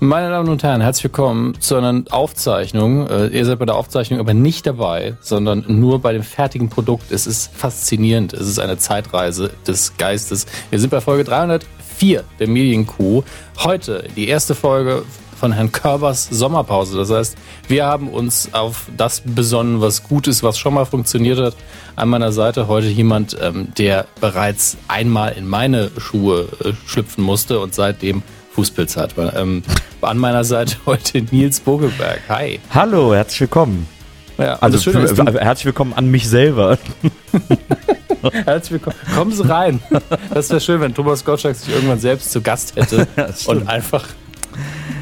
Meine Damen und Herren, herzlich willkommen zu einer Aufzeichnung. Äh, ihr seid bei der Aufzeichnung aber nicht dabei, sondern nur bei dem fertigen Produkt. Es ist faszinierend. Es ist eine Zeitreise des Geistes. Wir sind bei Folge 304 der Medienkuh. Heute die erste Folge von Herrn Körbers Sommerpause. Das heißt, wir haben uns auf das besonnen, was gut ist, was schon mal funktioniert hat. An meiner Seite heute jemand, ähm, der bereits einmal in meine Schuhe äh, schlüpfen musste und seitdem Fußpilz hat. Ähm, an meiner Seite heute Nils Bogelberg. Hi. Hallo, herzlich willkommen. Ja, also schön, ist, herzlich willkommen an mich selber. herzlich willkommen. Kommen Sie rein. Das wäre schön, wenn Thomas Gottschalk sich irgendwann selbst zu Gast hätte und einfach.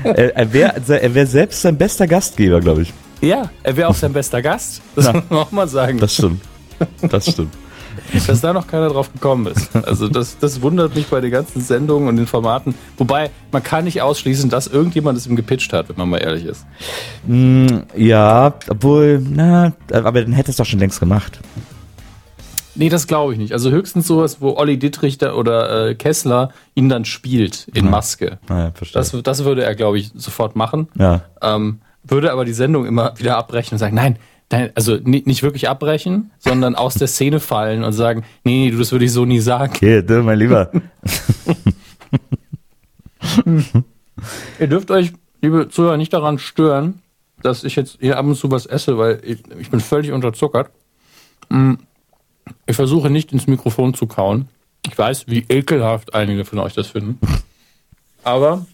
Er, er wäre wär selbst sein bester Gastgeber, glaube ich. Ja, er wäre auch sein bester Gast. Das muss man auch mal sagen. Das stimmt. Das stimmt dass da noch keiner drauf gekommen ist. Also das, das wundert mich bei den ganzen Sendungen und den Formaten. Wobei, man kann nicht ausschließen, dass irgendjemand es ihm gepitcht hat, wenn man mal ehrlich ist. Mm, ja, obwohl, na, aber dann hätte es doch schon längst gemacht. Nee, das glaube ich nicht. Also höchstens sowas, wo Olli Dittrich oder äh, Kessler ihn dann spielt in ja. Maske. Ja, das, das würde er, glaube ich, sofort machen. Ja. Ähm, würde aber die Sendung immer wieder abbrechen und sagen, nein, also nicht wirklich abbrechen, sondern aus der Szene fallen und sagen, nee, nee, du, das würde ich so nie sagen. Okay, du, mein Lieber. Ihr dürft euch, liebe Zuhörer, nicht daran stören, dass ich jetzt hier ab und zu was esse, weil ich, ich bin völlig unterzuckert. Mm, ich versuche nicht ins Mikrofon zu kauen. Ich weiß, wie ekelhaft einige von euch das finden. Aber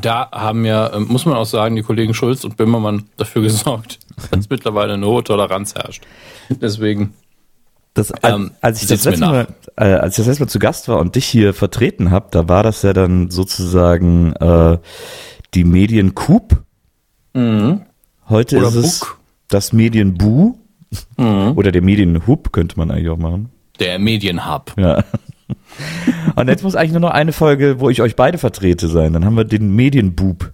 da haben ja, ähm, muss man auch sagen, die Kollegen Schulz und Bimmermann dafür gesorgt, dass mittlerweile eine hohe Toleranz herrscht. Deswegen. Das, ähm, als, ich das letzte Mal, äh, als ich das letzte Mal zu Gast war und dich hier vertreten habe, da war das ja dann sozusagen äh, die Medien Coup. Mhm. Heute Oder ist es Buck. das Medienbu. Mhm. Oder der Medienhub könnte man eigentlich auch machen. Der Medienhub. Ja. Und jetzt muss eigentlich nur noch eine Folge, wo ich euch beide vertrete sein. Dann haben wir den Medienbub.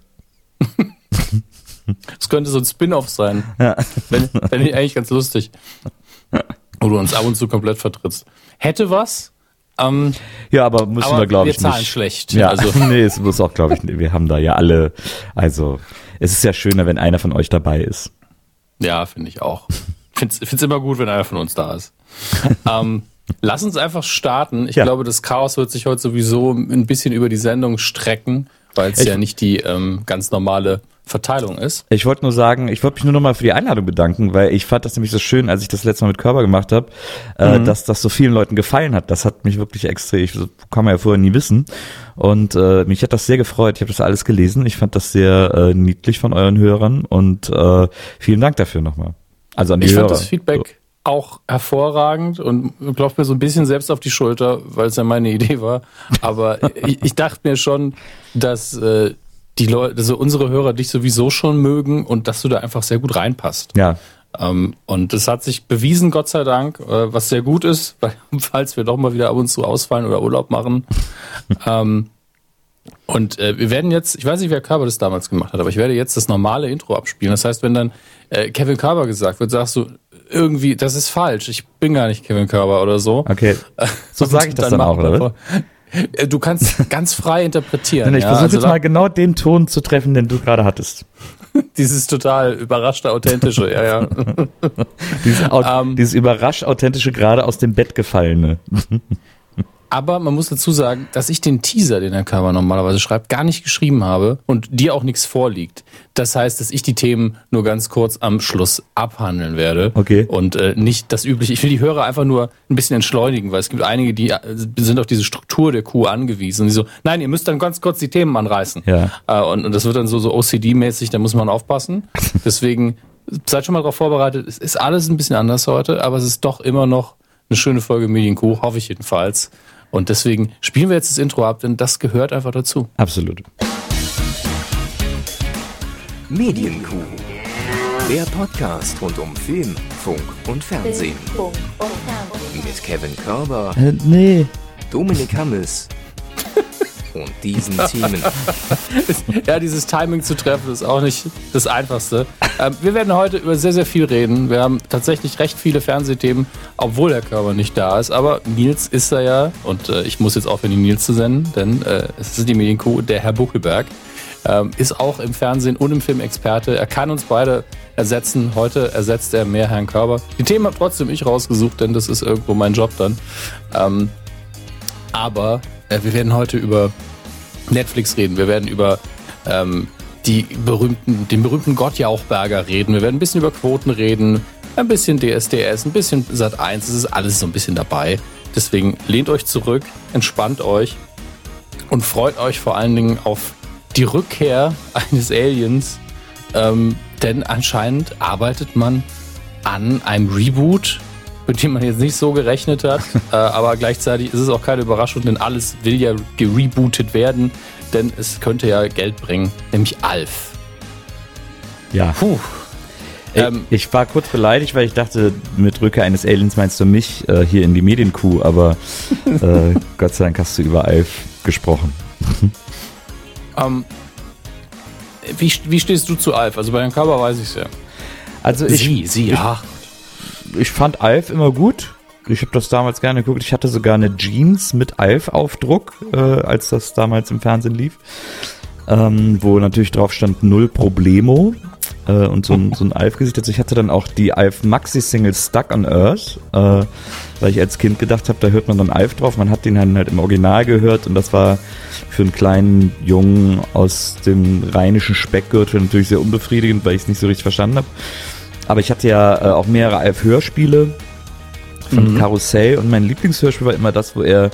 Das könnte so ein Spin-off sein. Ja. Fände ich eigentlich ganz lustig. Wo du uns ab und zu komplett vertrittst. Hätte was. Ähm, ja, aber müssen aber wir, glaube ich, nicht. Wir zahlen schlecht. Ja, also. nee, es muss auch, glaube ich, wir haben da ja alle, also, es ist ja schöner, wenn einer von euch dabei ist. Ja, finde ich auch. Finde es immer gut, wenn einer von uns da ist. ähm, Lass uns einfach starten. Ich ja. glaube, das Chaos wird sich heute sowieso ein bisschen über die Sendung strecken, weil es ja nicht die ähm, ganz normale Verteilung ist. Ich wollte nur sagen, ich wollte mich nur nochmal für die Einladung bedanken, weil ich fand das nämlich so schön, als ich das letzte Mal mit Körper gemacht habe, äh, mhm. dass das so vielen Leuten gefallen hat. Das hat mich wirklich extrem, ich, kann man ja vorher nie wissen. Und äh, mich hat das sehr gefreut. Ich habe das alles gelesen. Ich fand das sehr äh, niedlich von euren Hörern und äh, vielen Dank dafür nochmal. Also an die ich Hörer. Ich fand das Feedback auch hervorragend und klopft mir so ein bisschen selbst auf die Schulter, weil es ja meine Idee war. Aber ich, ich, dachte mir schon, dass äh, die Leute, also unsere Hörer dich sowieso schon mögen und dass du da einfach sehr gut reinpasst. Ja. Ähm, und das hat sich bewiesen, Gott sei Dank, äh, was sehr gut ist, weil falls wir doch mal wieder ab und zu ausfallen oder Urlaub machen. ähm, und äh, wir werden jetzt, ich weiß nicht, wer Körber das damals gemacht hat, aber ich werde jetzt das normale Intro abspielen. Das heißt, wenn dann äh, Kevin Körber gesagt wird, sagst du, irgendwie, das ist falsch. Ich bin gar nicht Kevin Körber oder so. Okay. So sage ich das dann, dann auch, oder? Äh, du kannst ganz frei interpretieren. ich ja, versuche also jetzt mal genau den Ton zu treffen, den du gerade hattest. dieses total überraschte, authentische, ja, ja. dieses, ähm, dieses überrascht authentische, gerade aus dem Bett gefallene. Aber man muss dazu sagen, dass ich den Teaser, den Herr Körber normalerweise schreibt, gar nicht geschrieben habe und dir auch nichts vorliegt. Das heißt, dass ich die Themen nur ganz kurz am Schluss abhandeln werde. Okay. Und äh, nicht das übliche. Ich will die Hörer einfach nur ein bisschen entschleunigen, weil es gibt einige, die äh, sind auf diese Struktur der Kuh angewiesen. Und die so, nein, ihr müsst dann ganz kurz die Themen anreißen. Ja. Äh, und, und das wird dann so, so OCD-mäßig, da muss man aufpassen. Deswegen seid schon mal darauf vorbereitet. Es ist alles ein bisschen anders heute, aber es ist doch immer noch eine schöne Folge Medienkuh, hoffe ich jedenfalls. Und deswegen spielen wir jetzt das Intro ab, denn das gehört einfach dazu. Absolut. Medienkuh. Der Podcast rund um Film, Funk und Fernsehen. Mit Kevin Körber. Äh, nee. Dominik Hammes und diesen Themen. ja, dieses Timing zu treffen ist auch nicht das Einfachste. Ähm, wir werden heute über sehr, sehr viel reden. Wir haben tatsächlich recht viele Fernsehthemen, obwohl der Körper nicht da ist. Aber Nils ist da ja und äh, ich muss jetzt aufhören, die Nils zu senden, denn äh, es ist die Medienkuh, der Herr Buckelberg. ähm, ist auch im Fernsehen und im Film Experte. Er kann uns beide ersetzen. Heute ersetzt er mehr Herrn Körber. Die Themen habe trotzdem ich rausgesucht, denn das ist irgendwo mein Job dann. Ähm, aber äh, wir werden heute über Netflix reden. Wir werden über ähm, die berühmten, den berühmten Gott Jauchberger reden. Wir werden ein bisschen über Quoten reden, ein bisschen DSDS, ein bisschen Sat 1. Es ist alles so ein bisschen dabei. Deswegen lehnt euch zurück, entspannt euch und freut euch vor allen Dingen auf die Rückkehr eines Aliens. Ähm, denn anscheinend arbeitet man an einem Reboot, mit dem man jetzt nicht so gerechnet hat. äh, aber gleichzeitig ist es auch keine Überraschung, denn alles will ja gerebootet werden. Denn es könnte ja Geld bringen, nämlich Alf. Ja. Puh. Ähm, ich war kurz beleidigt, weil ich dachte, mit Rückkehr eines Aliens meinst du mich äh, hier in die Medienkuh, aber äh, Gott sei Dank hast du über Alf gesprochen. ähm, wie, wie stehst du zu Alf? Also bei dem Cover weiß ich es ja. Also ich, sie, sie, ja. Ich, ich fand Alf immer gut. Ich habe das damals gerne geguckt. Ich hatte sogar eine Jeans mit Alf-Aufdruck, äh, als das damals im Fernsehen lief. Ähm, wo natürlich drauf stand Null Problemo äh, und so ein, so ein Alf-Gesicht. Also ich hatte dann auch die Alf-Maxi-Single Stuck on Earth, äh, weil ich als Kind gedacht habe, da hört man dann Alf drauf. Man hat den dann halt im Original gehört und das war für einen kleinen Jungen aus dem rheinischen Speckgürtel natürlich sehr unbefriedigend, weil ich es nicht so richtig verstanden habe. Aber ich hatte ja äh, auch mehrere Alf-Hörspiele von mhm. Karussell und mein Lieblingshörspiel war immer das, wo er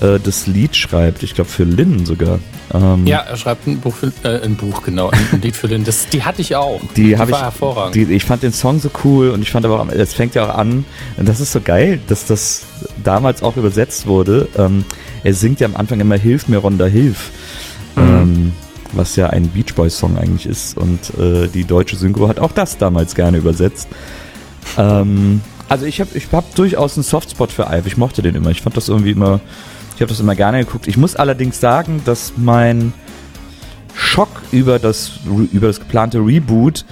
äh, das Lied schreibt. Ich glaube für Lynn sogar. Ähm, ja, er schreibt ein Buch, für, äh, ein Buch genau, ein Lied für Lynn. Das, die hatte ich auch. Die, die war ich, hervorragend. Die, ich fand den Song so cool und ich fand aber auch, es fängt ja auch an, und das ist so geil, dass das damals auch übersetzt wurde. Ähm, er singt ja am Anfang immer Hilf mir, Ronda, hilf. Mhm. Ähm, was ja ein Beach Boys Song eigentlich ist und äh, die deutsche Synchro hat auch das damals gerne übersetzt. Ähm, also ich habe ich hab durchaus einen Softspot für Alf. Ich mochte den immer. Ich fand das irgendwie immer, ich habe das immer gerne geguckt. Ich muss allerdings sagen, dass mein Schock über das, über das geplante Reboot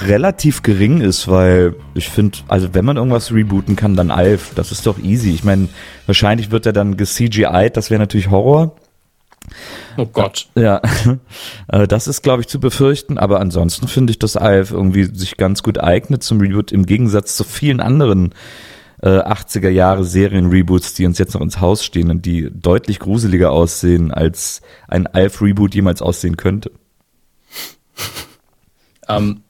relativ gering ist, weil ich finde, also wenn man irgendwas rebooten kann, dann Alf. Das ist doch easy. Ich meine, wahrscheinlich wird er dann ge-CGI'd, das wäre natürlich Horror. Oh Gott. Ja, äh, das ist, glaube ich, zu befürchten. Aber ansonsten finde ich, dass Alf irgendwie sich ganz gut eignet zum Reboot im Gegensatz zu vielen anderen äh, 80er Jahre Serien-Reboots, die uns jetzt noch ins Haus stehen und die deutlich gruseliger aussehen, als ein Alf-Reboot jemals aussehen könnte. Ähm,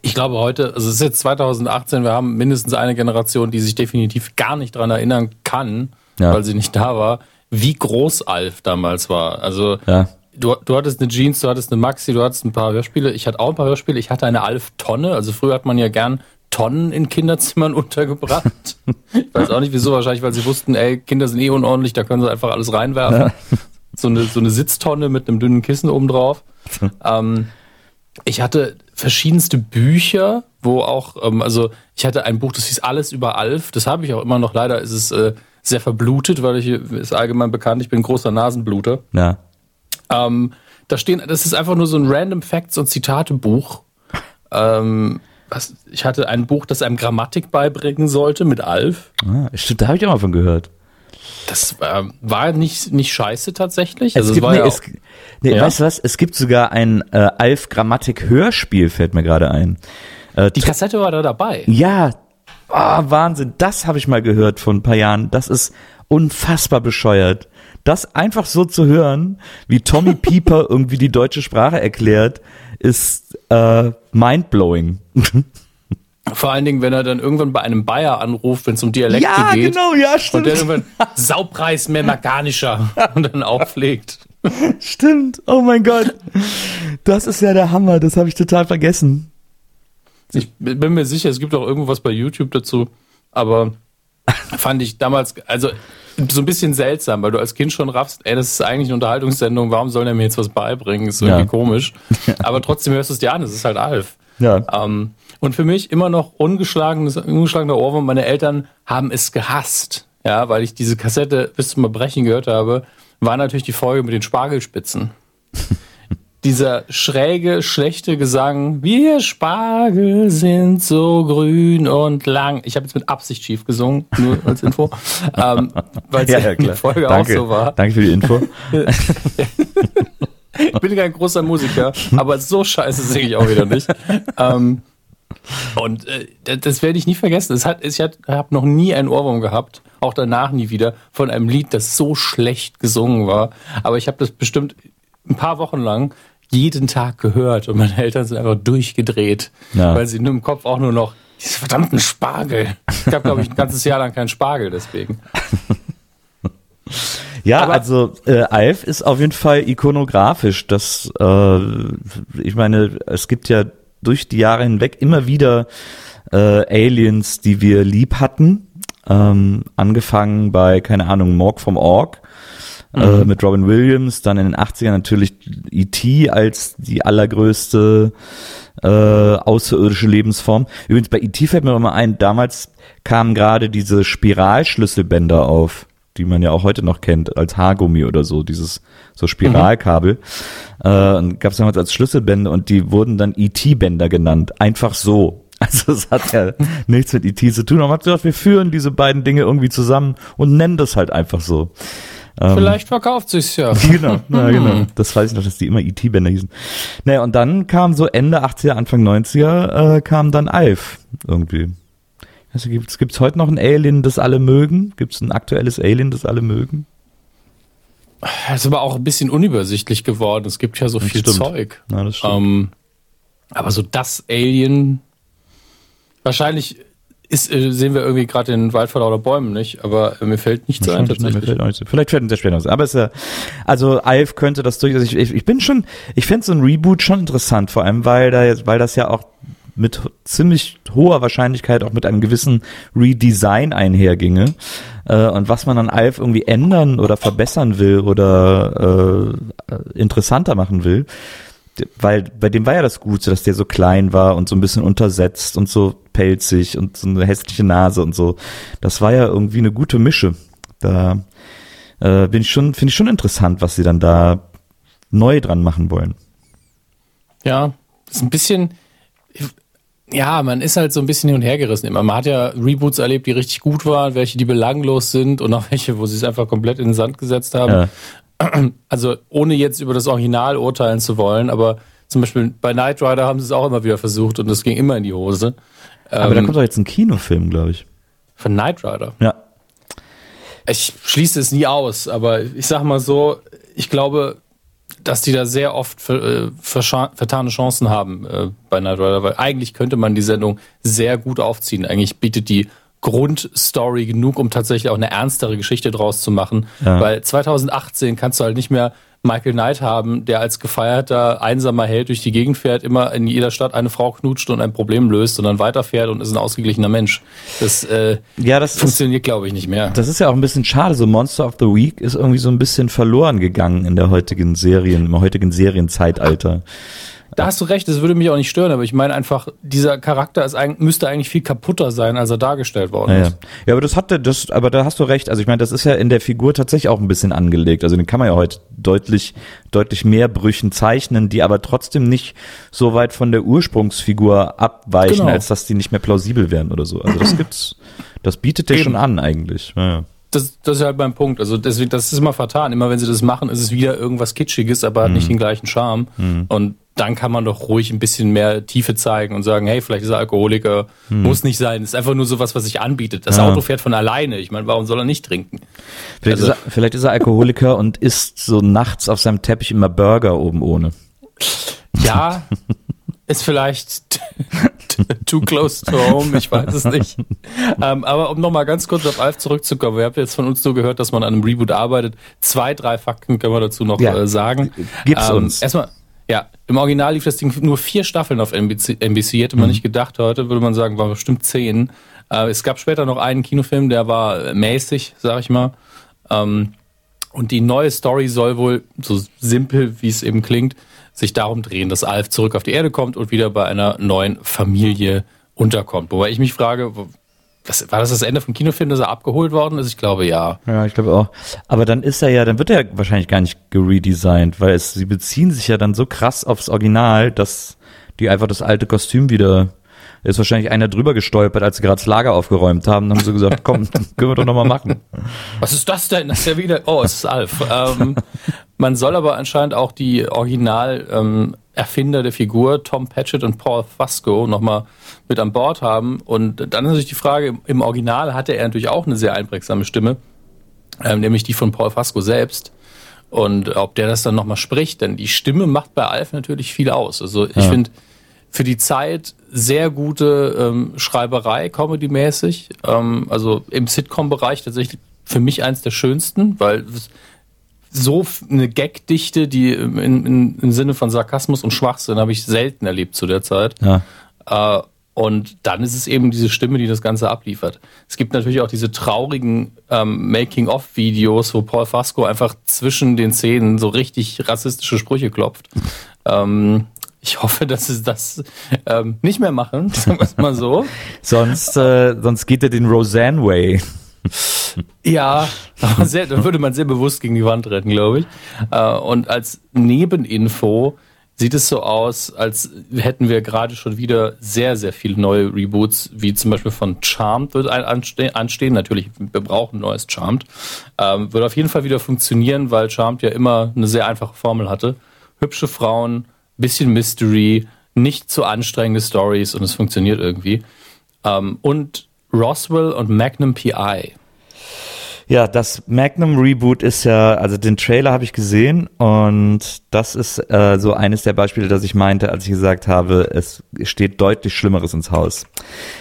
ich glaube heute, also es ist jetzt 2018, wir haben mindestens eine Generation, die sich definitiv gar nicht dran erinnern kann, ja. weil sie nicht da war wie groß Alf damals war. Also ja. du, du hattest eine Jeans, du hattest eine Maxi, du hattest ein paar Hörspiele. Ich hatte auch ein paar Hörspiele. Ich hatte eine Alf-Tonne. Also früher hat man ja gern Tonnen in Kinderzimmern untergebracht. ich weiß auch nicht wieso, wahrscheinlich, weil sie wussten, ey, Kinder sind eh unordentlich, da können sie einfach alles reinwerfen. Ja. So, eine, so eine Sitztonne mit einem dünnen Kissen oben drauf. ähm, ich hatte verschiedenste Bücher, wo auch, ähm, also ich hatte ein Buch, das hieß Alles über Alf. Das habe ich auch immer noch. Leider ist es äh, sehr verblutet, weil ich ist allgemein bekannt, ich bin großer Nasenbluter. Ja. Ähm, da stehen, das ist einfach nur so ein Random Facts und Zitatebuch. Ähm, was, ich hatte ein Buch, das einem Grammatik beibringen sollte mit Alf. Ah, stimmt, da habe ich auch mal von gehört. Das äh, war nicht, nicht scheiße tatsächlich. Also es gibt, nee, ja es, nee, ja? weißt du was? Es gibt sogar ein äh, Alf-Grammatik-Hörspiel, fällt mir gerade ein. Äh, Die Kassette war da dabei. Ja, oh, Wahnsinn, das habe ich mal gehört vor ein paar Jahren. Das ist unfassbar bescheuert. Das einfach so zu hören, wie Tommy Pieper irgendwie die deutsche Sprache erklärt, ist äh, mindblowing. Vor allen Dingen, wenn er dann irgendwann bei einem Bayer anruft, wenn es um Dialekte ja, geht. Ja, genau, ja, stimmt. Und der irgendwann Saupreis mehr mechanischer und dann auflegt. Stimmt, oh mein Gott. Das ist ja der Hammer, das habe ich total vergessen. Ich bin mir sicher, es gibt auch irgendwo was bei YouTube dazu, aber fand ich damals, also so ein bisschen seltsam, weil du als Kind schon raffst, ey, das ist eigentlich eine Unterhaltungssendung, warum soll der mir jetzt was beibringen? Ist irgendwie ja. komisch. Aber trotzdem hörst du es dir an, es ist halt Alf. Ja. Ähm, und für mich immer noch ungeschlagenes, ungeschlagener Ohrwurm. Meine Eltern haben es gehasst, ja, weil ich diese Kassette bis zum Erbrechen gehört habe, war natürlich die Folge mit den Spargelspitzen dieser schräge, schlechte Gesang, wir Spargel sind so grün und lang. Ich habe jetzt mit Absicht schief gesungen, nur als Info, ähm, weil es ja, ja, in der Folge Danke. auch so war. Danke für die Info. ich bin kein großer Musiker, aber so scheiße singe ich auch wieder nicht. Ähm, und äh, das werde ich nie vergessen. Es hat, ich habe noch nie einen Ohrwurm gehabt, auch danach nie wieder, von einem Lied, das so schlecht gesungen war. Aber ich habe das bestimmt ein paar Wochen lang jeden Tag gehört und meine Eltern sind einfach durchgedreht, ja. weil sie nur im Kopf auch nur noch diese verdammten Spargel. Ich habe, glaube ich, ein ganzes Jahr lang keinen Spargel deswegen. Ja, Aber also äh, Alf ist auf jeden Fall ikonografisch. Das, äh, ich meine, es gibt ja durch die Jahre hinweg immer wieder äh, Aliens, die wir lieb hatten. Ähm, angefangen bei, keine Ahnung, Morg vom Org mhm. äh, mit Robin Williams, dann in den 80ern natürlich E.T. als die allergrößte äh, außerirdische Lebensform. Übrigens bei E.T. fällt mir mal ein, damals kamen gerade diese Spiralschlüsselbänder auf die man ja auch heute noch kennt, als Haargummi oder so, dieses so Spiralkabel. Mhm. Äh, und gab es damals als Schlüsselbänder und die wurden dann ET-Bänder genannt. Einfach so. Also es hat ja nichts mit ET zu tun. Aber man hat gesagt, wir führen diese beiden Dinge irgendwie zusammen und nennen das halt einfach so. Ähm, Vielleicht verkauft sich's ja. Genau, na, genau. Das weiß ich noch, dass die immer ET-Bänder hießen. Naja, und dann kam so Ende 80er, Anfang 90er, äh, kam dann Alf irgendwie. Also gibt's gibt's heute noch ein Alien, das alle mögen? Gibt's ein aktuelles Alien, das alle mögen? Das ist aber auch ein bisschen unübersichtlich geworden. Es gibt ja so das viel stimmt. Zeug. Ja, das stimmt. Ähm, aber so das Alien, wahrscheinlich ist, äh, sehen wir irgendwie gerade den Wald vor lauter Bäumen nicht, aber mir fällt nichts ein tatsächlich. Mir fällt auch nicht Vielleicht fällt uns der später was. Aber es ist ja, also Alf könnte das durchaus, ich, ich, ich bin schon, ich finde so ein Reboot schon interessant, vor allem, weil da, weil das ja auch mit ziemlich hoher Wahrscheinlichkeit auch mit einem gewissen Redesign einherginge. Äh, und was man an Alf irgendwie ändern oder verbessern will oder äh, interessanter machen will, weil bei dem war ja das Gute, dass der so klein war und so ein bisschen untersetzt und so pelzig und so eine hässliche Nase und so. Das war ja irgendwie eine gute Mische. Da äh, bin ich schon, finde ich schon interessant, was sie dann da neu dran machen wollen. Ja, ist ein bisschen, ja, man ist halt so ein bisschen hin und her gerissen immer. Man hat ja Reboots erlebt, die richtig gut waren, welche, die belanglos sind und auch welche, wo sie es einfach komplett in den Sand gesetzt haben. Ja. Also ohne jetzt über das Original urteilen zu wollen, aber zum Beispiel bei Knight Rider haben sie es auch immer wieder versucht und das ging immer in die Hose. Aber ähm, da kommt doch jetzt ein Kinofilm, glaube ich. Von Knight Rider? Ja. Ich schließe es nie aus, aber ich sag mal so, ich glaube, dass die da sehr oft äh, vertane Chancen haben äh, bei Night Rider, weil eigentlich könnte man die Sendung sehr gut aufziehen. Eigentlich bietet die Grundstory genug, um tatsächlich auch eine ernstere Geschichte draus zu machen. Ja. Weil 2018 kannst du halt nicht mehr Michael Knight haben, der als gefeierter, einsamer Held durch die Gegend fährt, immer in jeder Stadt eine Frau knutscht und ein Problem löst und dann weiterfährt und ist ein ausgeglichener Mensch. Das, äh, ja, das funktioniert, glaube ich, nicht mehr. Das ist ja auch ein bisschen schade. So Monster of the Week ist irgendwie so ein bisschen verloren gegangen in der heutigen Serien, im heutigen Serienzeitalter. Da hast du recht, das würde mich auch nicht stören, aber ich meine einfach, dieser Charakter ist eigentlich, müsste eigentlich viel kaputter sein, als er dargestellt worden ja, ist. Ja. ja, aber das hatte, das, aber da hast du recht. Also ich meine, das ist ja in der Figur tatsächlich auch ein bisschen angelegt. Also den kann man ja heute deutlich, deutlich mehr Brüchen zeichnen, die aber trotzdem nicht so weit von der Ursprungsfigur abweichen, genau. als dass die nicht mehr plausibel werden oder so. Also das gibt's, das bietet der schon an eigentlich. Ja, das, das ist halt mein Punkt. Also deswegen, das ist immer vertan. Immer wenn sie das machen, ist es wieder irgendwas Kitschiges, aber mhm. nicht den gleichen Charme. Mhm. Und dann kann man doch ruhig ein bisschen mehr Tiefe zeigen und sagen, hey, vielleicht ist er Alkoholiker, hm. muss nicht sein. ist einfach nur sowas, was sich anbietet. Das ja. Auto fährt von alleine. Ich meine, warum soll er nicht trinken? Vielleicht, also, ist, er, vielleicht ist er Alkoholiker und isst so nachts auf seinem Teppich immer Burger oben ohne. Ja, ist vielleicht too close to home, ich weiß es nicht. Ähm, aber um nochmal ganz kurz auf Alf zurückzukommen, wir haben jetzt von uns so gehört, dass man an einem Reboot arbeitet. Zwei, drei Fakten können wir dazu noch ja. äh, sagen. Gib's ähm, uns. Erstmal, ja, im Original lief das Ding nur vier Staffeln auf NBC, NBC hätte man mhm. nicht gedacht. Heute würde man sagen, waren bestimmt zehn. Äh, es gab später noch einen Kinofilm, der war mäßig, sag ich mal. Ähm, und die neue Story soll wohl, so simpel wie es eben klingt, sich darum drehen, dass Alf zurück auf die Erde kommt und wieder bei einer neuen Familie unterkommt. Wobei ich mich frage, was, war das das Ende vom Kinofilm, dass er abgeholt worden ist? Ich glaube ja. Ja, ich glaube auch. Aber dann ist er ja, dann wird er wahrscheinlich gar nicht geredesigned, weil es, sie beziehen sich ja dann so krass aufs Original, dass die einfach das alte Kostüm wieder ist wahrscheinlich einer drüber gestolpert, als sie gerade das Lager aufgeräumt haben. Dann haben sie gesagt, komm, können wir doch nochmal machen. Was ist das denn? Das ist ja wieder, oh, es ist Alf. Ähm, Man soll aber anscheinend auch die Original ähm, Erfinder der Figur, Tom Patchett und Paul Fusco, nochmal mit an Bord haben. Und dann ist natürlich die Frage, im Original hatte er natürlich auch eine sehr einprägsame Stimme, ähm, nämlich die von Paul Fusco selbst. Und ob der das dann nochmal spricht, denn die Stimme macht bei Alf natürlich viel aus. Also ich ja. finde für die Zeit sehr gute ähm, Schreiberei, Comedy-mäßig. Ähm, also im Sitcom-Bereich tatsächlich für mich eins der schönsten, weil so eine Gagdichte, die in, in, im Sinne von Sarkasmus und Schwachsinn habe ich selten erlebt zu der Zeit. Ja. Äh, und dann ist es eben diese Stimme, die das Ganze abliefert. Es gibt natürlich auch diese traurigen ähm, Making-of-Videos, wo Paul Fasco einfach zwischen den Szenen so richtig rassistische Sprüche klopft. Ähm, ich hoffe, dass sie das ähm, nicht mehr machen, sagen wir es mal so. sonst, äh, sonst geht er den Roseanne Way. Ja, sehr, da würde man sehr bewusst gegen die Wand rennen, glaube ich. Äh, und als Nebeninfo sieht es so aus, als hätten wir gerade schon wieder sehr, sehr viele neue Reboots, wie zum Beispiel von Charmed wird anstehen. Natürlich, wir brauchen ein neues Charmed. Ähm, wird auf jeden Fall wieder funktionieren, weil Charmed ja immer eine sehr einfache Formel hatte. Hübsche Frauen, bisschen Mystery, nicht zu anstrengende Stories und es funktioniert irgendwie. Ähm, und Roswell und Magnum PI ja, das Magnum Reboot ist ja, also den Trailer habe ich gesehen und das ist äh, so eines der Beispiele, das ich meinte, als ich gesagt habe, es steht deutlich Schlimmeres ins Haus.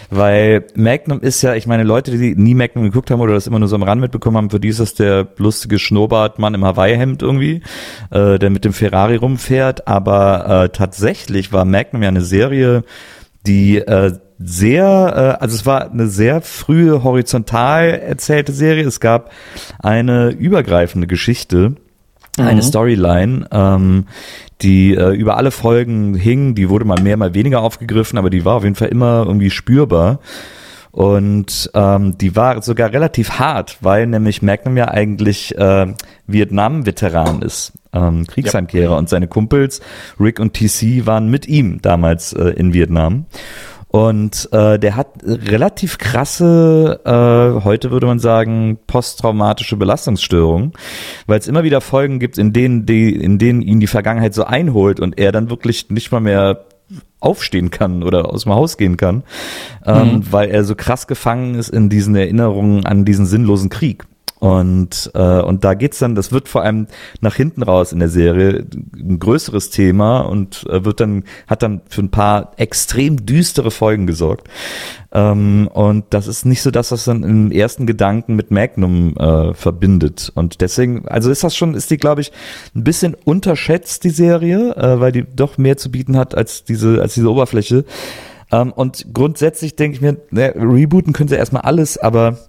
Weil Magnum ist ja, ich meine, Leute, die nie Magnum geguckt haben oder das immer nur so am Rand mitbekommen haben, für die ist das der lustige Schnurrbartmann im Hawaii-Hemd irgendwie, äh, der mit dem Ferrari rumfährt. Aber äh, tatsächlich war Magnum ja eine Serie, die äh, sehr, äh, also es war eine sehr frühe horizontal erzählte Serie. Es gab eine übergreifende Geschichte, mhm. eine Storyline, ähm, die äh, über alle Folgen hing. Die wurde mal mehr, mal weniger aufgegriffen, aber die war auf jeden Fall immer irgendwie spürbar. Und ähm, die war sogar relativ hart, weil nämlich Magnum ja eigentlich äh, Vietnam-Veteran ist, ähm, Kriegsheimkehrer. Ja. Und seine Kumpels Rick und TC waren mit ihm damals äh, in Vietnam. Und äh, der hat relativ krasse, äh, heute würde man sagen, posttraumatische Belastungsstörungen, weil es immer wieder Folgen gibt, in denen, die, in denen ihn die Vergangenheit so einholt und er dann wirklich nicht mal mehr aufstehen kann oder aus dem Haus gehen kann, ähm, mhm. weil er so krass gefangen ist in diesen Erinnerungen an diesen sinnlosen Krieg. Und, äh, und da geht's dann, das wird vor allem nach hinten raus in der Serie ein größeres Thema und äh, wird dann, hat dann für ein paar extrem düstere Folgen gesorgt. Ähm, und das ist nicht so das, was dann im ersten Gedanken mit Magnum äh, verbindet. Und deswegen, also ist das schon, ist die, glaube ich, ein bisschen unterschätzt, die Serie, äh, weil die doch mehr zu bieten hat als diese, als diese Oberfläche. Ähm, und grundsätzlich denke ich mir, ne, rebooten können sie erstmal alles, aber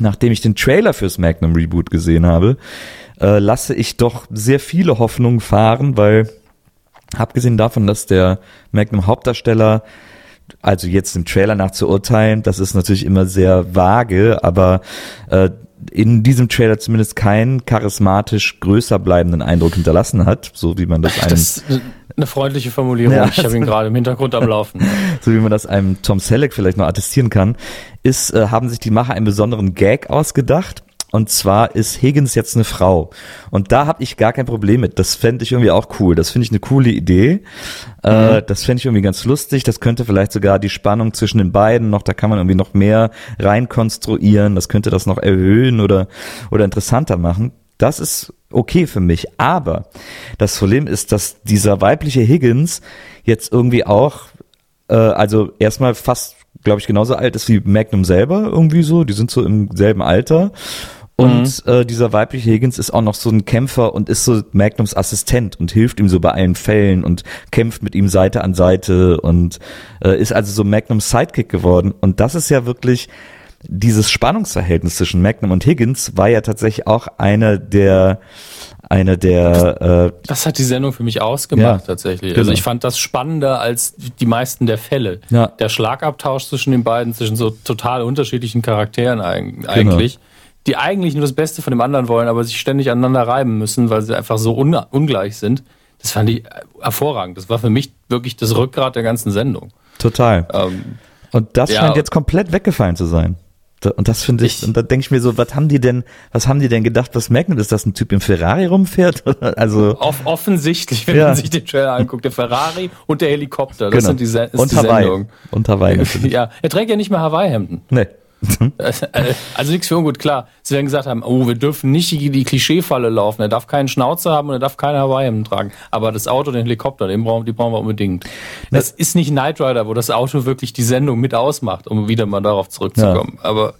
nachdem ich den Trailer fürs Magnum Reboot gesehen habe, äh, lasse ich doch sehr viele Hoffnungen fahren, weil abgesehen davon, dass der Magnum Hauptdarsteller also jetzt im Trailer nach zu urteilen, das ist natürlich immer sehr vage, aber äh, in diesem Trailer zumindest keinen charismatisch größer bleibenden Eindruck hinterlassen hat, so wie man das einem das eine freundliche Formulierung. Ja, ich habe ihn gerade im Hintergrund am Laufen. so wie man das einem Tom Selleck vielleicht noch attestieren kann, ist, äh, haben sich die Macher einen besonderen Gag ausgedacht. Und zwar ist Higgins jetzt eine Frau. Und da habe ich gar kein Problem mit. Das fände ich irgendwie auch cool. Das finde ich eine coole Idee. Äh, mhm. das fände ich irgendwie ganz lustig. Das könnte vielleicht sogar die Spannung zwischen den beiden noch, da kann man irgendwie noch mehr reinkonstruieren. Das könnte das noch erhöhen oder, oder interessanter machen. Das ist okay für mich. Aber das Problem ist, dass dieser weibliche Higgins jetzt irgendwie auch, äh, also erstmal fast, glaube ich, genauso alt ist wie Magnum selber irgendwie so. Die sind so im selben Alter. Und mhm. äh, dieser weibliche Higgins ist auch noch so ein Kämpfer und ist so Magnums Assistent und hilft ihm so bei allen Fällen und kämpft mit ihm Seite an Seite und äh, ist also so Magnums Sidekick geworden. Und das ist ja wirklich dieses Spannungsverhältnis zwischen Magnum und Higgins war ja tatsächlich auch eine der eine der äh, das hat die Sendung für mich ausgemacht ja, tatsächlich. Also genau. ich fand das spannender als die meisten der Fälle. Ja. Der Schlagabtausch zwischen den beiden, zwischen so total unterschiedlichen Charakteren genau. eigentlich, genau. Die eigentlich nur das Beste von dem anderen wollen, aber sich ständig aneinander reiben müssen, weil sie einfach so un ungleich sind. Das fand ich hervorragend. Das war für mich wirklich das Rückgrat der ganzen Sendung. Total. Ähm, Und das ja, scheint jetzt komplett weggefallen zu sein. Und das finde ich, ich, und da denke ich mir so, was haben die denn, was haben die denn gedacht, was Magnum ist, das ein Typ im Ferrari rumfährt? also Off offensichtlich, wenn ja. man sich den Trailer anguckt, der Ferrari und der Helikopter, das genau. sind die, ist und die Hawaii. Sendung. Und Hawaii natürlich. ja, er trägt ja nicht mehr Hawaii-Hemden. Nee. Also nichts für ungut, klar. Sie werden gesagt haben, oh, wir dürfen nicht die, die Klischeefalle laufen. Er darf keinen Schnauzer haben und er darf keine Hawaii-Hemden tragen. Aber das Auto, den Helikopter, den brauchen, die brauchen wir unbedingt. Das ist nicht Knight Rider, wo das Auto wirklich die Sendung mit ausmacht, um wieder mal darauf zurückzukommen. Ja. Aber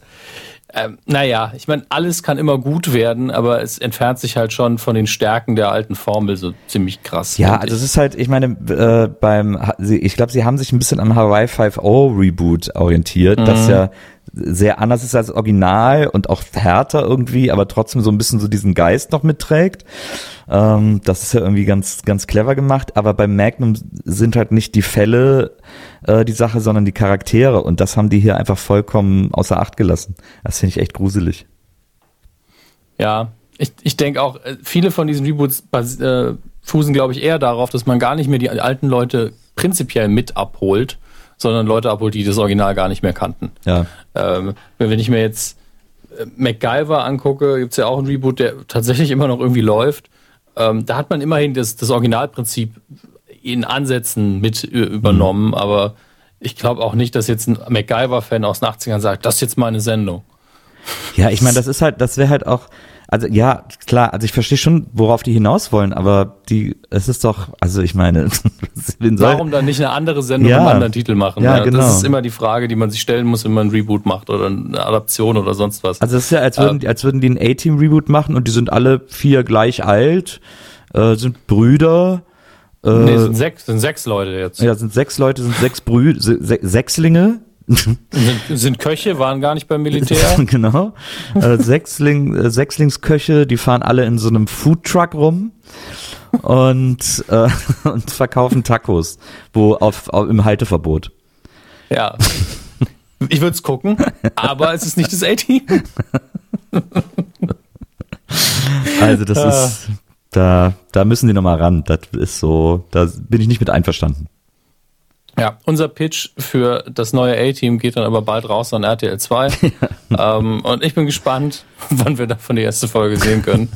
ähm, naja, ich meine, alles kann immer gut werden, aber es entfernt sich halt schon von den Stärken der alten Formel so ziemlich krass. Ja, also es ist halt, ich meine, äh, beim, ich glaube, sie haben sich ein bisschen am Hawaii 5.0 Reboot orientiert, mhm. das ja sehr anders ist als Original und auch härter irgendwie, aber trotzdem so ein bisschen so diesen Geist noch mitträgt. Ähm, das ist ja irgendwie ganz, ganz clever gemacht. Aber beim Magnum sind halt nicht die Fälle äh, die Sache, sondern die Charaktere. Und das haben die hier einfach vollkommen außer Acht gelassen. Das finde ich echt gruselig. Ja, ich, ich denke auch, äh, viele von diesen Reboots äh, fußen, glaube ich, eher darauf, dass man gar nicht mehr die alten Leute prinzipiell mit abholt, sondern Leute abholt, die das Original gar nicht mehr kannten. Ja. Ähm, wenn ich mir jetzt äh, MacGyver angucke, gibt es ja auch einen Reboot, der tatsächlich immer noch irgendwie läuft. Ähm, da hat man immerhin das, das Originalprinzip in Ansätzen mit übernommen, mhm. aber ich glaube auch nicht, dass jetzt ein MacGyver-Fan aus den 80ern sagt, das ist jetzt meine Sendung. Ja, ich meine, das ist halt, das wäre halt auch, also ja, klar, also ich verstehe schon, worauf die hinaus wollen, aber die, es ist doch, also ich meine, warum dann nicht eine andere Sendung ja, mit einem anderen Titel machen? Ja, ja, genau. Das ist immer die Frage, die man sich stellen muss, wenn man ein Reboot macht oder eine Adaption oder sonst was. Also es ist ja, als würden, äh, als würden die ein A-Team-Reboot machen und die sind alle vier gleich alt, äh, sind Brüder. Äh, nee, sind sechs, sind sechs Leute jetzt. Ja, sind sechs Leute, sind sechs Brüder, se Sechslinge, sind, sind, Köche, waren gar nicht beim Militär. genau. Äh, Sechsling, äh, Sechslingsköche, die fahren alle in so einem Foodtruck rum und, äh, und verkaufen Tacos, wo auf, auf im Halteverbot. Ja. Ich würde es gucken, aber es ist nicht das A-Team. Also das ah. ist, da, da müssen die nochmal ran. Das ist so, da bin ich nicht mit einverstanden. Ja, unser Pitch für das neue A-Team geht dann aber bald raus an RTL 2. ähm, und ich bin gespannt, wann wir davon die erste Folge sehen können.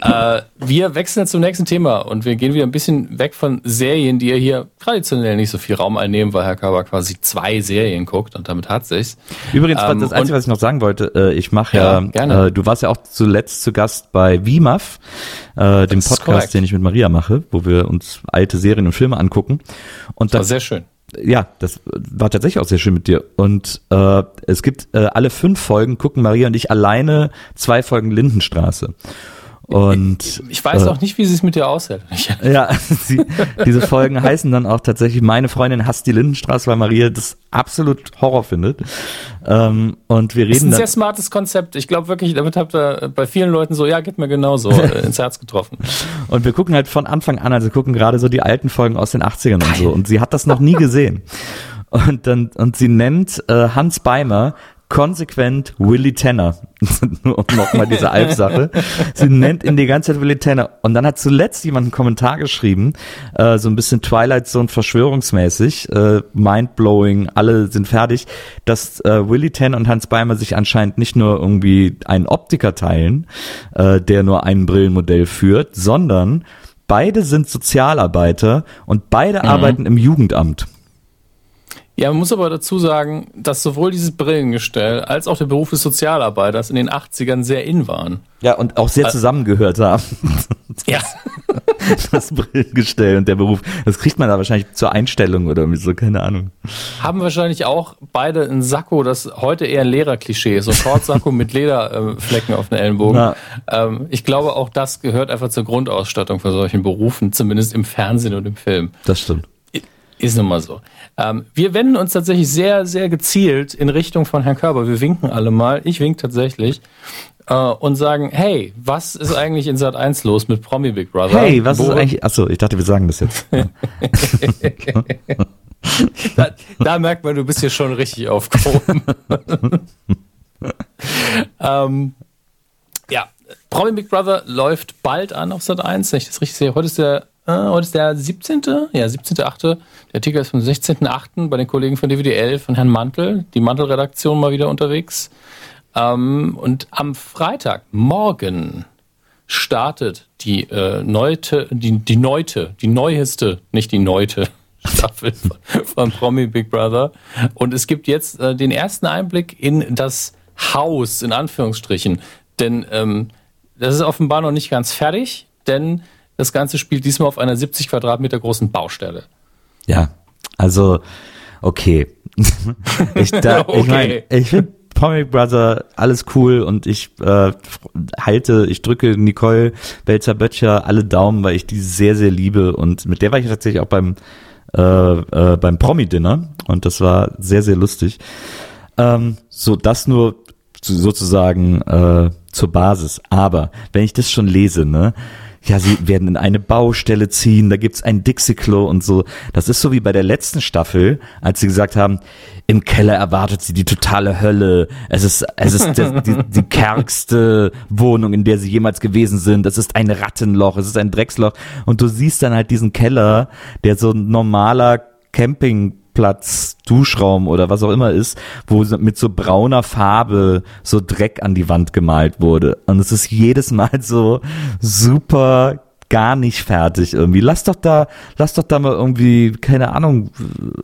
Äh, wir wechseln zum nächsten Thema und wir gehen wieder ein bisschen weg von Serien, die ja hier traditionell nicht so viel Raum einnehmen, weil Herr Körber quasi zwei Serien guckt und damit hat sich's. Übrigens, ähm, das Einzige, was ich noch sagen wollte, äh, ich mache ja, ja äh, du warst ja auch zuletzt zu Gast bei WIMAF, äh, dem Podcast, den ich mit Maria mache, wo wir uns alte Serien und Filme angucken. Und das war sehr schön ja, das war tatsächlich auch sehr schön mit dir. Und äh, es gibt äh, alle fünf Folgen, gucken Maria und ich alleine zwei Folgen Lindenstraße. Und ich weiß äh, auch nicht, wie sie es mit dir aushält. ja, sie, diese Folgen heißen dann auch tatsächlich Meine Freundin hasst die Lindenstraße, weil Maria das absolut Horror findet. Ähm, und wir reden. Das ist ein sehr smartes Konzept. Ich glaube wirklich, damit habt ihr bei vielen Leuten so, ja, geht mir genauso äh, ins Herz getroffen. Und wir gucken halt von Anfang an, also gucken gerade so die alten Folgen aus den 80ern Geil. und so. Und sie hat das noch nie gesehen. Und dann, und sie nennt äh, Hans Beimer konsequent Willy Tanner. Nur um nochmal diese Alp-Sache. Sie nennt ihn die ganze Zeit Willy Tanner. Und dann hat zuletzt jemand einen Kommentar geschrieben, äh, so ein bisschen Twilight Zone verschwörungsmäßig, äh, mindblowing, alle sind fertig, dass äh, Willy Tanner und Hans Beimer sich anscheinend nicht nur irgendwie einen Optiker teilen, äh, der nur ein Brillenmodell führt, sondern beide sind Sozialarbeiter und beide mhm. arbeiten im Jugendamt. Ja, man muss aber dazu sagen, dass sowohl dieses Brillengestell als auch der Beruf des Sozialarbeiters in den 80ern sehr in waren. Ja, und auch sehr zusammengehört haben. Ja. Das Brillengestell und der Beruf. Das kriegt man da wahrscheinlich zur Einstellung oder so, keine Ahnung. Haben wahrscheinlich auch beide ein Sakko, das heute eher ein Lehrerklischee ist. So Kortsakko mit Lederflecken auf den Ellenbogen. Ähm, ich glaube, auch das gehört einfach zur Grundausstattung für solchen Berufen, zumindest im Fernsehen und im Film. Das stimmt. Ist nun mal so. Ähm, wir wenden uns tatsächlich sehr, sehr gezielt in Richtung von Herrn Körber. Wir winken alle mal. Ich wink tatsächlich. Äh, und sagen, hey, was ist eigentlich in Sat 1 los mit Promi Big Brother? Hey, was Wo ist eigentlich. Achso, ich dachte, wir sagen das jetzt. da, da, merkt man, du bist hier schon richtig aufgehoben. ähm, ja, Promi Big Brother läuft bald an auf Sat 1, wenn ich das richtig sehe. Heute ist der Äh, heute ist der 17. Ja, 17.8. Der Artikel ist vom 16.8. bei den Kollegen von DWDL, von Herrn Mantel. Die Mantel-Redaktion mal wieder unterwegs. Ähm, und am Freitag, morgen, startet die äh, neute, die, die neute, die neueste, nicht die neute Staffel von, von Promi Big Brother. Und es gibt jetzt äh, den ersten Einblick in das Haus, in Anführungsstrichen. Denn ähm, das ist offenbar noch nicht ganz fertig, denn das Ganze spielt diesmal auf einer 70 Quadratmeter großen Baustelle. Ja, also okay. ich, da, okay. ich meine, ich finde Comic Brother, alles cool und ich äh, halte, ich drücke Nicole Belzer-Böttcher alle Daumen, weil ich die sehr, sehr liebe und mit der war ich tatsächlich auch beim äh, äh, beim Promi-Dinner und das war sehr, sehr lustig. Ähm, so, das nur sozusagen äh, zur Basis. Aber wenn ich das schon lese, ne, ja, sie werden in eine Baustelle ziehen, da gibt's ein Dixie-Klo und so. Das ist so wie bei der letzten Staffel, als sie gesagt haben, im Keller erwartet sie die totale Hölle. Es ist, es ist die, die, die kärgste Wohnung, in der sie jemals gewesen sind. Es ist ein Rattenloch, es ist ein Drecksloch. Und du siehst dann halt diesen Keller, der so ein normaler Camping Platz, Duschraum oder was auch immer ist, wo mit so brauner Farbe so Dreck an die Wand gemalt wurde. Und es ist jedes Mal so super gar nicht fertig irgendwie. Lass doch da, lass doch da mal irgendwie, keine Ahnung,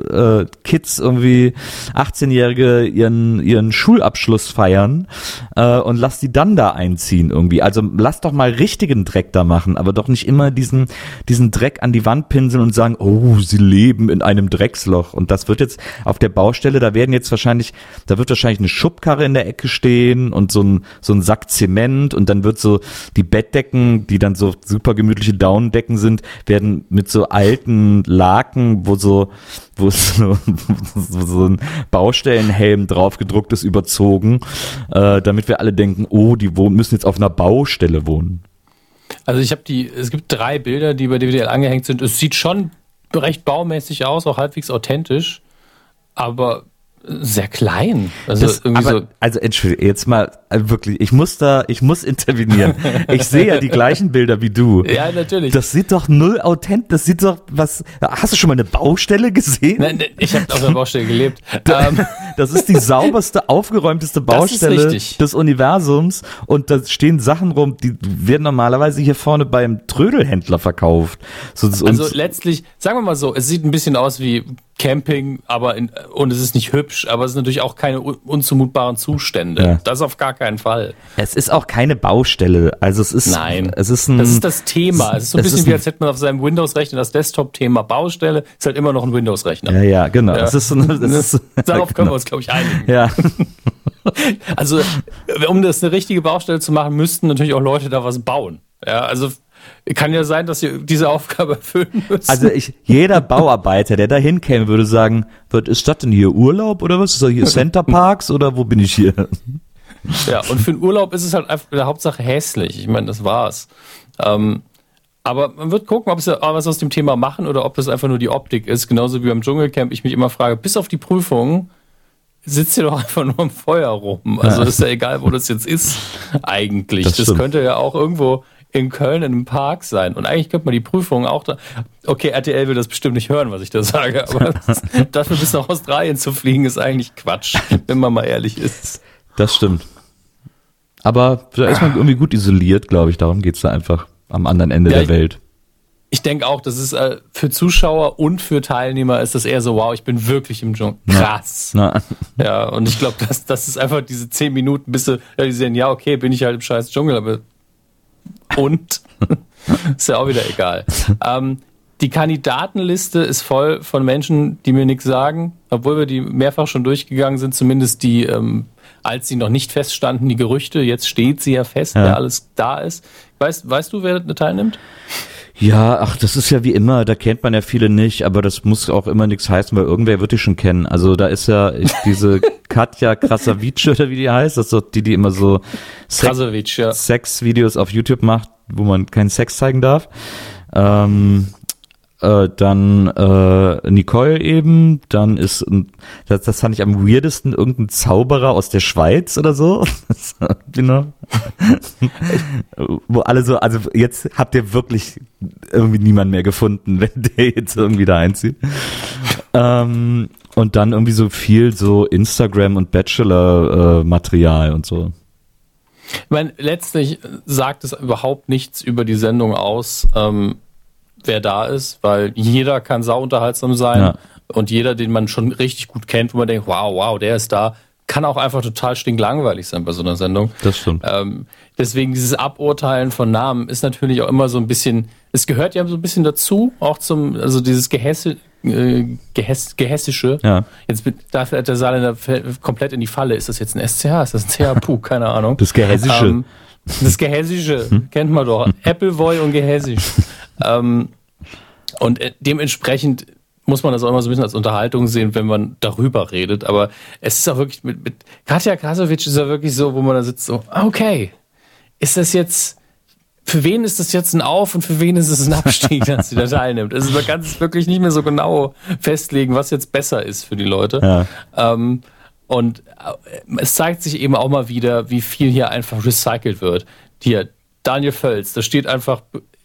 äh, Kids irgendwie 18-Jährige ihren ihren Schulabschluss feiern äh, und lass die dann da einziehen irgendwie. Also lass doch mal richtigen Dreck da machen, aber doch nicht immer diesen diesen Dreck an die Wand pinseln und sagen, oh, sie leben in einem Drecksloch. Und das wird jetzt auf der Baustelle, da werden jetzt wahrscheinlich, da wird wahrscheinlich eine Schubkarre in der Ecke stehen und so ein so ein Sack Zement und dann wird so die Bettdecken, die dann so super gemütlich gemütliche Daunendecken sind, werden mit so alten Laken, wo so, wo so, wo so ein Baustellenhelm drauf gedruckt ist, überzogen, äh, damit wir alle denken, oh, die müssen jetzt auf einer Baustelle wohnen. Also ich habe die, es gibt drei Bilder, die bei DWDL angehängt sind. Es sieht schon recht baumäßig aus, auch halbwegs authentisch, aber sehr klein. Also das, irgendwie aber, so. Also entschuldige, jetzt mal äh, wirklich, ich muss da, ich muss intervenieren. ich sehe ja die gleichen Bilder wie du. Ja, natürlich. Das sieht doch null authent, das sieht doch was. Hast du schon mal eine Baustelle gesehen? Nein, ich habe auf einer Baustelle gelebt. Ähm. das ist die sauberste, aufgeräumte Baustelle des Universums und da stehen Sachen rum, die werden normalerweise hier vorne beim Trödelhändler verkauft. So, also letztlich, sagen wir mal so, es sieht ein bisschen aus wie Camping, aber in, und es ist nicht hübsch, aber es sind natürlich auch keine unzumutbaren Zustände. Ja. Das auf gar keinen Fall. Es ist auch keine Baustelle. Also es ist. Nein. Es ist ein, das ist das Thema. Es ist so ein bisschen wie, als hätte man auf seinem Windows-Rechner das Desktop-Thema Baustelle, ist halt immer noch ein Windows-Rechner. Ja, ja, genau. Ja. Ist, so, das ist, Darauf können wir uns, glaube ich, einigen. Ja. Also, um das eine richtige Baustelle zu machen, müssten natürlich auch Leute da was bauen. Ja, also kann ja sein, dass sie diese Aufgabe erfüllen müssen. Also ich, jeder Bauarbeiter, der da hinkäme, würde sagen, was ist das denn hier Urlaub oder was? Ist das hier Center Parks oder wo bin ich hier? Ja, und für den Urlaub ist es halt einfach der Hauptsache hässlich. Ich meine, das war's. Ähm, aber man wird gucken, ob sie was aus dem Thema machen oder ob das einfach nur die Optik ist. Genauso wie beim Dschungelcamp ich mich immer frage, bis auf die Prüfung sitzt ihr doch einfach nur im Feuer rum. Also ja. ist ja egal, wo das jetzt ist eigentlich. Das, das könnte ja auch irgendwo in Köln in einem Park sein. Und eigentlich könnte man die Prüfung auch da. Okay, RTL will das bestimmt nicht hören, was ich da sage, aber dafür bis nach Australien zu fliegen ist eigentlich Quatsch, wenn man mal ehrlich ist. Das stimmt. Aber da ist man irgendwie gut isoliert, glaube ich. Darum geht es da einfach am anderen Ende ja, der Welt. Ich denke auch, das ist äh, für Zuschauer und für Teilnehmer ist das eher so, wow, ich bin wirklich im Dschungel. Krass. Ja, ja und ich glaube, das, das ist einfach diese zehn Minuten, bis sie, ja, die sehen, ja, okay, bin ich halt im scheiß Dschungel, aber und ist ja auch wieder egal. Ähm, die Kandidatenliste ist voll von Menschen, die mir nichts sagen, obwohl wir die mehrfach schon durchgegangen sind, zumindest die, ähm, als sie noch nicht feststanden, die Gerüchte. Jetzt steht sie ja fest, ja. wer alles da ist. Weißt, weißt du, wer da teilnimmt? Ja, ach, das ist ja wie immer, da kennt man ja viele nicht, aber das muss auch immer nichts heißen, weil irgendwer wird die schon kennen. Also da ist ja diese Katja Krasavice oder wie die heißt, das ist doch die, die immer so Sex, ja. Sex-Videos auf YouTube macht, wo man keinen Sex zeigen darf. Ähm, äh, dann äh, Nicole eben, dann ist, das, das fand ich am weirdesten, irgendein Zauberer aus der Schweiz oder so. genau. Wo alle so, also jetzt habt ihr wirklich irgendwie niemand mehr gefunden, wenn der jetzt irgendwie da einzieht. ähm, und dann irgendwie so viel so Instagram und Bachelor-Material äh, und so. Ich meine, letztlich sagt es überhaupt nichts über die Sendung aus, ähm, wer da ist, weil jeder kann sauunterhaltsam sein ja. und jeder, den man schon richtig gut kennt, wo man denkt, wow, wow, der ist da, kann auch einfach total stinklangweilig sein bei so einer Sendung. Das stimmt. Ähm, deswegen dieses Aburteilen von Namen ist natürlich auch immer so ein bisschen, es gehört ja so ein bisschen dazu, auch zum, also dieses Gehässe, äh, Gehäss, Gehässische. Ja. Jetzt darf der Saarländer komplett in die Falle. Ist das jetzt ein SCH? Ist das ein CH? Puh, keine Ahnung. Das Gehässische. Ähm, das Gehässische, hm? kennt man doch. Appleboy und Gehässisch. ähm, und äh, dementsprechend muss man das auch immer so ein bisschen als Unterhaltung sehen, wenn man darüber redet. Aber es ist auch wirklich mit, mit Katja Krasowitsch ist ja wirklich so, wo man da sitzt, so, okay, ist das jetzt, für wen ist das jetzt ein Auf und für wen ist es ein Abstieg, dass sie da teilnimmt? Also man kann es wirklich nicht mehr so genau festlegen, was jetzt besser ist für die Leute. Ja. Ähm, und äh, es zeigt sich eben auch mal wieder, wie viel hier einfach recycelt wird. Hier, Daniel Völz, da steht einfach,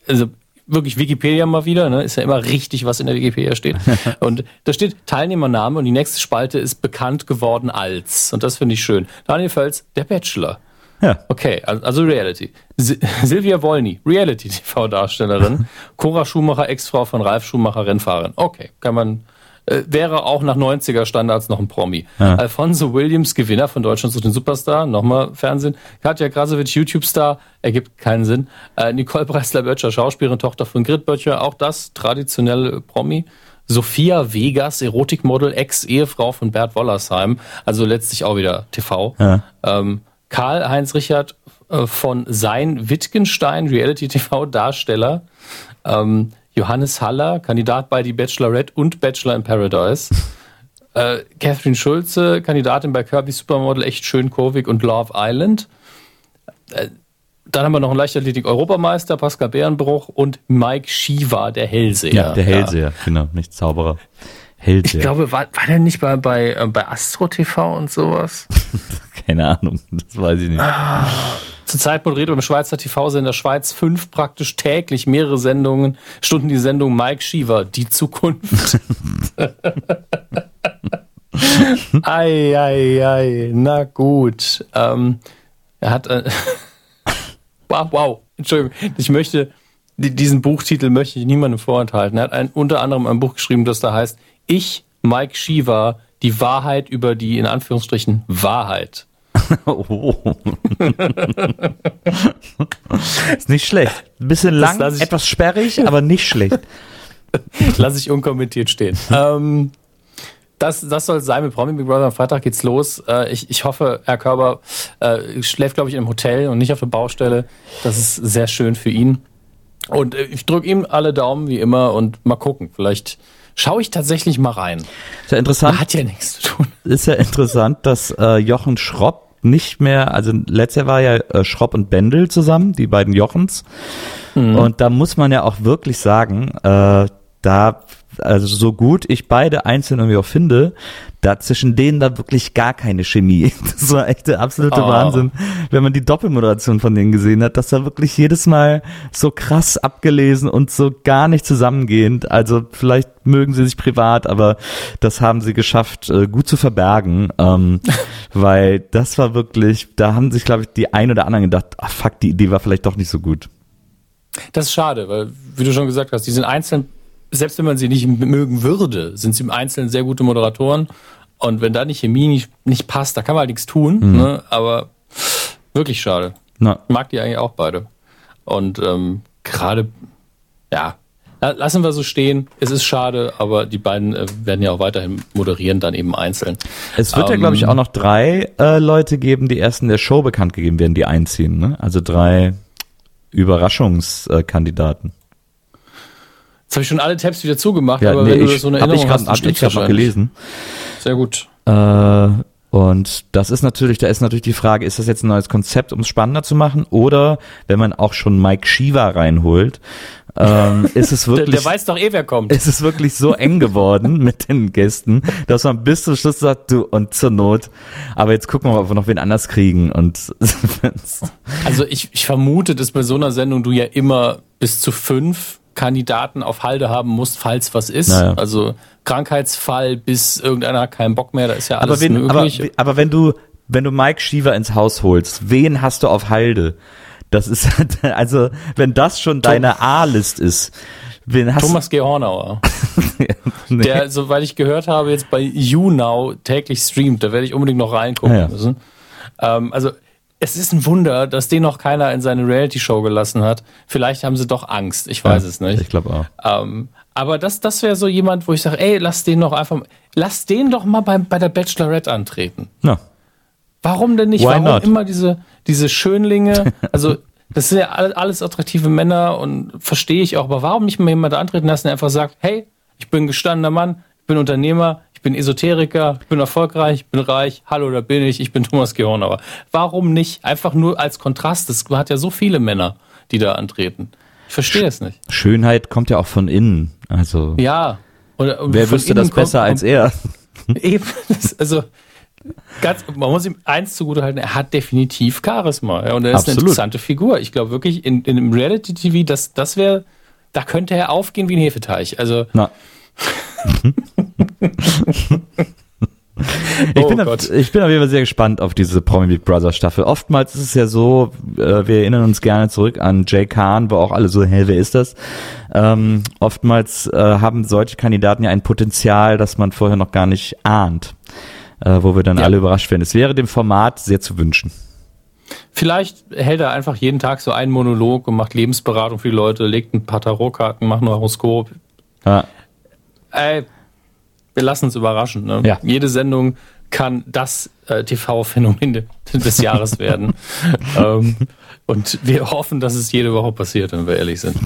also wirklich Wikipedia mal wieder, ne? ist ja immer richtig, was in der Wikipedia steht. und da steht Teilnehmername und die nächste Spalte ist bekannt geworden als. Und das finde ich schön. Daniel Völz, der Bachelor. Ja. Okay, also Reality. Silvia Wolny, Reality-TV-Darstellerin. Cora Schumacher, Ex-Frau von Ralf Schumacher, Rennfahrerin. Okay, kann man äh, wäre auch nach 90er Standards noch ein Promi. Ja. Alfonso Williams, Gewinner von Deutschland zu den Superstar, nochmal Fernsehen. Katja Krasowitsch, YouTube-Star, ergibt keinen Sinn. Äh, Nicole Preisler-Böttcher, Schauspielerin, Tochter von Grit Böttcher, auch das traditionelle Promi. Sophia Vegas, Erotikmodel, Ex-Ehefrau von Bert Wollersheim, also letztlich auch wieder TV. Ja. Ähm, Karl-Heinz Richard äh, von Sein Wittgenstein, Reality-TV-Darsteller. Ähm, Johannes Haller, Kandidat bei Die Bachelorette und Bachelor in Paradise. Äh, Catherine Schulze, Kandidatin bei Kirby Supermodel, echt schön kurvig und Love Island. Äh, dann haben wir noch einen Leichtathletik-Europameister, Pascal Bärenbruch und Mike Shiva, der Hellseher. Ja, der Hellseher, ja. genau, nicht Zauberer. Hellseher. Ich glaube, war, war der nicht bei, bei, äh, bei Astro TV und sowas? Keine Ahnung, das weiß ich nicht. Ah, Zurzeit moderiert beim Schweizer TV-Sender Schweiz fünf praktisch täglich mehrere Sendungen, Stunden die Sendung Mike Schiever, die Zukunft. ei, ei, ei, na gut. Ähm, er hat, äh, wow, wow, Entschuldigung, ich möchte, diesen Buchtitel möchte ich niemandem vorenthalten. Er hat ein, unter anderem ein Buch geschrieben, das da heißt, ich, Mike Shiva, die Wahrheit über die, in Anführungsstrichen, Wahrheit. Oh. ist nicht schlecht. Ein bisschen lang, etwas sperrig, aber nicht schlecht. Lass ich unkommentiert stehen. ähm, das, das soll sein mit Promi Big Brother. Am Freitag geht's los. Äh, ich, ich hoffe, Herr Körber äh, schläft, glaube ich, im Hotel und nicht auf der Baustelle. Das ist sehr schön für ihn. Und äh, ich drücke ihm alle Daumen, wie immer, und mal gucken. Vielleicht schaue ich tatsächlich mal rein. Ist ja interessant. Hat ja nichts zu tun. Ist ja interessant, dass äh, Jochen Schropp nicht mehr, also letztes Jahr war ja äh, Schropp und Bendel zusammen, die beiden Jochens. Mhm. Und da muss man ja auch wirklich sagen, äh, da also so gut ich beide einzeln irgendwie auch finde, da zwischen denen da wirklich gar keine Chemie. Das war echt der absolute oh. Wahnsinn, wenn man die Doppelmoderation von denen gesehen hat. Das war wirklich jedes Mal so krass abgelesen und so gar nicht zusammengehend. Also vielleicht mögen sie sich privat, aber das haben sie geschafft, äh, gut zu verbergen, ähm, weil das war wirklich, da haben sich, glaube ich, die ein oder anderen gedacht, ach fuck, die Idee war vielleicht doch nicht so gut. Das ist schade, weil, wie du schon gesagt hast, die sind einzeln selbst wenn man sie nicht mögen würde, sind sie im Einzelnen sehr gute Moderatoren. Und wenn da die Chemie nicht, nicht passt, da kann man halt nichts tun. Mhm. Ne? Aber wirklich schade. Na. Ich mag die eigentlich auch beide. Und ähm, gerade, ja, lassen wir so stehen. Es ist schade, aber die beiden äh, werden ja auch weiterhin moderieren, dann eben einzeln. Es wird ähm, ja, glaube ich, auch noch drei äh, Leute geben, die erst in der Show bekannt gegeben werden, die einziehen. Ne? Also drei Überraschungskandidaten. Jetzt habe ich schon alle Tabs wieder zugemacht, ja, aber nee, wenn du das so eine Erinnerung ich grad, hast, ich noch gelesen. Sehr gut. Äh, und das ist natürlich, da ist natürlich die Frage, ist das jetzt ein neues Konzept, um es spannender zu machen? Oder wenn man auch schon Mike Shiva reinholt, ähm, ist es wirklich. Der, der, weiß doch eh, wer kommt. Ist es wirklich so eng geworden mit den Gästen, dass man bis zum Schluss sagt, du und zur Not. Aber jetzt gucken wir mal, ob wir noch wen anders kriegen. Und also ich, ich vermute, dass bei so einer Sendung du ja immer bis zu fünf Kandidaten auf Halde haben musst, falls was ist. Naja. Also Krankheitsfall, bis irgendeiner hat keinen Bock mehr, da ist ja alles aber wen, möglich. Aber, aber wenn du wenn du Mike Schiever ins Haus holst, wen hast du auf Halde? Das ist, also, wenn das schon deine A-List ist, wen hast Thomas G. Hornauer. nee. Der, soweit ich gehört habe, jetzt bei YouNow täglich streamt. Da werde ich unbedingt noch reingucken ja, ja. müssen. Ähm, also, es ist ein Wunder, dass den noch keiner in seine Reality-Show gelassen hat. Vielleicht haben sie doch Angst. Ich weiß ja, es nicht. Ich glaube auch. Ähm, aber das, das wäre so jemand, wo ich sage, ey, lass den doch einfach, lass den doch mal bei, bei der Bachelorette antreten. Ja. Warum denn nicht? Why Warum not? immer diese, diese Schönlinge? Also, das sind ja alles attraktive Männer und verstehe ich auch, aber warum nicht mal jemand antreten lassen, der einfach sagt, hey, ich bin gestandener Mann, ich bin Unternehmer, ich bin Esoteriker, ich bin erfolgreich, ich bin reich, hallo, da bin ich, ich bin Thomas Gehornauer. Warum nicht? Einfach nur als Kontrast. Es hat ja so viele Männer, die da antreten. Ich verstehe es nicht. Schönheit kommt ja auch von innen. Also. Ja. Oder, Wer wüsste das besser kommt, als er? Eben, also Ganz, man muss ihm eins zugutehalten, er hat definitiv Charisma. Ja, und er ist Absolut. eine interessante Figur. Ich glaube wirklich, in, in einem Reality-TV, das, das wäre, da könnte er aufgehen wie ein Hefeteich. Also. Na. Ich, oh bin auf, ich bin auf jeden Fall sehr gespannt auf diese Promi Big Brother Staffel. Oftmals ist es ja so, äh, wir erinnern uns gerne zurück an Jay Kahn, wo auch alle so, hä, wer ist das? Ähm, oftmals äh, haben solche Kandidaten ja ein Potenzial, das man vorher noch gar nicht ahnt äh, wo wir dann ja. alle überrascht werden. Es wäre dem Format sehr zu wünschen. Vielleicht hält er einfach jeden Tag so einen Monolog und macht Lebensberatung für die Leute, legt ein paar Tarotkarten, macht ein Horoskop. Ja. Ey, wir lassen uns überraschen. Ne? Ja. Jede Sendung kann das äh, TV-Phänomen des Jahres werden. ähm, und wir hoffen, dass es jede Woche passiert, wenn wir ehrlich sind.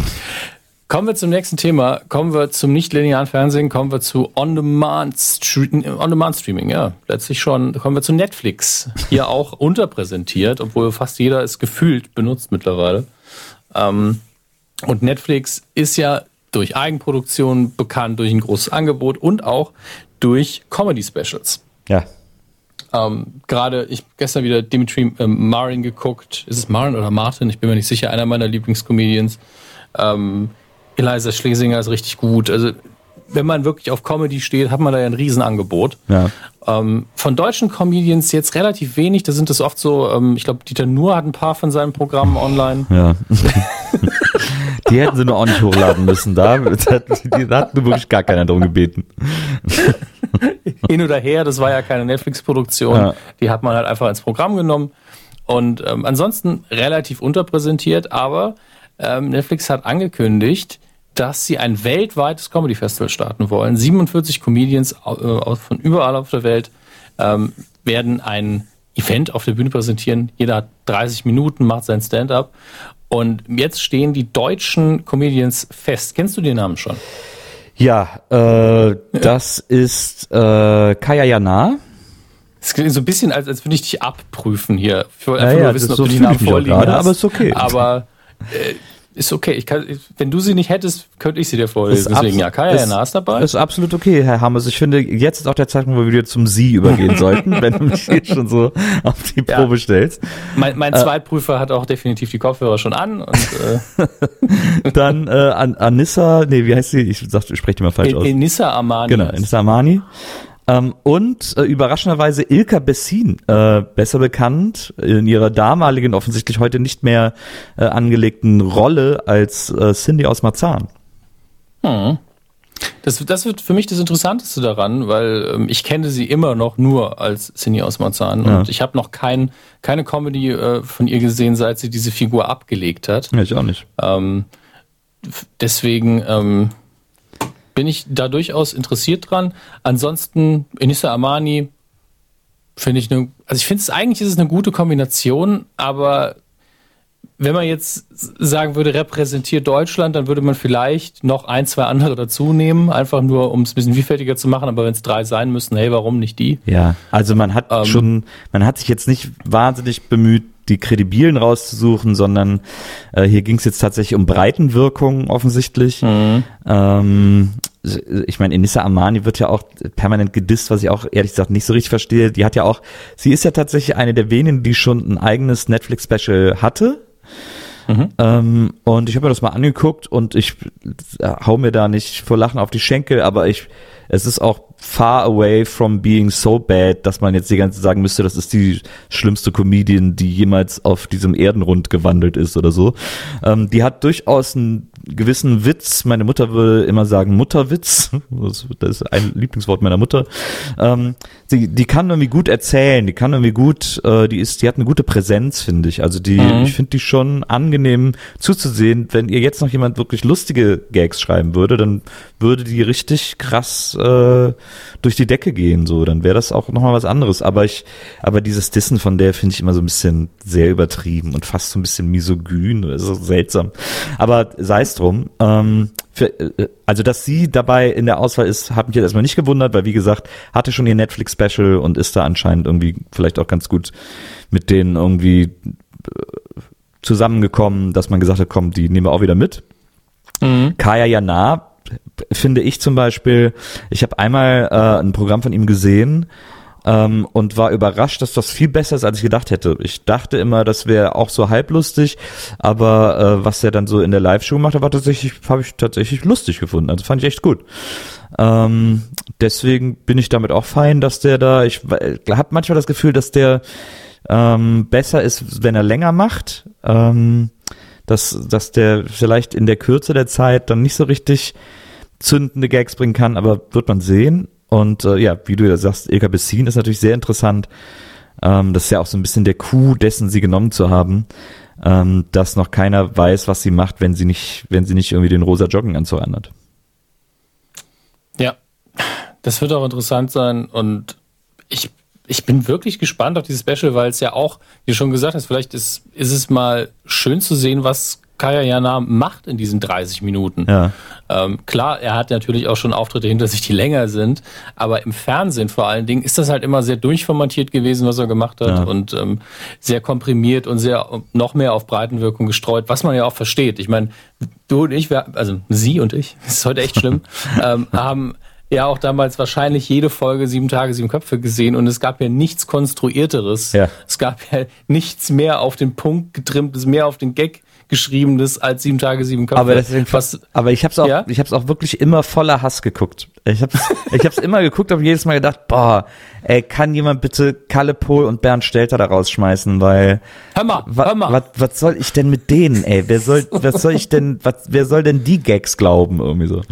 Kommen wir zum nächsten Thema. Kommen wir zum nicht-linearen Fernsehen. Kommen wir zu On-Demand-Streaming. On ja, letztlich schon. Kommen wir zu Netflix. Hier auch unterpräsentiert, obwohl fast jeder es gefühlt benutzt mittlerweile. Ähm, und Netflix ist ja durch Eigenproduktion bekannt, durch ein großes Angebot und auch durch Comedy-Specials. Ja. Ähm, Gerade ich gestern wieder Dimitri äh, Marin geguckt. Ist es Marin oder Martin? Ich bin mir nicht sicher. Einer meiner Lieblingscomedians. Ähm, Eliza Schlesinger ist richtig gut. Also wenn man wirklich auf Comedy steht, hat man da ja ein Riesenangebot. Ja. Ähm, von deutschen Comedians jetzt relativ wenig. Da sind es oft so, ähm, ich glaube, Dieter Nuhr hat ein paar von seinen Programmen online. Ja. die hätten sie nur auch nicht hochladen müssen. Da, da hat wirklich gar keiner darum gebeten. Hin oder her, das war ja keine Netflix-Produktion. Ja. Die hat man halt einfach ins Programm genommen. Und ähm, ansonsten relativ unterpräsentiert, aber ähm, Netflix hat angekündigt, dass sie ein weltweites Comedy Festival starten wollen. 47 Comedians äh, von überall auf der Welt ähm, werden ein Event auf der Bühne präsentieren. Jeder hat 30 Minuten, macht sein Stand-up. Und jetzt stehen die deutschen Comedians fest. Kennst du den Namen schon? Ja, äh, das ist äh, Kaya Jana. Es klingt so ein bisschen, als, als würde ich dich abprüfen hier. Ich wollte einfach ja, nur wissen, ob so du die Namen vorliegen hast. Aber ist okay. Aber äh, ist okay. Ich kann, wenn du sie nicht hättest, könnte ich sie dir vorlesen. Deswegen, ja, Kaya ist, Nas dabei. Ist absolut okay, Herr Hammers. Ich finde, jetzt ist auch der Zeitpunkt, wo wir wieder zum Sie übergehen sollten, wenn du mich hier schon so auf die Probe ja. stellst. Mein, mein äh, Zweitprüfer hat auch definitiv die Kopfhörer schon an. Und, äh Dann äh, An Anissa, nee, wie heißt sie? Ich, sag, ich spreche die mal falsch en, aus. Enissa Armani. Genau, Enissa Armani. Ähm, und äh, überraschenderweise Ilka Bessin, äh, besser bekannt in ihrer damaligen, offensichtlich heute nicht mehr äh, angelegten Rolle als äh, Cindy aus Marzahn. Hm. Das, das wird für mich das Interessanteste daran, weil ähm, ich kenne sie immer noch nur als Cindy aus Marzahn ja. und ich habe noch kein, keine Comedy äh, von ihr gesehen, seit sie diese Figur abgelegt hat. Ja, ich auch nicht. Ähm, deswegen ähm, bin ich da durchaus interessiert dran. Ansonsten, Enissa Armani finde ich eine, also ich finde es eigentlich ist es eine gute Kombination, aber wenn man jetzt sagen würde, repräsentiert Deutschland, dann würde man vielleicht noch ein, zwei andere dazu nehmen, einfach nur, um es ein bisschen vielfältiger zu machen. Aber wenn es drei sein müssen, hey, warum nicht die? Ja, also man hat ähm, schon, man hat sich jetzt nicht wahnsinnig bemüht, die kredibilen rauszusuchen, sondern äh, hier ging es jetzt tatsächlich um Breitenwirkung offensichtlich. Mhm. Ähm, ich meine, Enissa Amani wird ja auch permanent gedisst, was ich auch ehrlich gesagt nicht so richtig verstehe. Die hat ja auch, sie ist ja tatsächlich eine der wenigen, die schon ein eigenes Netflix-Special hatte. Mhm. Ähm, und ich habe mir das mal angeguckt und ich äh, hau mir da nicht vor Lachen auf die Schenkel, aber ich, es ist auch far away from being so bad, dass man jetzt die ganze Zeit sagen müsste, das ist die schlimmste Comedian, die jemals auf diesem Erdenrund gewandelt ist oder so. Ähm, die hat durchaus einen gewissen Witz. Meine Mutter würde immer sagen Mutterwitz. Das ist ein Lieblingswort meiner Mutter. Ähm, sie, die kann irgendwie gut erzählen, die kann irgendwie gut, äh, die ist, die hat eine gute Präsenz, finde ich. Also die, mhm. ich finde die schon angenehm zuzusehen. Wenn ihr jetzt noch jemand wirklich lustige Gags schreiben würde, dann würde die richtig krass äh, durch die Decke gehen, so, dann wäre das auch nochmal was anderes. Aber ich, aber dieses Dissen von der finde ich immer so ein bisschen sehr übertrieben und fast so ein bisschen misogyn oder so seltsam. Aber sei es drum. Ähm, für, äh, also, dass sie dabei in der Auswahl ist, hat mich jetzt erstmal nicht gewundert, weil wie gesagt, hatte schon ihr Netflix-Special und ist da anscheinend irgendwie vielleicht auch ganz gut mit denen irgendwie äh, zusammengekommen, dass man gesagt hat, komm, die nehmen wir auch wieder mit. Mhm. Kaya Jana finde ich zum Beispiel, ich habe einmal äh, ein Programm von ihm gesehen ähm, und war überrascht, dass das viel besser ist, als ich gedacht hätte. Ich dachte immer, das wäre auch so halblustig, aber äh, was er dann so in der Live-Show macht, war tatsächlich, habe ich tatsächlich lustig gefunden. Also fand ich echt gut. Ähm, deswegen bin ich damit auch fein, dass der da, ich habe manchmal das Gefühl, dass der ähm, besser ist, wenn er länger macht. Ähm, dass, dass der vielleicht in der Kürze der Zeit dann nicht so richtig zündende Gags bringen kann, aber wird man sehen. Und äh, ja, wie du ja sagst, Ilka Bessin ist natürlich sehr interessant. Ähm, das ist ja auch so ein bisschen der Coup dessen, sie genommen zu haben, ähm, dass noch keiner weiß, was sie macht, wenn sie nicht, wenn sie nicht irgendwie den rosa Jogginganzug anhat. Ja, das wird auch interessant sein und ich ich bin wirklich gespannt auf dieses Special, weil es ja auch, wie du schon gesagt hast, vielleicht ist, ist es mal schön zu sehen, was Kaya Jana macht in diesen 30 Minuten. Ja. Ähm, klar, er hat natürlich auch schon Auftritte hinter sich, die länger sind, aber im Fernsehen vor allen Dingen ist das halt immer sehr durchformatiert gewesen, was er gemacht hat ja. und ähm, sehr komprimiert und sehr noch mehr auf Breitenwirkung gestreut, was man ja auch versteht. Ich meine, du und ich, also sie und ich, das ist heute echt schlimm, ähm, haben ja auch damals wahrscheinlich jede Folge sieben Tage, sieben Köpfe gesehen und es gab ja nichts Konstruierteres. Ja. Es gab ja nichts mehr auf den Punkt getrimmtes, mehr auf den Gag geschriebenes als sieben Tage, sieben Köpfe. Aber, deswegen, Was, aber ich habe es auch, ja? ich habe es auch wirklich immer voller Hass geguckt. Ich habe ich hab's immer geguckt, habe jedes Mal gedacht, boah, ey, kann jemand bitte Kalle Pohl und Bernd Stelter da rausschmeißen, weil hör mal, wa, hör mal. Was, was soll ich denn mit denen, ey? Wer soll, was soll ich denn, was, wer soll denn die Gags glauben irgendwie so?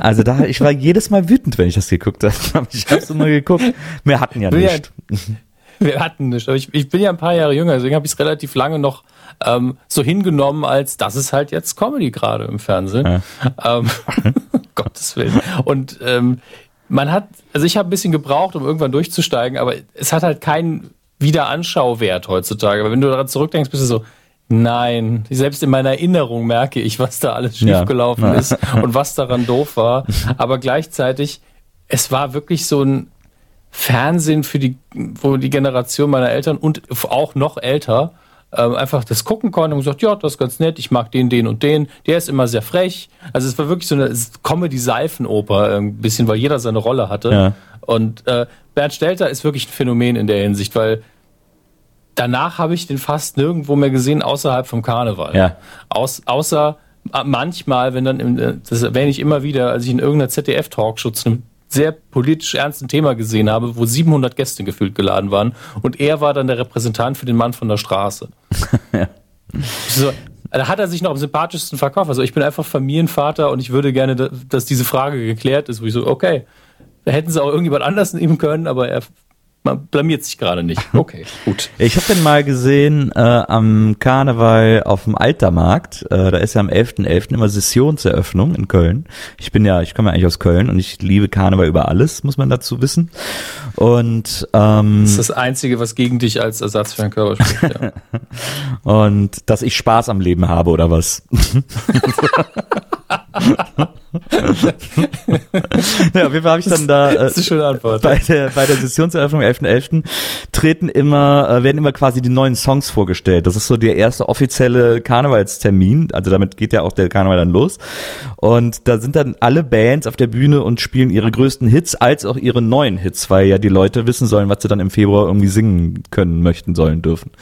Also da, ich war jedes Mal wütend, wenn ich das geguckt habe. Ich habe immer geguckt. Wir hatten ja nicht. Wir hatten nicht. Aber ich, ich bin ja ein paar Jahre jünger, deswegen habe ich es relativ lange noch ähm, so hingenommen, als das ist halt jetzt Comedy gerade im Fernsehen. Ja. Ähm, Gottes Willen. Und ähm, man hat, also ich habe ein bisschen gebraucht, um irgendwann durchzusteigen, aber es hat halt keinen Wiederanschauwert heutzutage. Aber wenn du daran zurückdenkst, bist du so, Nein, selbst in meiner Erinnerung merke ich, was da alles schiefgelaufen ja. ist und was daran doof war. Aber gleichzeitig, es war wirklich so ein Fernsehen für die, wo die Generation meiner Eltern und auch noch älter ähm, einfach das gucken konnte und gesagt, ja, das ist ganz nett, ich mag den, den und den. Der ist immer sehr frech. Also es war wirklich so eine Comedy-Seifenoper, ein bisschen, weil jeder seine Rolle hatte. Ja. Und äh, Bernd Stelter ist wirklich ein Phänomen in der Hinsicht, weil danach habe ich den fast nirgendwo mehr gesehen, außerhalb vom Karneval. Ja. Aus, außer äh, manchmal, wenn dann, im, äh, das erwähne ich immer wieder, als ich in irgendeiner ZDF-Talkshow zu einem sehr politisch ernsten Thema gesehen habe, wo 700 Gäste gefühlt geladen waren und er war dann der Repräsentant für den Mann von der Straße. ja. So, da hat er sich noch am sympathischsten verkauft. Also ich bin einfach Familienvater und ich würde gerne, dass diese Frage geklärt ist, wo ich so, okay, da hätten sie auch irgendjemand anders nehmen können, aber er man blamiert sich gerade nicht. Okay, gut. Ich habe den mal gesehen äh, am Karneval auf dem Altermarkt. Äh, da ist ja am 11.11. .11. immer Sessionseröffnung in Köln. Ich bin ja, ich komme ja eigentlich aus Köln und ich liebe Karneval über alles, muss man dazu wissen. Und ähm, das ist das Einzige, was gegen dich als Ersatz für einen Körper spricht. Ja. und dass ich Spaß am Leben habe oder was. ja, auf jeden Fall habe ich dann da äh, das ist eine schöne Antwort. bei der bei der Sessionseröffnung 11.11. .11. treten immer äh, werden immer quasi die neuen Songs vorgestellt. Das ist so der erste offizielle Karnevalstermin, also damit geht ja auch der Karneval dann los. Und da sind dann alle Bands auf der Bühne und spielen ihre größten Hits als auch ihre neuen Hits, weil ja die Leute wissen sollen, was sie dann im Februar irgendwie singen können, möchten, sollen, dürfen.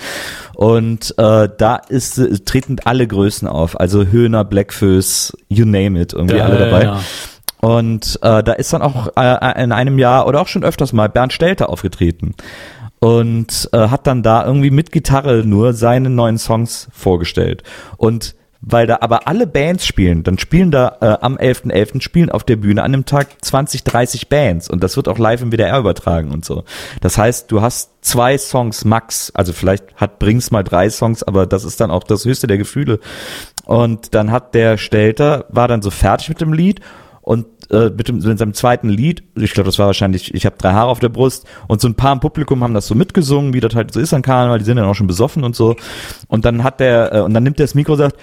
Und äh, da ist treten alle Größen auf, also Höhner, Blackfoes, you name it, irgendwie ja, alle dabei. Ja. Und äh, da ist dann auch äh, in einem Jahr oder auch schon öfters mal Bernd Stelter aufgetreten und äh, hat dann da irgendwie mit Gitarre nur seine neuen Songs vorgestellt. Und weil da aber alle Bands spielen, dann spielen da äh, am 11.11. .11. spielen auf der Bühne an einem Tag 20, 30 Bands und das wird auch live im WDR übertragen und so. Das heißt, du hast zwei Songs max, also vielleicht hat Brings mal drei Songs, aber das ist dann auch das höchste der Gefühle. Und dann hat der Stelter, war dann so fertig mit dem Lied und äh, mit, dem, mit seinem zweiten Lied, ich glaube, das war wahrscheinlich, ich habe drei Haare auf der Brust und so ein paar im Publikum haben das so mitgesungen, wie das halt so ist an Karneval, die sind dann auch schon besoffen und so. Und dann hat der, äh, und dann nimmt der das Mikro und sagt,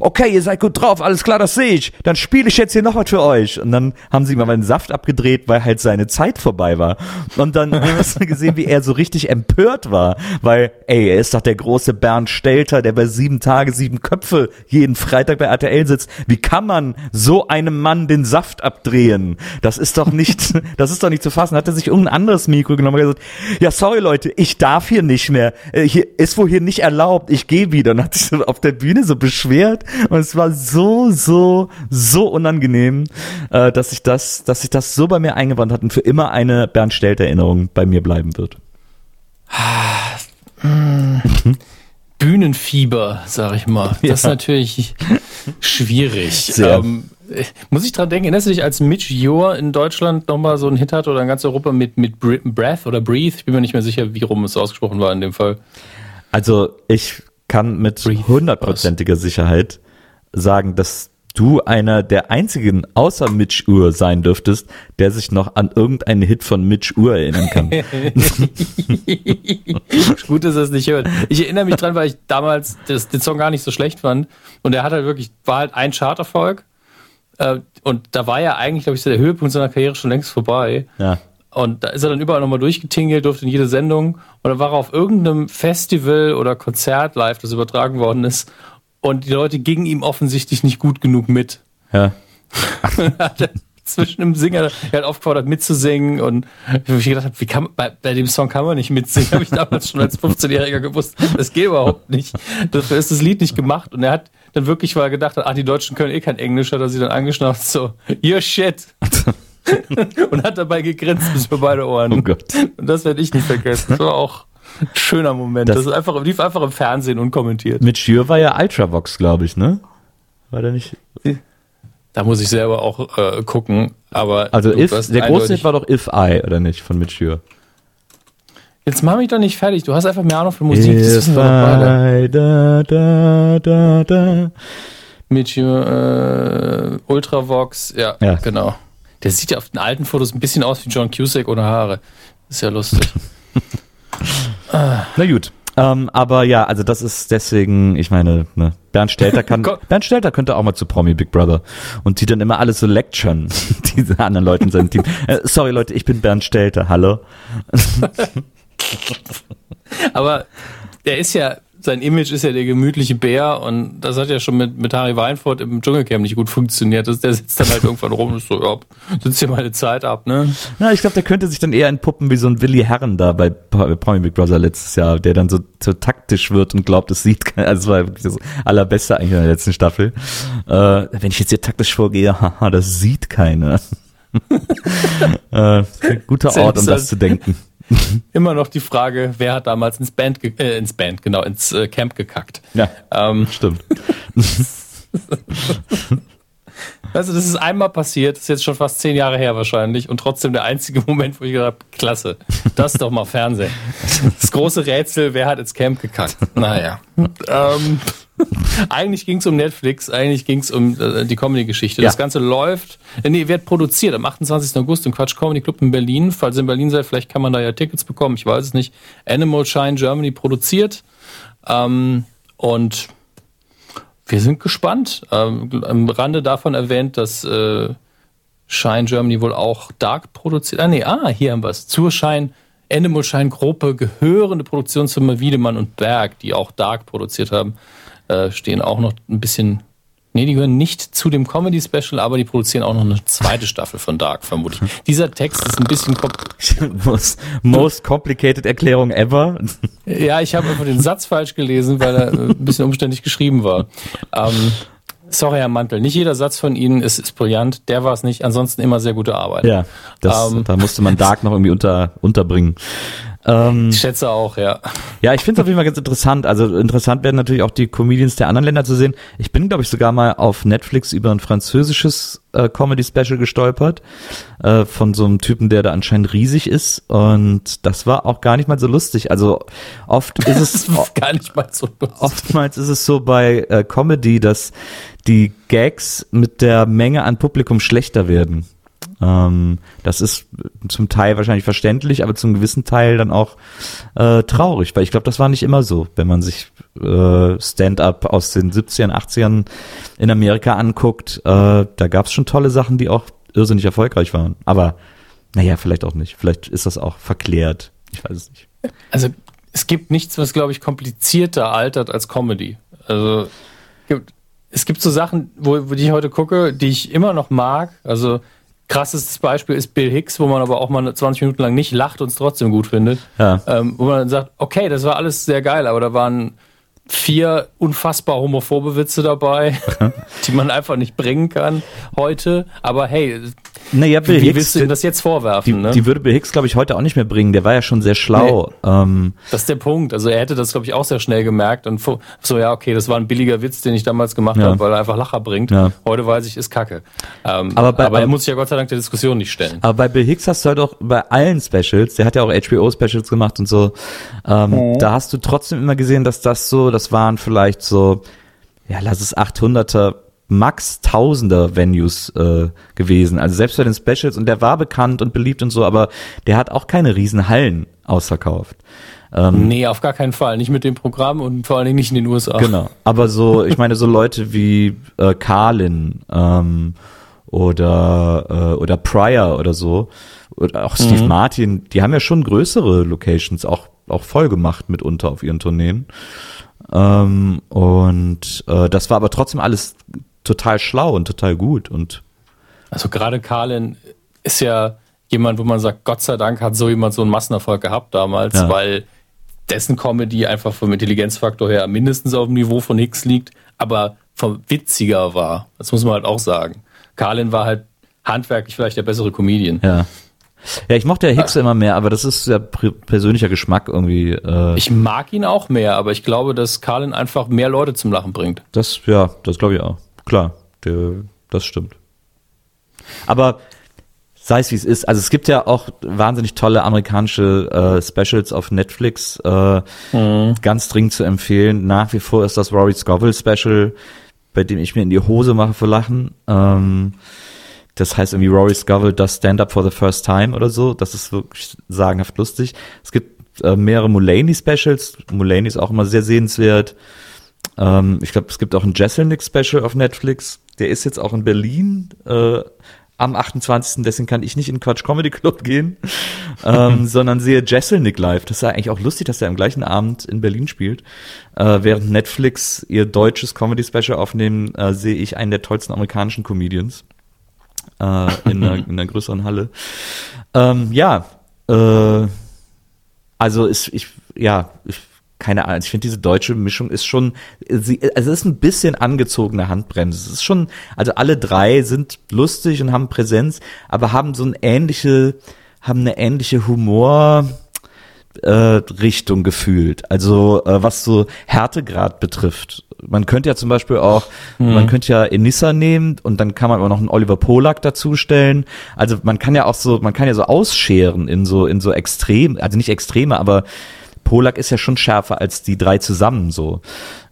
okay, ihr seid gut drauf, alles klar, das sehe ich. Dann spiele ich jetzt hier noch was für euch. Und dann haben sie mal meinen Saft abgedreht, weil halt seine Zeit vorbei war. Und dann hast du gesehen, wie er so richtig empört war, weil, ey, er ist doch der große Bernd Stelter, der bei sieben Tage, sieben Köpfe jeden Freitag bei RTL sitzt. Wie kann man so einem Mann den Saft abdrehen? Das ist doch nicht, das ist doch nicht zu fassen. Hat er sich irgendein anderes Mikro genommen und gesagt, ja, sorry Leute, ich darf hier nicht mehr. Äh, hier ist wohl hier nicht erlaubt. Ich gehe wieder. Und hat sich so auf der Bühne so beschwert und es war so, so, so unangenehm, äh, dass sich das, dass sich das so bei mir eingebrannt hat und für immer eine Bernd Stelt-Erinnerung bei mir bleiben wird. Bühnenfieber, sag ich mal. Das ja. ist natürlich schwierig. Ähm, muss ich dran denken, erinnerst du dich, als Mitch Ure in Deutschland nochmal so einen Hit hat oder in ganz Europa mit, mit Breath oder Breathe? Ich bin mir nicht mehr sicher, wie rum es ausgesprochen war in dem Fall. Also ich kann mit hundertprozentiger Sicherheit sagen, dass du einer der einzigen außer Mitch Ur sein dürftest, der sich noch an irgendeinen Hit von Mitch Ur erinnern kann. Gut, dass er es nicht hört. Ich erinnere mich dran, weil ich damals das, den Song gar nicht so schlecht fand. Und er hat halt wirklich, war halt ein Charterfolg. Äh, und da war ja eigentlich, glaube ich, so der Höhepunkt seiner Karriere schon längst vorbei. Ja. Und da ist er dann überall nochmal durchgetingelt, durfte in jede Sendung. Und dann war er auf irgendeinem Festival oder Konzert live, das übertragen worden ist. Und die Leute gingen ihm offensichtlich nicht gut genug mit. Ja. zwischen dem Singer, er hat aufgefordert mitzusingen und ich gedacht habe, wie kann bei, bei dem Song kann man nicht mitsingen, habe ich damals schon als 15-Jähriger gewusst, das geht überhaupt nicht. Dafür ist das Lied nicht gemacht und er hat dann wirklich, weil er gedacht hat, ah, die Deutschen können eh kein Englisch, hat er sie dann angeschnauzt, so, your shit. und hat dabei gegrinst bis für beide Ohren. Oh Gott. Und das werde ich nicht vergessen. Das war auch Schöner Moment. Das, das ist einfach, lief einfach im Fernsehen unkommentiert. Mit Schür war ja Ultravox, glaube ich, ne? War der nicht? Da muss ich selber auch äh, gucken, aber. Also if, der große Hit war doch If I, oder nicht, von Mitschür. Jetzt mach mich doch nicht fertig, du hast einfach mehr Ahnung von Musik. If das beide. Da, da, da, da. Mitschür, äh, Ultravox, ja, ja, genau. Der sieht ja auf den alten Fotos ein bisschen aus wie John Cusack ohne Haare. Ist ja lustig. Na gut. Ähm, aber ja, also das ist deswegen, ich meine, ne, Bernd Stelter kann, Bernd Stelter könnte auch mal zu Promi Big Brother und die dann immer alles so lecturen, diese anderen Leute in seinem Team. Äh, sorry Leute, ich bin Bernd Stelter, hallo. aber er ist ja sein Image ist ja der gemütliche Bär und das hat ja schon mit, mit Harry Weinfurt im Dschungelcamp nicht gut funktioniert. Das, der sitzt dann halt irgendwann rum und so, ja, sitzt hier meine Zeit ab, ne? Na, ich glaube, der könnte sich dann eher entpuppen wie so ein Willy Herren da bei Promi Big Brother letztes Jahr, der dann so, so taktisch wird und glaubt, es sieht keiner. Also, das war wirklich das allerbeste eigentlich in der letzten Staffel. Äh, wenn ich jetzt hier taktisch vorgehe, haha, das sieht keiner. äh, guter Ort, um das zu denken. immer noch die Frage, wer hat damals ins Band, äh, ins Band, genau, ins äh, Camp gekackt. Ja, ähm, stimmt. Also das ist einmal passiert, das ist jetzt schon fast zehn Jahre her wahrscheinlich und trotzdem der einzige Moment, wo ich gedacht habe, klasse, das ist doch mal Fernsehen. Das große Rätsel, wer hat ins Camp gekackt? Naja. ähm, eigentlich ging es um Netflix, eigentlich ging es um äh, die Comedy-Geschichte. Ja. Das Ganze läuft, äh, nee, wird produziert am 28. August im Quatsch Comedy Club in Berlin. Falls ihr in Berlin seid, vielleicht kann man da ja Tickets bekommen, ich weiß es nicht. Animal Shine Germany produziert. Ähm, und wir sind gespannt. Ähm, am Rande davon erwähnt, dass äh, Shine Germany wohl auch Dark produziert. Ah, nee, ah, hier haben wir es. Zur Shine, Animal Shine Gruppe gehörende Produktionsfirma Wiedemann und Berg, die auch Dark produziert haben, äh, stehen auch noch ein bisschen Nee, die gehören nicht zu dem Comedy Special, aber die produzieren auch noch eine zweite Staffel von Dark, vermutlich. Dieser Text ist ein bisschen most, most complicated Erklärung ever. Ja, ich habe einfach den Satz falsch gelesen, weil er ein bisschen umständlich geschrieben war. Ähm, sorry, Herr Mantel, nicht jeder Satz von Ihnen ist, ist brillant. Der war es nicht. Ansonsten immer sehr gute Arbeit. Ja, das, ähm, da musste man Dark noch irgendwie unter, unterbringen. Ähm, ich schätze auch, ja. Ja, ich finde es auf jeden Fall ganz interessant. Also interessant werden natürlich auch die Comedians der anderen Länder zu sehen. Ich bin, glaube ich, sogar mal auf Netflix über ein französisches äh, Comedy-Special gestolpert äh, von so einem Typen, der da anscheinend riesig ist. Und das war auch gar nicht mal so lustig. Also oft ist es gar nicht mal so lustig. Oftmals ist es so bei äh, Comedy, dass die Gags mit der Menge an Publikum schlechter werden. Ähm, das ist zum Teil wahrscheinlich verständlich, aber zum gewissen Teil dann auch äh, traurig, weil ich glaube, das war nicht immer so, wenn man sich äh, Stand-up aus den 70ern, 80ern in Amerika anguckt. Äh, da gab es schon tolle Sachen, die auch irrsinnig erfolgreich waren. Aber naja, vielleicht auch nicht. Vielleicht ist das auch verklärt. Ich weiß es nicht. Also es gibt nichts, was, glaube ich, komplizierter altert als Comedy. Also es gibt so Sachen, wo, wo die ich heute gucke, die ich immer noch mag. Also krassestes Beispiel ist Bill Hicks, wo man aber auch mal 20 Minuten lang nicht lacht und es trotzdem gut findet. Ja. Ähm, wo man dann sagt, okay, das war alles sehr geil, aber da waren vier unfassbar homophobe Witze dabei, die man einfach nicht bringen kann heute. Aber hey, naja, Bill wie Hicks, willst du ihm das jetzt vorwerfen? Die, ne? die würde Bill Hicks, glaube ich, heute auch nicht mehr bringen. Der war ja schon sehr schlau. Nee, ähm, das ist der Punkt. Also er hätte das, glaube ich, auch sehr schnell gemerkt und so, ja, okay, das war ein billiger Witz, den ich damals gemacht ja. habe, weil er einfach Lacher bringt. Ja. Heute weiß ich, ist Kacke. Ähm, aber, bei, aber er muss sich ja Gott sei Dank der Diskussion nicht stellen. Aber bei Bill Hicks hast du halt auch bei allen Specials, der hat ja auch HBO-Specials gemacht und so, ähm, mhm. da hast du trotzdem immer gesehen, dass das so, das waren vielleicht so, ja, lass es 800er Max Tausender Venues äh, gewesen. Also selbst bei den Specials und der war bekannt und beliebt und so, aber der hat auch keine riesen Hallen ausverkauft. Ähm, nee, auf gar keinen Fall. Nicht mit dem Programm und vor allen Dingen nicht in den USA. Genau. Aber so, ich meine, so Leute wie äh, Carlin ähm, oder, äh, oder Pryor oder so, oder auch Steve mhm. Martin, die haben ja schon größere Locations auch, auch voll gemacht mitunter auf ihren Tourneen. Ähm, und äh, das war aber trotzdem alles total schlau und total gut. Und also gerade Carlin ist ja jemand, wo man sagt, Gott sei Dank hat so jemand so einen Massenerfolg gehabt damals, ja. weil dessen Comedy einfach vom Intelligenzfaktor her mindestens auf dem Niveau von Hicks liegt, aber vom witziger war. Das muss man halt auch sagen. Carlin war halt handwerklich vielleicht der bessere Comedian. Ja. Ja, ich mochte ja Hicks immer mehr, aber das ist ja persönlicher Geschmack irgendwie. Äh ich mag ihn auch mehr, aber ich glaube, dass Carlin einfach mehr Leute zum Lachen bringt. Das, ja, das glaube ich auch. Klar, der, das stimmt. Aber sei es wie es ist, also es gibt ja auch wahnsinnig tolle amerikanische äh, Specials auf Netflix, äh, mhm. ganz dringend zu empfehlen. Nach wie vor ist das Rory Scovel Special, bei dem ich mir in die Hose mache für Lachen. Ähm, das heißt irgendwie Rory Scovel does Stand Up for the First Time oder so. Das ist wirklich sagenhaft lustig. Es gibt äh, mehrere Mulaney Specials. Mulaney ist auch immer sehr sehenswert. Ähm, ich glaube, es gibt auch ein Jesselnick-Special auf Netflix. Der ist jetzt auch in Berlin äh, am 28. Deswegen kann ich nicht in Quatsch Comedy Club gehen, ähm, sondern sehe Jesselnick live. Das ist ja eigentlich auch lustig, dass er am gleichen Abend in Berlin spielt. Äh, während Netflix ihr deutsches Comedy-Special aufnehmen, äh, sehe ich einen der tollsten amerikanischen Comedians äh, in, einer, in einer größeren Halle. Ähm, ja, äh, also ist ich ja ich keine Ahnung, ich finde diese deutsche Mischung ist schon, sie, also es ist ein bisschen angezogene Handbremse. Es ist schon, also alle drei sind lustig und haben Präsenz, aber haben so eine ähnliche, haben eine ähnliche Humor, äh, Richtung gefühlt. Also äh, was so Härtegrad betrifft. Man könnte ja zum Beispiel auch, mhm. man könnte ja Enissa nehmen und dann kann man aber noch einen Oliver Polak dazustellen. Also man kann ja auch so, man kann ja so ausscheren in so in so extrem, also nicht extreme, aber Polak ist ja schon schärfer als die drei zusammen so.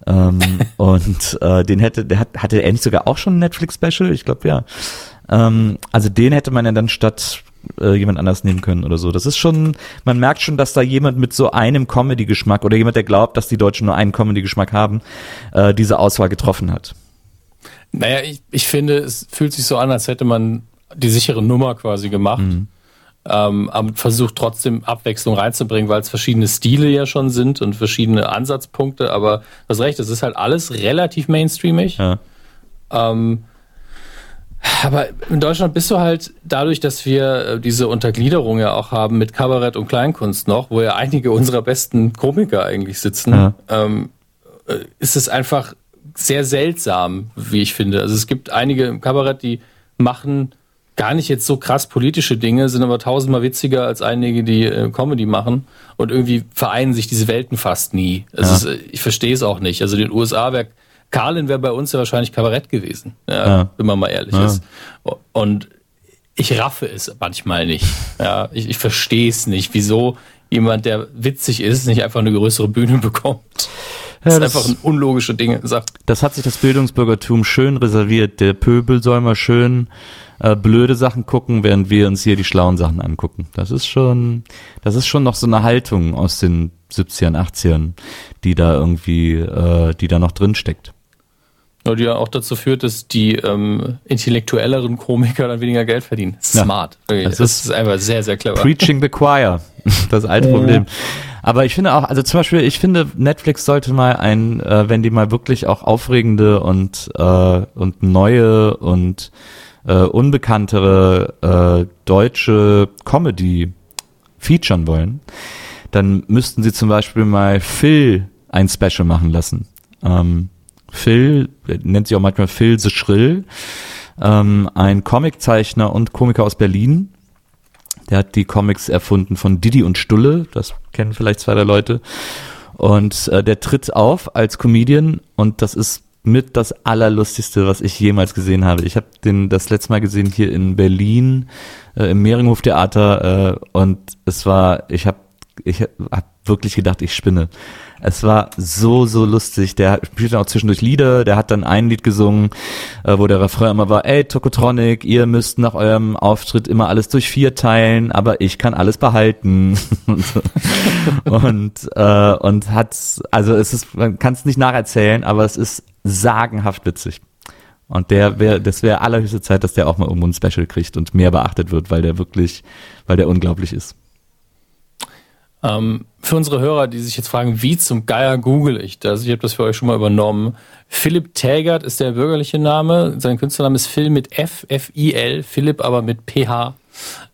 Ähm, und äh, den hätte, der hat, hatte er nicht sogar auch schon ein Netflix-Special? Ich glaube ja. Ähm, also den hätte man ja dann statt äh, jemand anders nehmen können oder so. Das ist schon, man merkt schon, dass da jemand mit so einem Comedy-Geschmack oder jemand, der glaubt, dass die Deutschen nur einen Comedy-Geschmack haben, äh, diese Auswahl getroffen hat. Naja, ich, ich finde, es fühlt sich so an, als hätte man die sichere Nummer quasi gemacht. Mhm. Ähm, aber versucht trotzdem Abwechslung reinzubringen, weil es verschiedene Stile ja schon sind und verschiedene Ansatzpunkte. Aber das Recht, es ist halt alles relativ mainstreamig. Ja. Ähm, aber in Deutschland bist du halt dadurch, dass wir äh, diese Untergliederung ja auch haben mit Kabarett und Kleinkunst noch, wo ja einige unserer besten Komiker eigentlich sitzen, ja. ähm, äh, ist es einfach sehr seltsam, wie ich finde. Also es gibt einige im Kabarett, die machen gar nicht jetzt so krass politische Dinge, sind aber tausendmal witziger als einige, die äh, Comedy machen. Und irgendwie vereinen sich diese Welten fast nie. Also ja. ist, ich verstehe es auch nicht. Also in den USA wäre Carlin wäre bei uns ja wahrscheinlich Kabarett gewesen, ja, ja. wenn man mal ehrlich ja. ist. Und ich raffe es manchmal nicht. Ja, ich, ich verstehe es nicht, wieso jemand, der witzig ist, nicht einfach eine größere Bühne bekommt. Das, ja, das ist einfach ein unlogische Dinge sagt. Das hat sich das Bildungsbürgertum schön reserviert. Der Pöbel soll mal schön äh, blöde Sachen gucken, während wir uns hier die schlauen Sachen angucken. Das ist schon, das ist schon noch so eine Haltung aus den 70ern, 80ern, die da irgendwie, äh, die da noch drin steckt. Ja, die ja auch dazu führt, dass die ähm, intellektuelleren Komiker dann weniger Geld verdienen. Smart. Okay. Das, das, ist einfach sehr, sehr clever. Preaching the choir. Das alte ja. Problem. Aber ich finde auch, also zum Beispiel, ich finde, Netflix sollte mal ein, äh, wenn die mal wirklich auch aufregende und, äh, und neue und äh, unbekanntere äh, deutsche Comedy featuren wollen, dann müssten sie zum Beispiel mal Phil ein Special machen lassen. Ähm, Phil, nennt sich auch manchmal Phil the Schrill, ähm, ein Comiczeichner und Komiker aus Berlin. Der hat die Comics erfunden von Didi und Stulle, das kennen vielleicht zwei der Leute. Und äh, der tritt auf als Comedian und das ist mit das allerlustigste, was ich jemals gesehen habe. Ich habe den das letzte Mal gesehen hier in Berlin äh, im Mehringhof Theater äh, und es war, ich habe ich hab wirklich gedacht, ich spinne. Es war so, so lustig. Der spielt dann auch zwischendurch Lieder. Der hat dann ein Lied gesungen, äh, wo der Refrain immer war, ey, Tokotronic, ihr müsst nach eurem Auftritt immer alles durch vier teilen, aber ich kann alles behalten. und, äh, und hat, also es ist, man kann es nicht nacherzählen, aber es ist sagenhaft witzig. Und der wäre, das wäre allerhöchste Zeit, dass der auch mal um ein Special kriegt und mehr beachtet wird, weil der wirklich, weil der unglaublich ist. Ähm, für unsere Hörer, die sich jetzt fragen, wie zum Geier google ich das? Ich habe das für euch schon mal übernommen. Philipp Tägert ist der bürgerliche Name. Sein Künstlername ist Phil mit F, F-I-L, Philipp aber mit PH.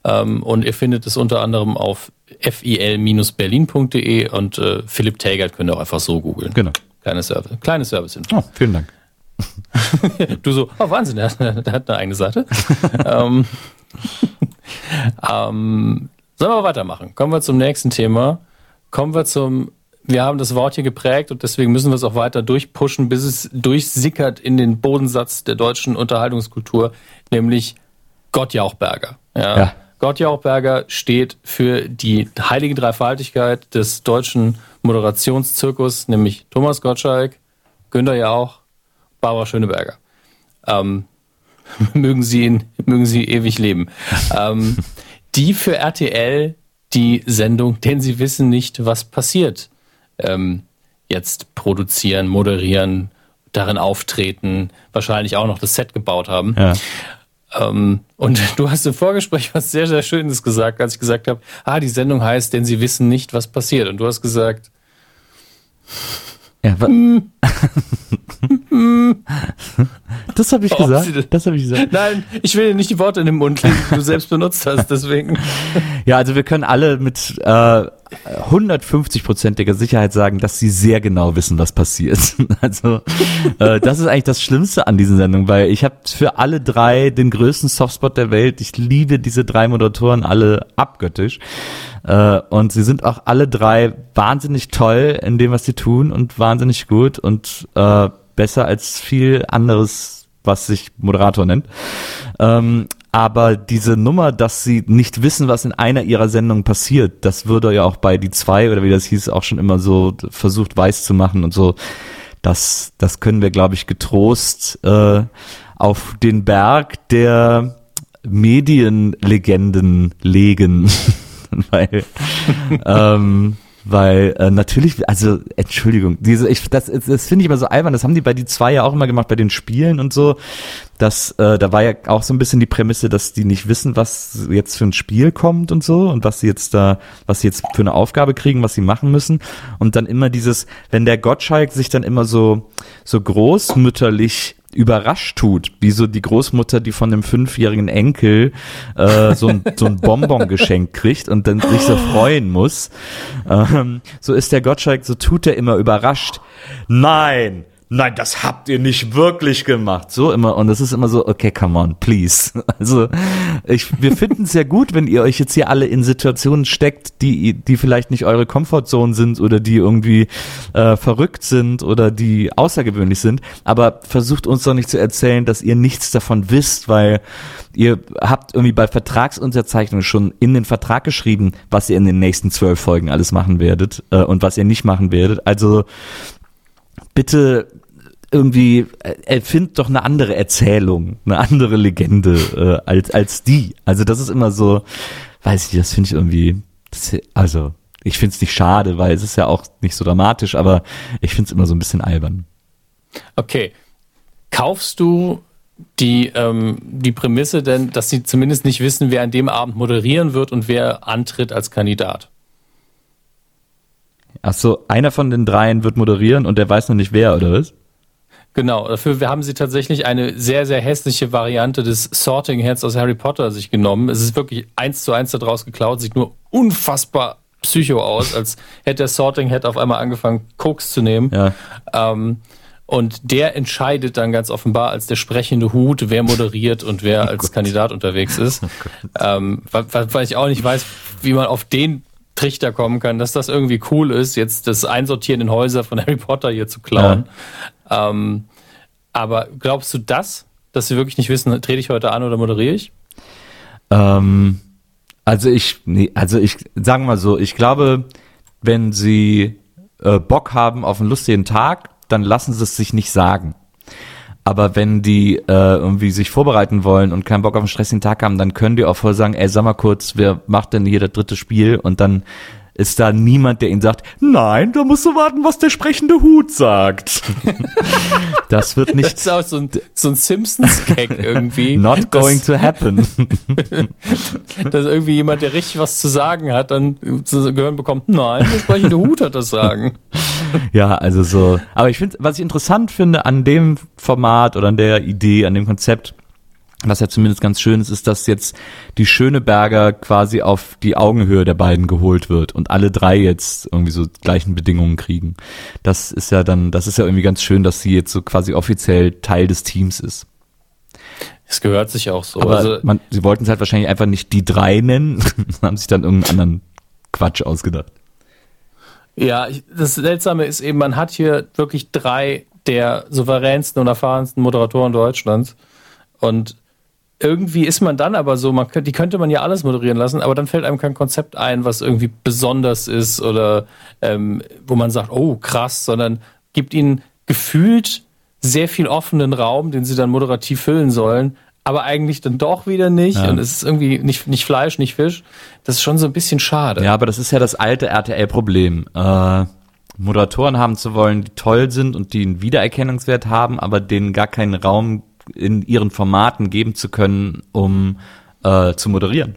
Ähm, und ihr findet es unter anderem auf fil-berlin.de und äh, Philipp Tägert könnt ihr auch einfach so googeln. Genau. Kleine Service, kleine Service. Oh, vielen Dank. du so, oh Wahnsinn, der hat, der hat eine eigene Seite. ähm, ähm, Sollen wir weitermachen? Kommen wir zum nächsten Thema. Kommen wir zum, wir haben das Wort hier geprägt und deswegen müssen wir es auch weiter durchpushen, bis es durchsickert in den Bodensatz der deutschen Unterhaltungskultur, nämlich Gottjauchberger. Ja. ja. Gottjauchberger steht für die heilige Dreifaltigkeit des deutschen Moderationszirkus, nämlich Thomas Gottschalk, Günter Jauch, Barbara Schöneberger. Ähm, mögen sie ihn, mögen sie ewig leben. ähm, die für RTL die Sendung, denn sie wissen nicht, was passiert, ähm, jetzt produzieren, moderieren, darin auftreten, wahrscheinlich auch noch das Set gebaut haben. Ja. Ähm, und du hast im Vorgespräch was sehr, sehr Schönes gesagt, als ich gesagt habe, ah, die Sendung heißt, denn sie wissen nicht, was passiert. Und du hast gesagt, ja, das habe ich gesagt. Das habe ich gesagt. Nein, ich will nicht die Worte in den Mund legen, die du selbst benutzt hast, deswegen. Ja, also wir können alle mit äh, 150-prozentiger Sicherheit sagen, dass sie sehr genau wissen, was passiert. Also äh, das ist eigentlich das Schlimmste an diesen Sendungen, weil ich habe für alle drei den größten Softspot der Welt. Ich liebe diese drei Moderatoren alle abgöttisch. Äh, und sie sind auch alle drei wahnsinnig toll in dem, was sie tun und wahnsinnig gut und äh, besser als viel anderes, was sich Moderator nennt. Ähm, aber diese Nummer, dass sie nicht wissen, was in einer ihrer Sendungen passiert, das würde ja auch bei die zwei oder wie das hieß auch schon immer so versucht weiß zu machen und so. Das, das können wir, glaube ich, getrost äh, auf den Berg der Medienlegenden legen. weil, ähm, weil äh, natürlich, also Entschuldigung, diese, ich, das, das finde ich immer so albern. Das haben die bei die zwei ja auch immer gemacht bei den Spielen und so. Das, äh, da war ja auch so ein bisschen die Prämisse, dass die nicht wissen, was jetzt für ein Spiel kommt und so und was sie jetzt da, was sie jetzt für eine Aufgabe kriegen, was sie machen müssen. Und dann immer dieses, wenn der Gottschalk sich dann immer so so großmütterlich überrascht tut, wie so die Großmutter, die von dem fünfjährigen Enkel äh, so, ein, so ein Bonbon geschenkt kriegt und dann sich so freuen muss. Ähm, so ist der Gottschalk, so tut er immer überrascht. Nein, nein, das habt ihr nicht wirklich gemacht. So immer. Und es ist immer so, okay, come on, please. Also ich, wir finden es ja gut, wenn ihr euch jetzt hier alle in Situationen steckt, die, die vielleicht nicht eure Comfortzone sind oder die irgendwie äh, verrückt sind oder die außergewöhnlich sind. Aber versucht uns doch nicht zu erzählen, dass ihr nichts davon wisst, weil ihr habt irgendwie bei Vertragsunterzeichnung schon in den Vertrag geschrieben, was ihr in den nächsten zwölf Folgen alles machen werdet äh, und was ihr nicht machen werdet. Also bitte irgendwie äh, erfind doch eine andere Erzählung, eine andere Legende äh, als als die. Also das ist immer so, weiß ich, das finde ich irgendwie, das, also ich finde es nicht schade, weil es ist ja auch nicht so dramatisch, aber ich finde es immer so ein bisschen albern. Okay, kaufst du die ähm, die Prämisse denn, dass sie zumindest nicht wissen, wer an dem Abend moderieren wird und wer antritt als Kandidat? Ach so, einer von den dreien wird moderieren und der weiß noch nicht wer, oder was? Genau, dafür haben sie tatsächlich eine sehr, sehr hässliche Variante des Sorting Heads aus Harry Potter sich genommen. Es ist wirklich eins zu eins daraus geklaut, sieht nur unfassbar psycho aus, als hätte der Sorting Head auf einmal angefangen, Koks zu nehmen. Ja. Ähm, und der entscheidet dann ganz offenbar als der sprechende Hut, wer moderiert und wer oh als Gott. Kandidat unterwegs ist. Oh ähm, weil, weil ich auch nicht weiß, wie man auf den Trichter kommen kann, dass das irgendwie cool ist, jetzt das Einsortieren in Häuser von Harry Potter hier zu klauen. Ja. Ähm, aber glaubst du das, dass sie wirklich nicht wissen, trete ich heute an oder moderiere ich? Ähm, also ich, nee, also ich, sagen mal so, ich glaube, wenn sie äh, Bock haben auf einen lustigen Tag, dann lassen sie es sich nicht sagen. Aber wenn die äh, irgendwie sich vorbereiten wollen und keinen Bock auf einen stressigen Tag haben, dann können die auch voll sagen, ey, sag mal kurz, wer macht denn hier das dritte Spiel? Und dann ist da niemand, der ihnen sagt, nein, da musst du warten, was der sprechende Hut sagt. das wird nicht. Das ist auch so ein, so ein Simpsons-Gag irgendwie. Not going to happen. dass irgendwie jemand, der richtig was zu sagen hat, dann zu gehören bekommt, nein, der sprechende Hut hat das Sagen. ja, also so. Aber ich finde, was ich interessant finde an dem Format oder an der Idee, an dem Konzept, was ja zumindest ganz schön ist, ist, dass jetzt die Schöneberger quasi auf die Augenhöhe der beiden geholt wird und alle drei jetzt irgendwie so gleichen Bedingungen kriegen. Das ist ja dann, das ist ja irgendwie ganz schön, dass sie jetzt so quasi offiziell Teil des Teams ist. Es gehört sich auch so. Aber also, man, sie wollten es halt wahrscheinlich einfach nicht die drei nennen, haben sich dann irgendeinen anderen Quatsch ausgedacht. Ja, das Seltsame ist eben, man hat hier wirklich drei der souveränsten und erfahrensten Moderatoren Deutschlands. Und irgendwie ist man dann aber so, man, die könnte man ja alles moderieren lassen, aber dann fällt einem kein Konzept ein, was irgendwie besonders ist oder ähm, wo man sagt, oh krass, sondern gibt ihnen gefühlt sehr viel offenen Raum, den sie dann moderativ füllen sollen, aber eigentlich dann doch wieder nicht. Ja. Und es ist irgendwie nicht, nicht Fleisch, nicht Fisch. Das ist schon so ein bisschen schade. Ja, aber das ist ja das alte RTL-Problem. Äh, Moderatoren haben zu wollen, die toll sind und die einen Wiedererkennungswert haben, aber denen gar keinen Raum in ihren Formaten geben zu können, um äh, zu moderieren.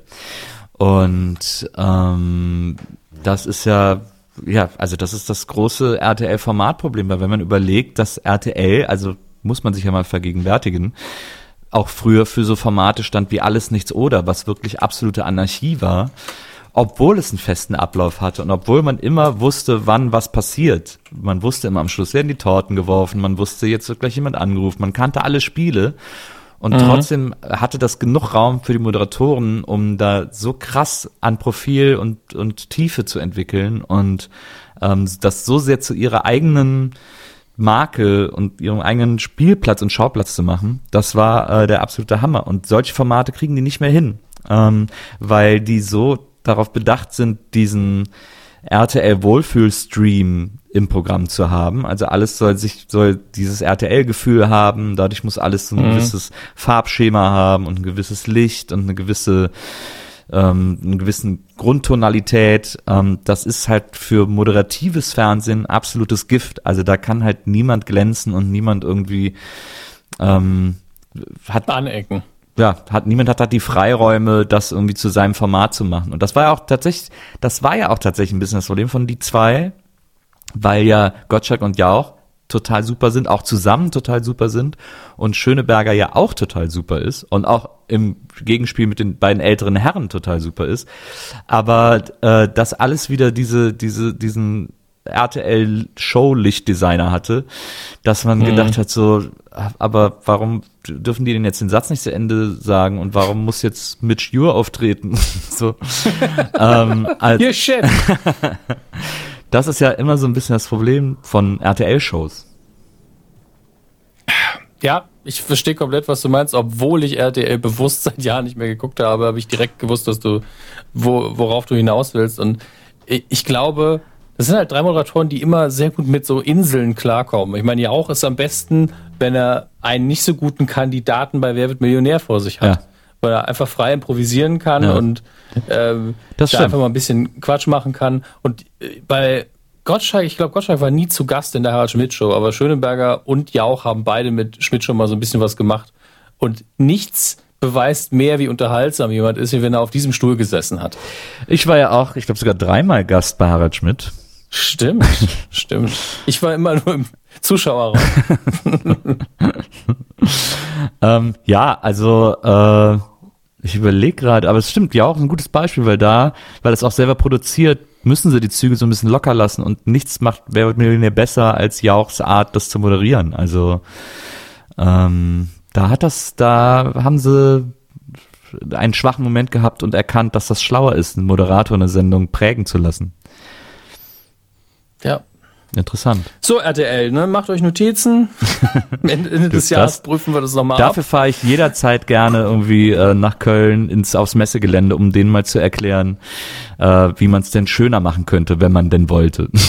Und ähm, das ist ja, ja, also das ist das große RTL-Formatproblem, weil wenn man überlegt, dass RTL, also muss man sich ja mal vergegenwärtigen, auch früher für so Formate stand wie alles nichts oder, was wirklich absolute Anarchie war obwohl es einen festen Ablauf hatte und obwohl man immer wusste, wann was passiert. Man wusste immer am Schluss werden die Torten geworfen, man wusste, jetzt wird gleich jemand angerufen, man kannte alle Spiele und mhm. trotzdem hatte das genug Raum für die Moderatoren, um da so krass an Profil und, und Tiefe zu entwickeln und ähm, das so sehr zu ihrer eigenen Marke und ihrem eigenen Spielplatz und Schauplatz zu machen, das war äh, der absolute Hammer. Und solche Formate kriegen die nicht mehr hin, ähm, weil die so darauf bedacht sind, diesen RTL Wohlfühlstream im Programm zu haben. Also alles soll sich, soll dieses RTL-Gefühl haben. Dadurch muss alles so ein mhm. gewisses Farbschema haben und ein gewisses Licht und eine gewisse ähm, einen gewissen Grundtonalität. Ähm, das ist halt für moderatives Fernsehen absolutes Gift. Also da kann halt niemand glänzen und niemand irgendwie ähm, hat anecken. Ja, hat niemand hat da die Freiräume, das irgendwie zu seinem Format zu machen. Und das war ja auch tatsächlich, das war ja auch tatsächlich ein bisschen das Problem von die zwei, weil ja Gottschalk und Jauch total super sind, auch zusammen total super sind und Schöneberger ja auch total super ist und auch im Gegenspiel mit den beiden älteren Herren total super ist. Aber äh, das alles wieder diese, diese, diesen RTL-Show-Lichtdesigner hatte, dass man mhm. gedacht hat, so, aber warum dürfen die denn jetzt den Satz nicht zu Ende sagen und warum muss jetzt Mitch Ure auftreten? so. ähm, als, Ihr Chef. das ist ja immer so ein bisschen das Problem von RTL-Shows. Ja, ich verstehe komplett, was du meinst. Obwohl ich RTL bewusst seit Jahren nicht mehr geguckt habe, habe ich direkt gewusst, dass du, wo, worauf du hinaus willst. Und ich glaube, das sind halt drei Moderatoren, die immer sehr gut mit so Inseln klarkommen. Ich meine, ja auch ist am besten, wenn er einen nicht so guten Kandidaten bei Wer wird Millionär vor sich hat. Ja. Weil er einfach frei improvisieren kann ja. und ähm, da einfach mal ein bisschen Quatsch machen kann. Und äh, bei Gottschalk, ich glaube, Gottschalk war nie zu Gast in der Harald Schmidt Show, aber Schönenberger und Jauch haben beide mit Schmidt schon mal so ein bisschen was gemacht. Und nichts beweist mehr, wie unterhaltsam jemand ist, wie wenn er auf diesem Stuhl gesessen hat. Ich war ja auch, ich glaube sogar dreimal Gast bei Harald Schmidt. Stimmt, stimmt. Ich war immer nur im Zuschauerraum. ähm, ja, also äh, ich überlege gerade, aber es stimmt, ja auch ein gutes Beispiel, weil da, weil es auch selber produziert, müssen sie die Züge so ein bisschen locker lassen und nichts macht Wer wird Millionär besser als Jauchs Art, das zu moderieren. Also ähm, da hat das, da haben sie einen schwachen Moment gehabt und erkannt, dass das schlauer ist, einen Moderator eine Sendung prägen zu lassen. Ja. Interessant. So, RTL, ne? Macht euch Notizen. Ende, Ende des Jahres prüfen wir das nochmal Dafür fahre ich jederzeit gerne irgendwie äh, nach Köln ins aufs Messegelände, um denen mal zu erklären, äh, wie man es denn schöner machen könnte, wenn man denn wollte.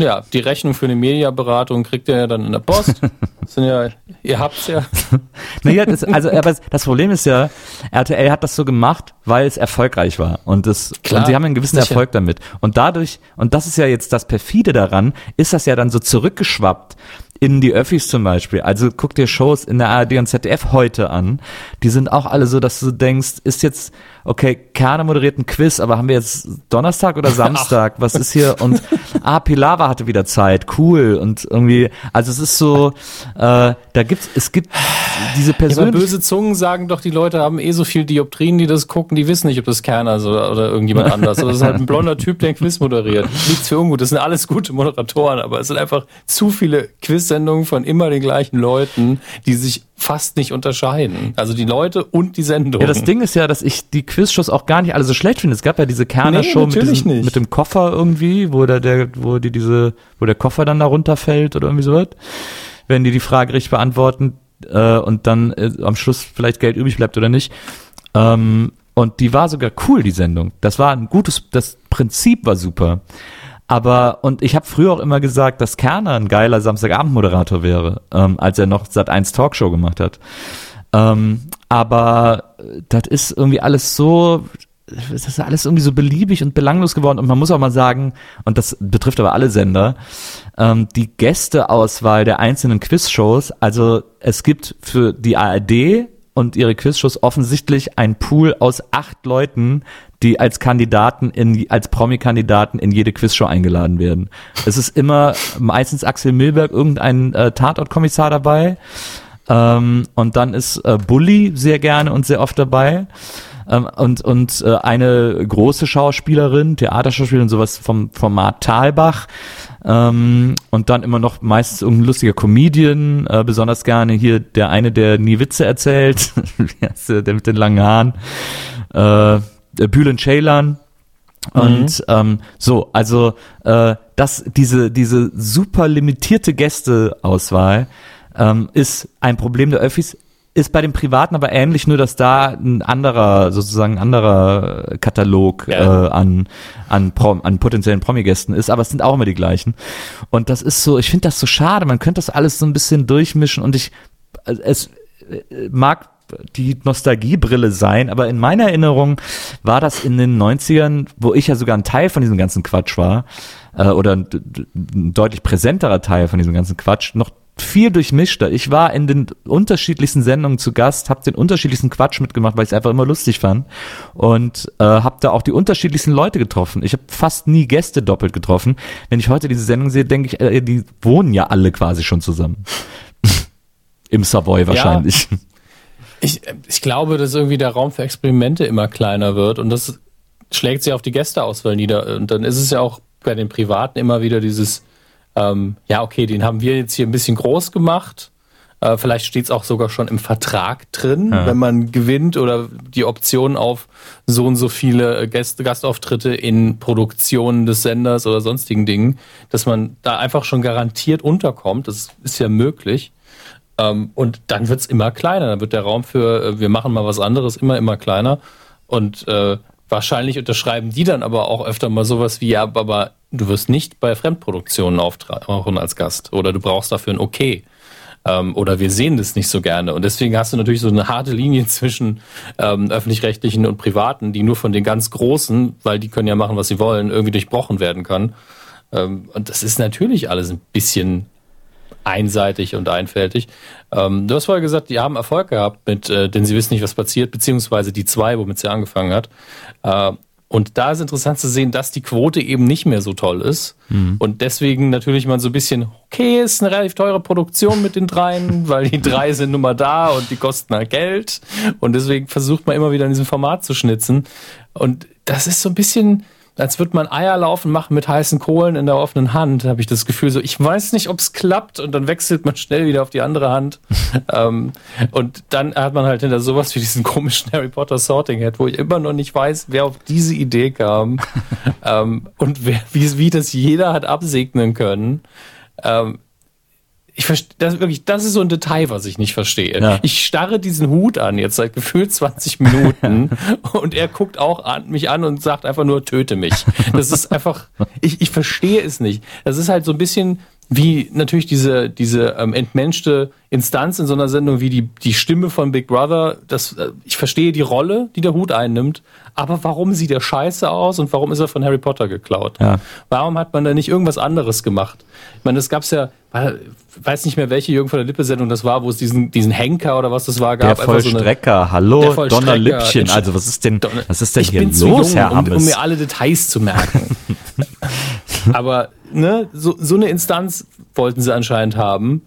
Ja, die Rechnung für eine Mediaberatung kriegt ihr ja dann in der Post. Das sind ja, ihr habt's ja. naja, das, also aber das Problem ist ja, RTL hat das so gemacht, weil es erfolgreich war und das Klar, und sie haben einen gewissen sicher. Erfolg damit und dadurch und das ist ja jetzt das perfide daran, ist das ja dann so zurückgeschwappt in die Öffis zum Beispiel. Also guck dir Shows in der ARD und ZDF heute an. Die sind auch alle so, dass du denkst, ist jetzt, okay, Kerner moderiert ein Quiz, aber haben wir jetzt Donnerstag oder Samstag? Ach. Was ist hier? Und ah, Pilava hatte wieder Zeit, cool. Und irgendwie, also es ist so, äh, da gibt's, es gibt diese Person. Ja, böse Zungen sagen doch, die Leute haben eh so viel Dioptrien, die das gucken, die wissen nicht, ob das Kerner ist oder, oder irgendjemand anders. Oder das ist halt ein blonder Typ, der ein Quiz moderiert. Nichts für ungut. Das sind alles gute Moderatoren, aber es sind einfach zu viele Quiz-Sendungen von immer den gleichen Leuten, die sich fast nicht unterscheiden. Also die Leute und die Sendung. Ja, das Ding ist ja, dass ich die Quizshows auch gar nicht alle so schlecht finde. Es gab ja diese Kerner-Show nee, mit, mit dem Koffer irgendwie, wo der, der, wo die diese, wo der Koffer dann da runterfällt oder irgendwie so wird. Wenn die die Frage richtig beantworten äh, und dann äh, am Schluss vielleicht Geld übrig bleibt oder nicht. Ähm, und die war sogar cool, die Sendung. Das war ein gutes, das Prinzip war super. Aber, und ich habe früher auch immer gesagt, dass Kerner ein geiler Samstagabendmoderator wäre, ähm, als er noch Sat 1 Talkshow gemacht hat. Ähm, aber das ist irgendwie alles so, das ist alles irgendwie so beliebig und belanglos geworden. Und man muss auch mal sagen, und das betrifft aber alle Sender, ähm, die Gästeauswahl der einzelnen Quizshows, also es gibt für die ARD und ihre Quizshows offensichtlich ein Pool aus acht Leuten, die als Kandidaten in, als Promi-Kandidaten in jede Quizshow eingeladen werden. Es ist immer meistens Axel Milberg, irgendein äh, Tatortkommissar dabei. Ähm, und dann ist äh, Bully sehr gerne und sehr oft dabei. Ähm, und und äh, eine große Schauspielerin, Theaterschauspielerin, sowas vom Format Talbach. Ähm, und dann immer noch meistens irgendein lustiger Comedian, äh, besonders gerne hier der eine, der nie Witze erzählt, der mit den langen Haaren. Äh, Bülent Ceylan. Und mhm. ähm, so, also äh, das, diese, diese super limitierte Gästeauswahl ähm, ist ein Problem der Öffis, ist bei den Privaten aber ähnlich, nur dass da ein anderer, sozusagen ein anderer Katalog ja. äh, an, an, Prom, an potenziellen Promi-Gästen ist, aber es sind auch immer die gleichen. Und das ist so, ich finde das so schade, man könnte das alles so ein bisschen durchmischen und ich, äh, es äh, mag die Nostalgiebrille sein, aber in meiner Erinnerung war das in den 90ern, wo ich ja sogar ein Teil von diesem ganzen Quatsch war, äh, oder ein, ein deutlich präsenterer Teil von diesem ganzen Quatsch, noch viel durchmischter. Ich war in den unterschiedlichsten Sendungen zu Gast, habe den unterschiedlichsten Quatsch mitgemacht, weil ich es einfach immer lustig fand und äh, habe da auch die unterschiedlichsten Leute getroffen. Ich habe fast nie Gäste doppelt getroffen. Wenn ich heute diese Sendung sehe, denke ich, äh, die wohnen ja alle quasi schon zusammen. Im Savoy wahrscheinlich. Ja, ich, ich glaube, dass irgendwie der Raum für Experimente immer kleiner wird und das schlägt sich auf die Gästeauswahl nieder. Und dann ist es ja auch bei den Privaten immer wieder dieses, ähm, ja, okay, den haben wir jetzt hier ein bisschen groß gemacht. Äh, vielleicht steht es auch sogar schon im Vertrag drin, ja. wenn man gewinnt oder die Option auf so und so viele Gäste, Gastauftritte in Produktionen des Senders oder sonstigen Dingen, dass man da einfach schon garantiert unterkommt. Das ist ja möglich. Ähm, und dann wird's immer kleiner. Dann wird der Raum für, äh, wir machen mal was anderes, immer, immer kleiner. Und äh, wahrscheinlich unterschreiben die dann aber auch öfter mal sowas wie, ja, aber du wirst nicht bei Fremdproduktionen auftauchen als Gast oder du brauchst dafür ein Okay. Ähm, oder wir sehen das nicht so gerne. Und deswegen hast du natürlich so eine harte Linie zwischen ähm, öffentlich-rechtlichen und privaten, die nur von den ganz Großen, weil die können ja machen, was sie wollen, irgendwie durchbrochen werden kann. Ähm, und das ist natürlich alles ein bisschen einseitig und einfältig. Ähm, du hast vorher gesagt, die haben Erfolg gehabt mit, äh, denn sie wissen nicht, was passiert, beziehungsweise die zwei, womit sie angefangen hat. Äh, und da ist interessant zu sehen, dass die Quote eben nicht mehr so toll ist. Mhm. Und deswegen natürlich man so ein bisschen, okay, ist eine relativ teure Produktion mit den dreien, weil die drei sind nun mal da und die kosten halt Geld. Und deswegen versucht man immer wieder in diesem Format zu schnitzen. Und das ist so ein bisschen, als würde man Eierlaufen machen mit heißen Kohlen in der offenen Hand, habe ich das Gefühl so, ich weiß nicht, ob es klappt und dann wechselt man schnell wieder auf die andere Hand. ähm, und dann hat man halt hinter sowas wie diesen komischen Harry Potter Sorting Head, wo ich immer noch nicht weiß, wer auf diese Idee kam ähm, und wer, wie, wie das jeder hat absegnen können. Ähm, ich verstehe, das wirklich, das ist so ein Detail, was ich nicht verstehe. Ja. Ich starre diesen Hut an, jetzt seit gefühlt 20 Minuten, und er guckt auch an, mich an und sagt einfach nur, töte mich. Das ist einfach, ich, ich verstehe es nicht. Das ist halt so ein bisschen wie natürlich diese, diese ähm, entmenschte Instanz in so einer Sendung wie die, die Stimme von Big Brother. Das, äh, ich verstehe die Rolle, die der Hut einnimmt, aber warum sieht er scheiße aus und warum ist er von Harry Potter geklaut? Ja. Warum hat man da nicht irgendwas anderes gemacht? Ich meine, das gab's ja, weiß nicht mehr, welche Jürgen von der Lippe-Sendung das war, wo es diesen, diesen Henker oder was das war, gab. Der Vollstrecker, so hallo, Vollstrecker, Donnerlippchen, also was ist denn, was ist denn ich hier bin los, Herr um, um mir alle Details zu merken. aber ne, so, so eine Instanz wollten sie anscheinend haben.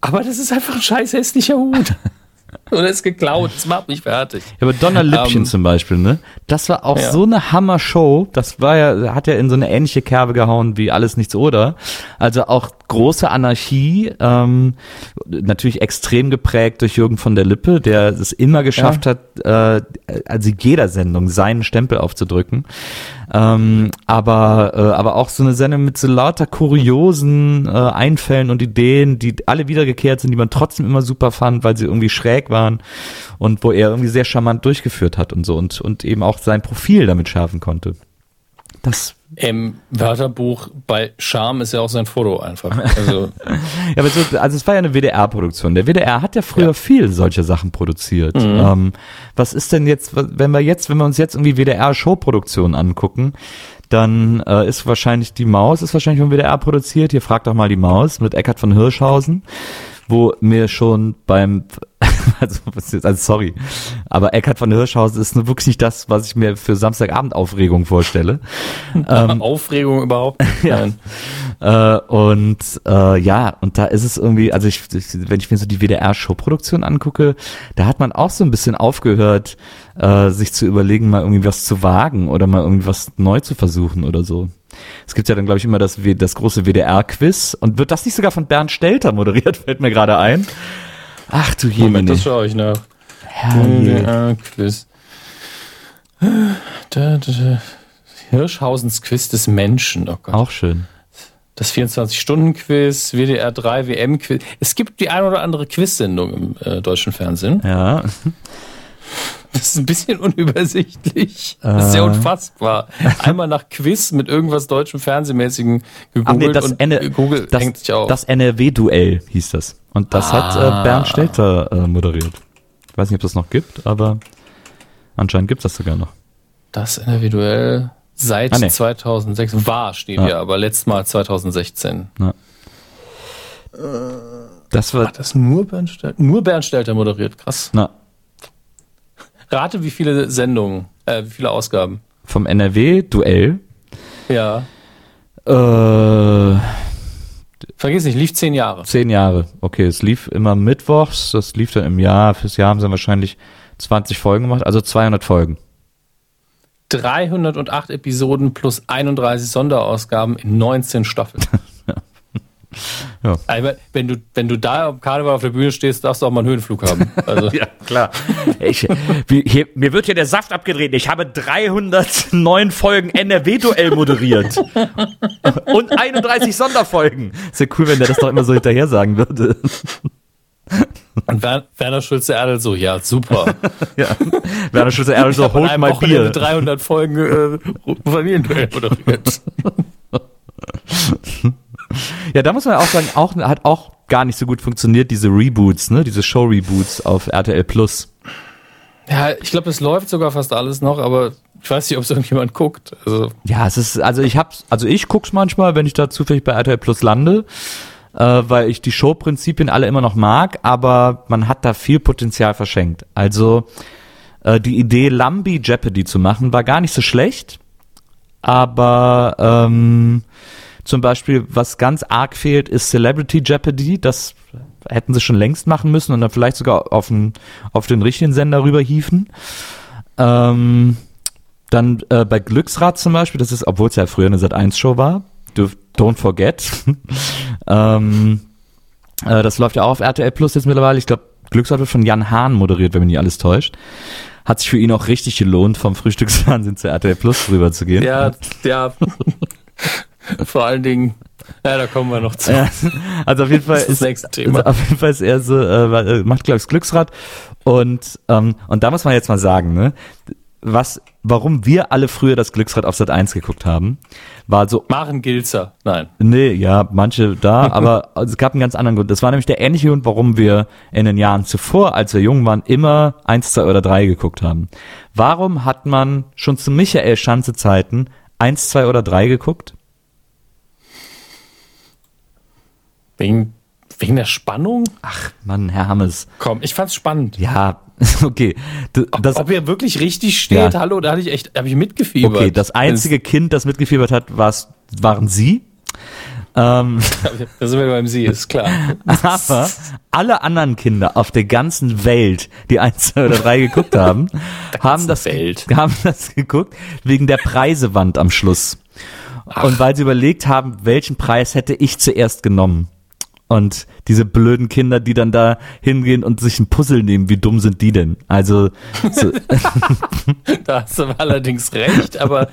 Aber das ist einfach ein scheiß hässlicher Hut. Und er ist geklaut, das macht mich fertig. Ja, aber Donnerlippchen um, ähm, zum Beispiel, ne? Das war auch ja. so eine Hammer-Show. Das war ja, hat ja in so eine ähnliche Kerbe gehauen wie Alles Nichts Oder. Also auch große Anarchie, ähm, natürlich extrem geprägt durch Jürgen von der Lippe, der es immer geschafft ja. hat, äh, also jeder Sendung seinen Stempel aufzudrücken. Ähm, aber, äh, aber auch so eine Sendung mit so lauter kuriosen äh, Einfällen und Ideen, die alle wiedergekehrt sind, die man trotzdem immer super fand, weil sie irgendwie schräg waren und wo er irgendwie sehr charmant durchgeführt hat und so und, und eben auch sein Profil damit schärfen konnte. Das im Wörterbuch bei Charme ist ja auch sein Foto einfach. Also, ja, aber so, also es war ja eine WDR-Produktion. Der WDR hat ja früher ja. viel solche Sachen produziert. Mhm. Ähm, was ist denn jetzt, wenn wir jetzt, wenn wir uns jetzt irgendwie WDR-Showproduktionen angucken, dann äh, ist wahrscheinlich die Maus, ist wahrscheinlich vom WDR produziert. Hier fragt doch mal die Maus mit Eckart von Hirschhausen wo mir schon beim, also, also sorry, aber Eckhard von Hirschhausen ist nur wirklich nicht das, was ich mir für Samstagabend Aufregung vorstelle. ähm, Aufregung überhaupt? ja. Äh, und äh, ja, und da ist es irgendwie, also ich, wenn ich mir so die WDR-Showproduktion angucke, da hat man auch so ein bisschen aufgehört, äh, sich zu überlegen, mal irgendwie was zu wagen oder mal irgendwie was neu zu versuchen oder so. Es gibt ja dann, glaube ich, immer das, das große WDR-Quiz. Und wird das nicht sogar von Bernd Stelter moderiert, fällt mir gerade ein. Ach du Jemine. Moment, das schaue ich nach. WDR-Quiz. Hirschhausens Quiz des Menschen. Oh Gott. Auch schön. Das 24-Stunden-Quiz, WDR 3 WM-Quiz. Es gibt die ein oder andere Quiz-Sendung im äh, deutschen Fernsehen. Ja. Das ist ein bisschen unübersichtlich. Das ist sehr äh. unfassbar. Einmal nach Quiz mit irgendwas deutschem Fernsehmäßigen gegoogelt nee, das und N Google das, hängt sich auf. Das NRW-Duell hieß das. Und das ah. hat äh, ah. Bernd Stelter äh, moderiert. weiß nicht, ob das noch gibt, aber anscheinend gibt es das sogar noch. Das individuell seit Ah, nee. 2006 war, steht Ja. hier, aber letztes Mal 2016. Das war, Hat das nur Bernd Stelter? Nur Bernd Stelter moderiert, krass. na, Rate, wie viele Sendungen, äh, wie viele Ausgaben? vom NRW-Duell. Ja, Äh, vergiss nicht, lief zehn Jahre. zehn Jahre. Okay, es lief immer mittwochs, das lief dann im Jahr. Fürs Jahr haben sie wahrscheinlich 20 Folgen gemacht, also 200 Folgen. 308 Episoden plus 31 Sonderausgaben in 19 Staffeln. Ja. Aber wenn du, wenn du da am Karneval auf der Bühne stehst, darfst du auch mal einen Höhenflug haben. Also, Ja, klar. Ich, hier, mir wird hier der Saft abgedreht. Ich habe 309 Folgen NRW-Duell moderiert. Und 31 Sonderfolgen. Ist ja cool, wenn der das doch immer so hinterher sagen würde. Und Wer- Werner Schulze-Erdel so, ja, super. Ja. Werner Schulze-Erdl so, Ich hab an holt Wochenende Bier. 300 Folgen äh, Familienduell moderiert. Ja, da muss man auch sagen, auch, hat auch gar nicht so gut funktioniert, diese Reboots, ne, diese Show-Reboots auf RTL Plus. Ja, ich glaube, es läuft sogar fast alles noch, aber ich weiß nicht, ob es irgendjemand guckt. Also, Ja, es ist, also ich hab's, also ich guck's manchmal, wenn ich da zufällig bei RTL Plus lande, äh, weil ich die Showprinzipien alle immer noch mag, aber man hat da viel Potenzial verschenkt. Also äh, die Idee, Lambi Jeopardy zu machen, war gar nicht so schlecht, aber ähm, zum Beispiel, was ganz arg fehlt, ist Celebrity Jeopardy. Das hätten sie schon längst machen müssen und dann vielleicht sogar auf den, auf den richtigen Sender rüber hieven. Ähm, dann äh, bei Glücksrad zum Beispiel, das ist, obwohl es ja früher eine Sat1-Show war, don't forget. ähm, äh, das läuft ja auch auf RTL Plus jetzt mittlerweile. Ich glaube, Glücksrad wird von Jan Hahn moderiert, wenn mich nicht alles täuscht. Hat sich für ihn auch richtig gelohnt, vom Frühstücksfernsehen zu RTL Plus rüber zu gehen. ja, ja. Vor allen Dingen, ja, da kommen wir noch zu. Ja, also auf jeden Fall Das ist das nächste Thema. Also auf jeden Fall ist er so, äh, äh, macht glaube ich das Glücksrad und ähm, und da muss man jetzt mal sagen, ne, was, warum wir alle früher das Glücksrad auf Sat 1 geguckt haben, war so, Maren Gilzer, nein. nee, ja, manche da, aber es gab einen ganz anderen Grund. Das war nämlich der ähnliche Grund, warum wir in den Jahren zuvor, als wir jung waren, immer eins, zwei oder drei geguckt haben. Warum hat man schon zu Michael Schanze Zeiten eins, zwei oder drei geguckt? Wegen, wegen der Spannung? Ach, Mann, Herr Hammes. Komm, ich fand's spannend. Ja, okay. Du, das, Ob er wirklich richtig steht, Ja. hallo, da hatte ich echt, habe ich mitgefiebert. Okay, das einzige Kind, das mitgefiebert hat, war's, waren Sie. Ähm, Da sind wir beim Sie, ist klar. aber alle anderen Kinder auf der ganzen Welt, die eins, zwei oder drei geguckt haben, haben das, Welt. haben das geguckt wegen der Preisewand am Schluss. Und weil sie überlegt haben, welchen Preis hätte ich zuerst genommen. Und diese blöden Kinder, die dann da hingehen und sich ein Puzzle nehmen, wie dumm sind die denn? Also, so, Da hast du allerdings recht, aber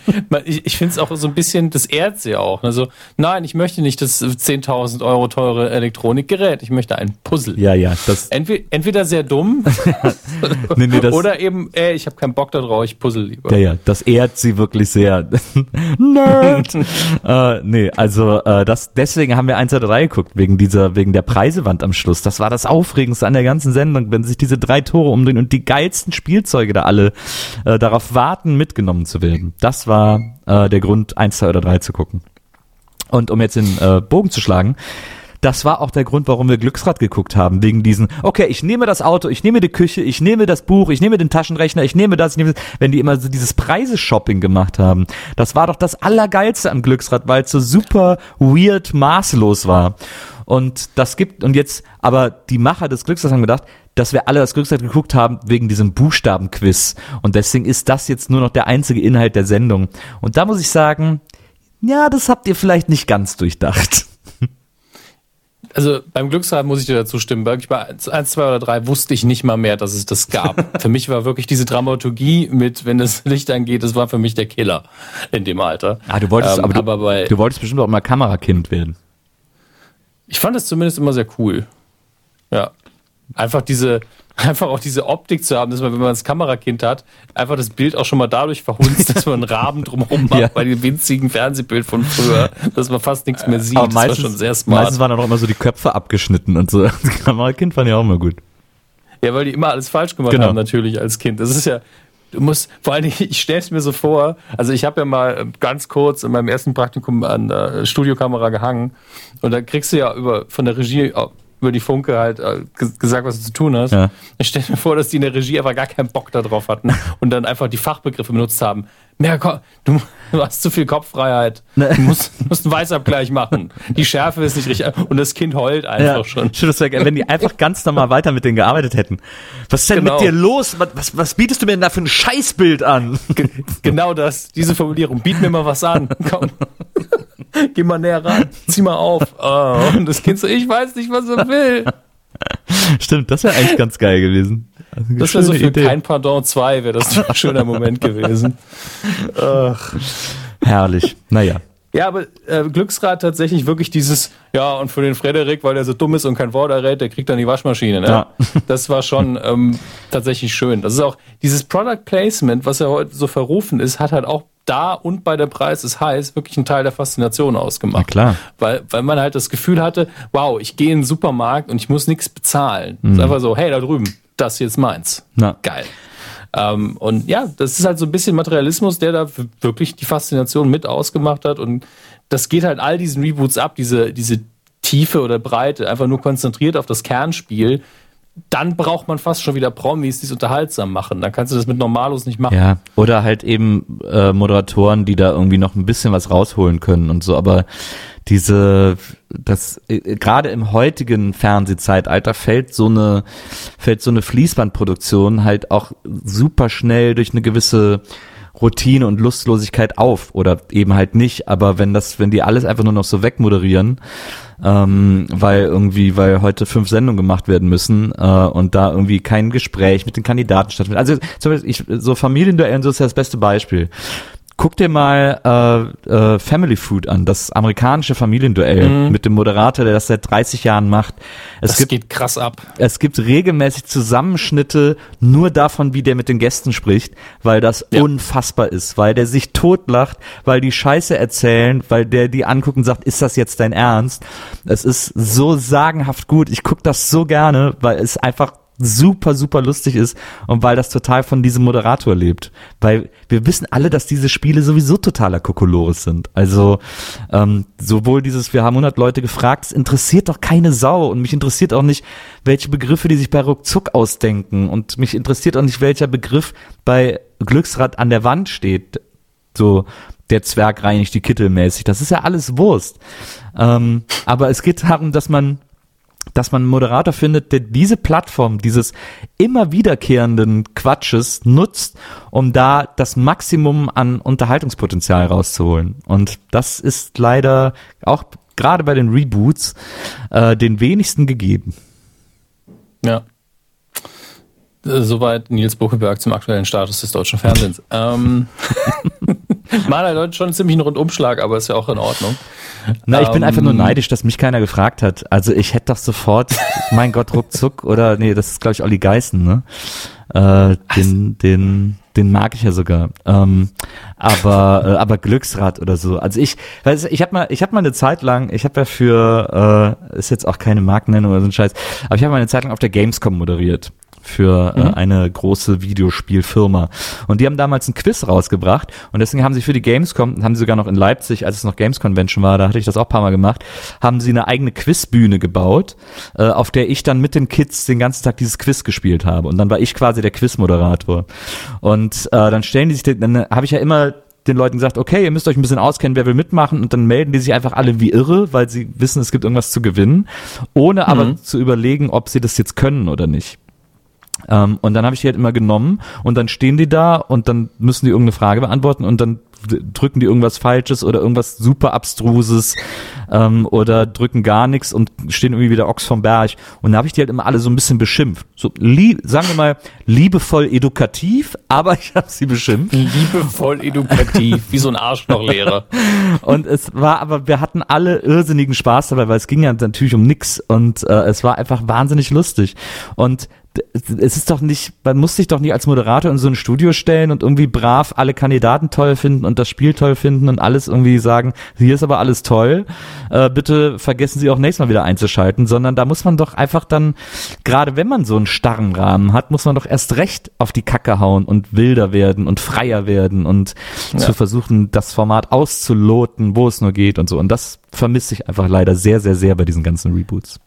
ich, ich finde es auch so ein bisschen, das ehrt sie auch. Also, nein, ich möchte nicht das 10.000 Euro teure Elektronikgerät, ich möchte ein Puzzle. ja, ja, das, Entweder, entweder sehr dumm nee, nee, oder eben, ey, ich habe keinen Bock da drauf, ich puzzle lieber. Ja, ja, das ehrt sie wirklich sehr. Nerd! äh, nee, also äh, das deswegen haben wir 1 oder 3 geguckt, wegen dieser, wegen der Preisewand am Schluss. Das war das Aufregendste an der ganzen Sendung, wenn sich diese drei Tore umdrehen und die geilsten Spielzeuge da alle äh, darauf warten, mitgenommen zu werden. Das war äh, der Grund, 1, 2 oder 3 zu gucken. Und um jetzt den äh, Bogen zu schlagen, das war auch der Grund, warum wir Glücksrad geguckt haben, wegen diesen, okay, ich nehme das Auto, ich nehme die Küche, ich nehme das Buch, ich nehme den Taschenrechner, ich nehme das, ich nehme das, wenn die immer so dieses Preise-Shopping gemacht haben. Das war doch das Allergeilste am Glücksrad, weil es so super weird maßlos war. Und das gibt, und jetzt, aber die Macher des Glücksrads haben gedacht, dass wir alle das Glücksrad geguckt haben wegen diesem Buchstabenquiz. Und deswegen ist das jetzt nur noch der einzige Inhalt der Sendung. Und da muss ich sagen, ja, das habt ihr vielleicht nicht ganz durchdacht. Also beim Glücksrad muss ich dir dazu stimmen. Wirklich bei 1, 2 oder 3 wusste ich nicht mal mehr, dass es das gab. für mich war wirklich diese Dramaturgie mit, wenn das Licht angeht, das war für mich der Killer in dem Alter. Ah, du wolltest, Ähm, aber, du, aber bei- du wolltest bestimmt auch mal Kamerakind werden. Ich fand es zumindest immer sehr cool. Ja. Einfach diese, einfach auch diese Optik zu haben, dass man, wenn man das Kamerakind hat, einfach das Bild auch schon mal dadurch verhunzt, dass man einen Rahmen drumherum macht Ja. bei dem winzigen Fernsehbild von früher, dass man fast nichts mehr sieht. aber das meistens, war schon sehr smart. meistens waren dann auch immer so die Köpfe abgeschnitten und so. Das Kamerakind fand ich auch immer gut. Ja, weil die immer alles falsch gemacht Genau. haben, natürlich als Kind. Das ist ja, du musst, vor allen Dingen, ich stelle es mir so vor, also ich habe ja mal ganz kurz in meinem ersten Praktikum an der Studiokamera gehangen und da kriegst du ja über von der Regie über die Funke halt äh, ges- gesagt, was du zu tun hast. Ja. Ich stelle mir vor, dass die in der Regie einfach gar keinen Bock darauf hatten und dann einfach die Fachbegriffe benutzt haben. Mehr, Ko- du, du hast zu viel Kopffreiheit. Ne. Du musst, musst einen Weißabgleich machen. Die Schärfe ist nicht richtig. Und das Kind heult einfach schon. Schön, das wär- wenn die einfach ganz normal weiter mit denen gearbeitet hätten. Was ist denn Genau. mit dir los? Was, was, was bietest du mir denn da für ein Scheißbild an? Ge- Genau das, diese Formulierung. Biet mir mal was an. Komm. Geh mal näher ran. Zieh mal auf. Oh, und das Kind so, ich weiß nicht, was er will. Stimmt, das wäre eigentlich ganz geil gewesen. Also Das wäre so für Idee. kein Pardon 2 wäre das ein schöner Moment gewesen. Ach. Herrlich. Naja. Ja, aber äh, Glücksrad tatsächlich wirklich dieses, ja, und für den Frederik, weil der so dumm ist und kein Wort errät, der kriegt dann die Waschmaschine. Ne? Ja. Das war schon ähm, tatsächlich schön. Das ist auch dieses Product Placement, was ja heute so verrufen ist, hat halt auch da und bei der Preis ist heiß wirklich einen Teil der Faszination ausgemacht. Na klar. Weil, weil man halt das Gefühl hatte, wow, ich gehe in den Supermarkt und ich muss nichts bezahlen. Mhm. Es ist einfach so, hey, da drüben, das ist jetzt meins. Na. Geil. Ähm, und ja, das ist halt so ein bisschen Materialismus, der da wirklich die Faszination mit ausgemacht hat. Und das geht halt all diesen Reboots ab, diese, diese Tiefe oder Breite, einfach nur konzentriert auf das Kernspiel. Dann braucht man fast schon wieder Promis, die es unterhaltsam machen. Dann kannst du das mit Normalos nicht machen. Ja, oder halt eben äh, Moderatoren, die da irgendwie noch ein bisschen was rausholen können und so, aber diese das äh, gerade im heutigen Fernsehzeitalter fällt so eine fällt so eine Fließbandproduktion halt auch super schnell durch eine gewisse Routine und Lustlosigkeit auf oder eben halt nicht, aber wenn das wenn die alles einfach nur noch so wegmoderieren, ähm, weil irgendwie, weil heute fünf Sendungen gemacht werden müssen äh, und da irgendwie kein Gespräch mit den Kandidaten stattfindet. Also zum Beispiel, ich, so Familienduell und so ist ja das beste Beispiel. Guck dir mal äh, äh, Family Food an, das amerikanische Familienduell mit dem Moderator, der das seit 30 Jahren macht. Es Das gibt geht krass ab. es gibt regelmäßig Zusammenschnitte nur davon, wie der mit den Gästen spricht, weil das Ja. unfassbar ist, weil der sich totlacht, weil die Scheiße erzählen, weil der die anguckt und sagt, ist das jetzt dein Ernst? Es ist so sagenhaft gut. Ich guck das so gerne, weil es einfach super, super lustig ist und weil das total von diesem Moderator lebt. Weil wir wissen alle, dass diese Spiele sowieso totaler Kokolores sind. Also ähm, sowohl dieses, wir haben 100 Leute gefragt, es interessiert doch keine Sau und mich interessiert auch nicht, welche Begriffe die sich bei Ruckzuck ausdenken und mich interessiert auch nicht, welcher Begriff bei Glücksrad an der Wand steht. So, der Zwerg reinigt die Kittel mäßig. Das ist ja alles Wurst. Ähm, aber es geht darum, dass man dass man einen Moderator findet, der diese Plattform, dieses immer wiederkehrenden Quatsches nutzt, um da das Maximum an Unterhaltungspotenzial rauszuholen. Und das ist leider auch gerade bei den Reboots äh, den wenigsten gegeben. Ja. Äh, Soweit Nils Buckelberg zum aktuellen Status des deutschen Fernsehens. ähm, Mal halt heute schon ziemlich einen Rundumschlag, aber ist ja auch in Ordnung. Na, ich bin Ähm, einfach nur neidisch, dass mich keiner gefragt hat. Also ich hätte doch sofort, mein Gott, ruckzuck oder nee, das ist glaube ich Olli Geißen, ne? Äh, den, den, den mag ich ja sogar. Ähm, aber, äh, aber Glücksrad oder so. Also ich, weiß, ich habe mal, ich habe mal eine Zeit lang, ich habe ja für, äh, ist jetzt auch keine Markennennung oder so ein Scheiß, aber ich habe mal eine Zeit lang auf der Gamescom moderiert für äh, eine große Videospielfirma. Und die haben damals ein Quiz rausgebracht und deswegen haben sie für die Gamescom, haben sie sogar noch in Leipzig, als es noch Games Convention war, da hatte ich das auch ein paar Mal gemacht, haben sie eine eigene Quizbühne gebaut, äh, auf der ich dann mit den Kids den ganzen Tag dieses Quiz gespielt habe. Und dann war ich quasi der Quizmoderator. Und äh, dann stellen die sich, den- dann habe ich ja immer den Leuten gesagt, okay, ihr müsst euch ein bisschen auskennen, wer will mitmachen und dann melden die sich einfach alle wie irre, weil sie wissen, es gibt irgendwas zu gewinnen, ohne aber zu überlegen, ob sie das jetzt können oder nicht. Ähm, und dann habe ich die halt immer genommen und dann stehen die da und dann müssen die irgendeine Frage beantworten und dann drücken die irgendwas Falsches oder irgendwas super abstruses ähm, oder drücken gar nichts und stehen irgendwie wieder Ochs vom Berg. Und da habe ich die halt immer alle so ein bisschen beschimpft. So, lieb, sagen wir mal, liebevoll edukativ, aber ich habe sie beschimpft. Liebevoll edukativ, wie so ein Arschlochlehrer. Und es war aber, wir hatten alle irrsinnigen Spaß dabei, weil es ging ja natürlich um nix und äh, es war einfach wahnsinnig lustig. Und es ist doch nicht, man muss sich doch nicht als Moderator in so ein Studio stellen und irgendwie brav alle Kandidaten toll finden und das Spiel toll finden und alles irgendwie sagen, hier ist aber alles toll, äh, bitte vergessen Sie auch nächstes Mal wieder einzuschalten, sondern da muss man doch einfach dann, gerade wenn man so einen starren Rahmen hat, muss man doch erst recht auf die Kacke hauen und wilder werden und freier werden und ja. zu versuchen, das Format auszuloten, wo es nur geht und so. Und das vermisse ich einfach leider sehr, sehr, sehr bei diesen ganzen Reboots.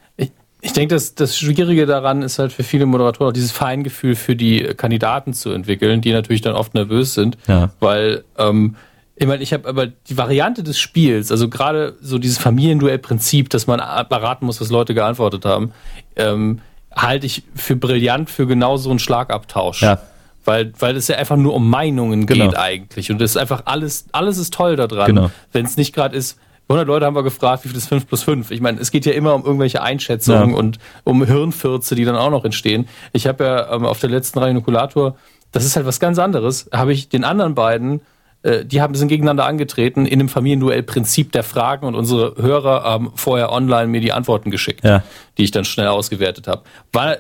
Ich denke, das, das Schwierige daran ist halt für viele Moderatoren auch dieses Feingefühl für die Kandidaten zu entwickeln, die natürlich dann oft nervös sind, ja. weil ähm, ich meine, ich habe aber die Variante des Spiels, also gerade so dieses Familienduell-Prinzip, dass man beraten muss, was Leute geantwortet haben, ähm, halte ich für brillant für genau so einen Schlagabtausch. Ja. Weil, weil es ja einfach nur um Meinungen genau. geht eigentlich. Und das ist einfach alles, alles ist toll daran. Genau. Wenn es nicht gerade ist, 100 Leute haben wir gefragt, wie viel ist 5 plus 5? Ich meine, es geht ja immer um irgendwelche Einschätzungen ja. und um Hirnfürze, die dann auch noch entstehen. Ich habe ja ähm, auf der letzten Reinokulator, das ist halt was ganz anderes, habe ich den anderen beiden, äh, die haben sind gegeneinander angetreten in dem Familienduell Prinzip der Fragen und unsere Hörer haben vorher online mir die Antworten geschickt, ja. die ich dann schnell ausgewertet habe. War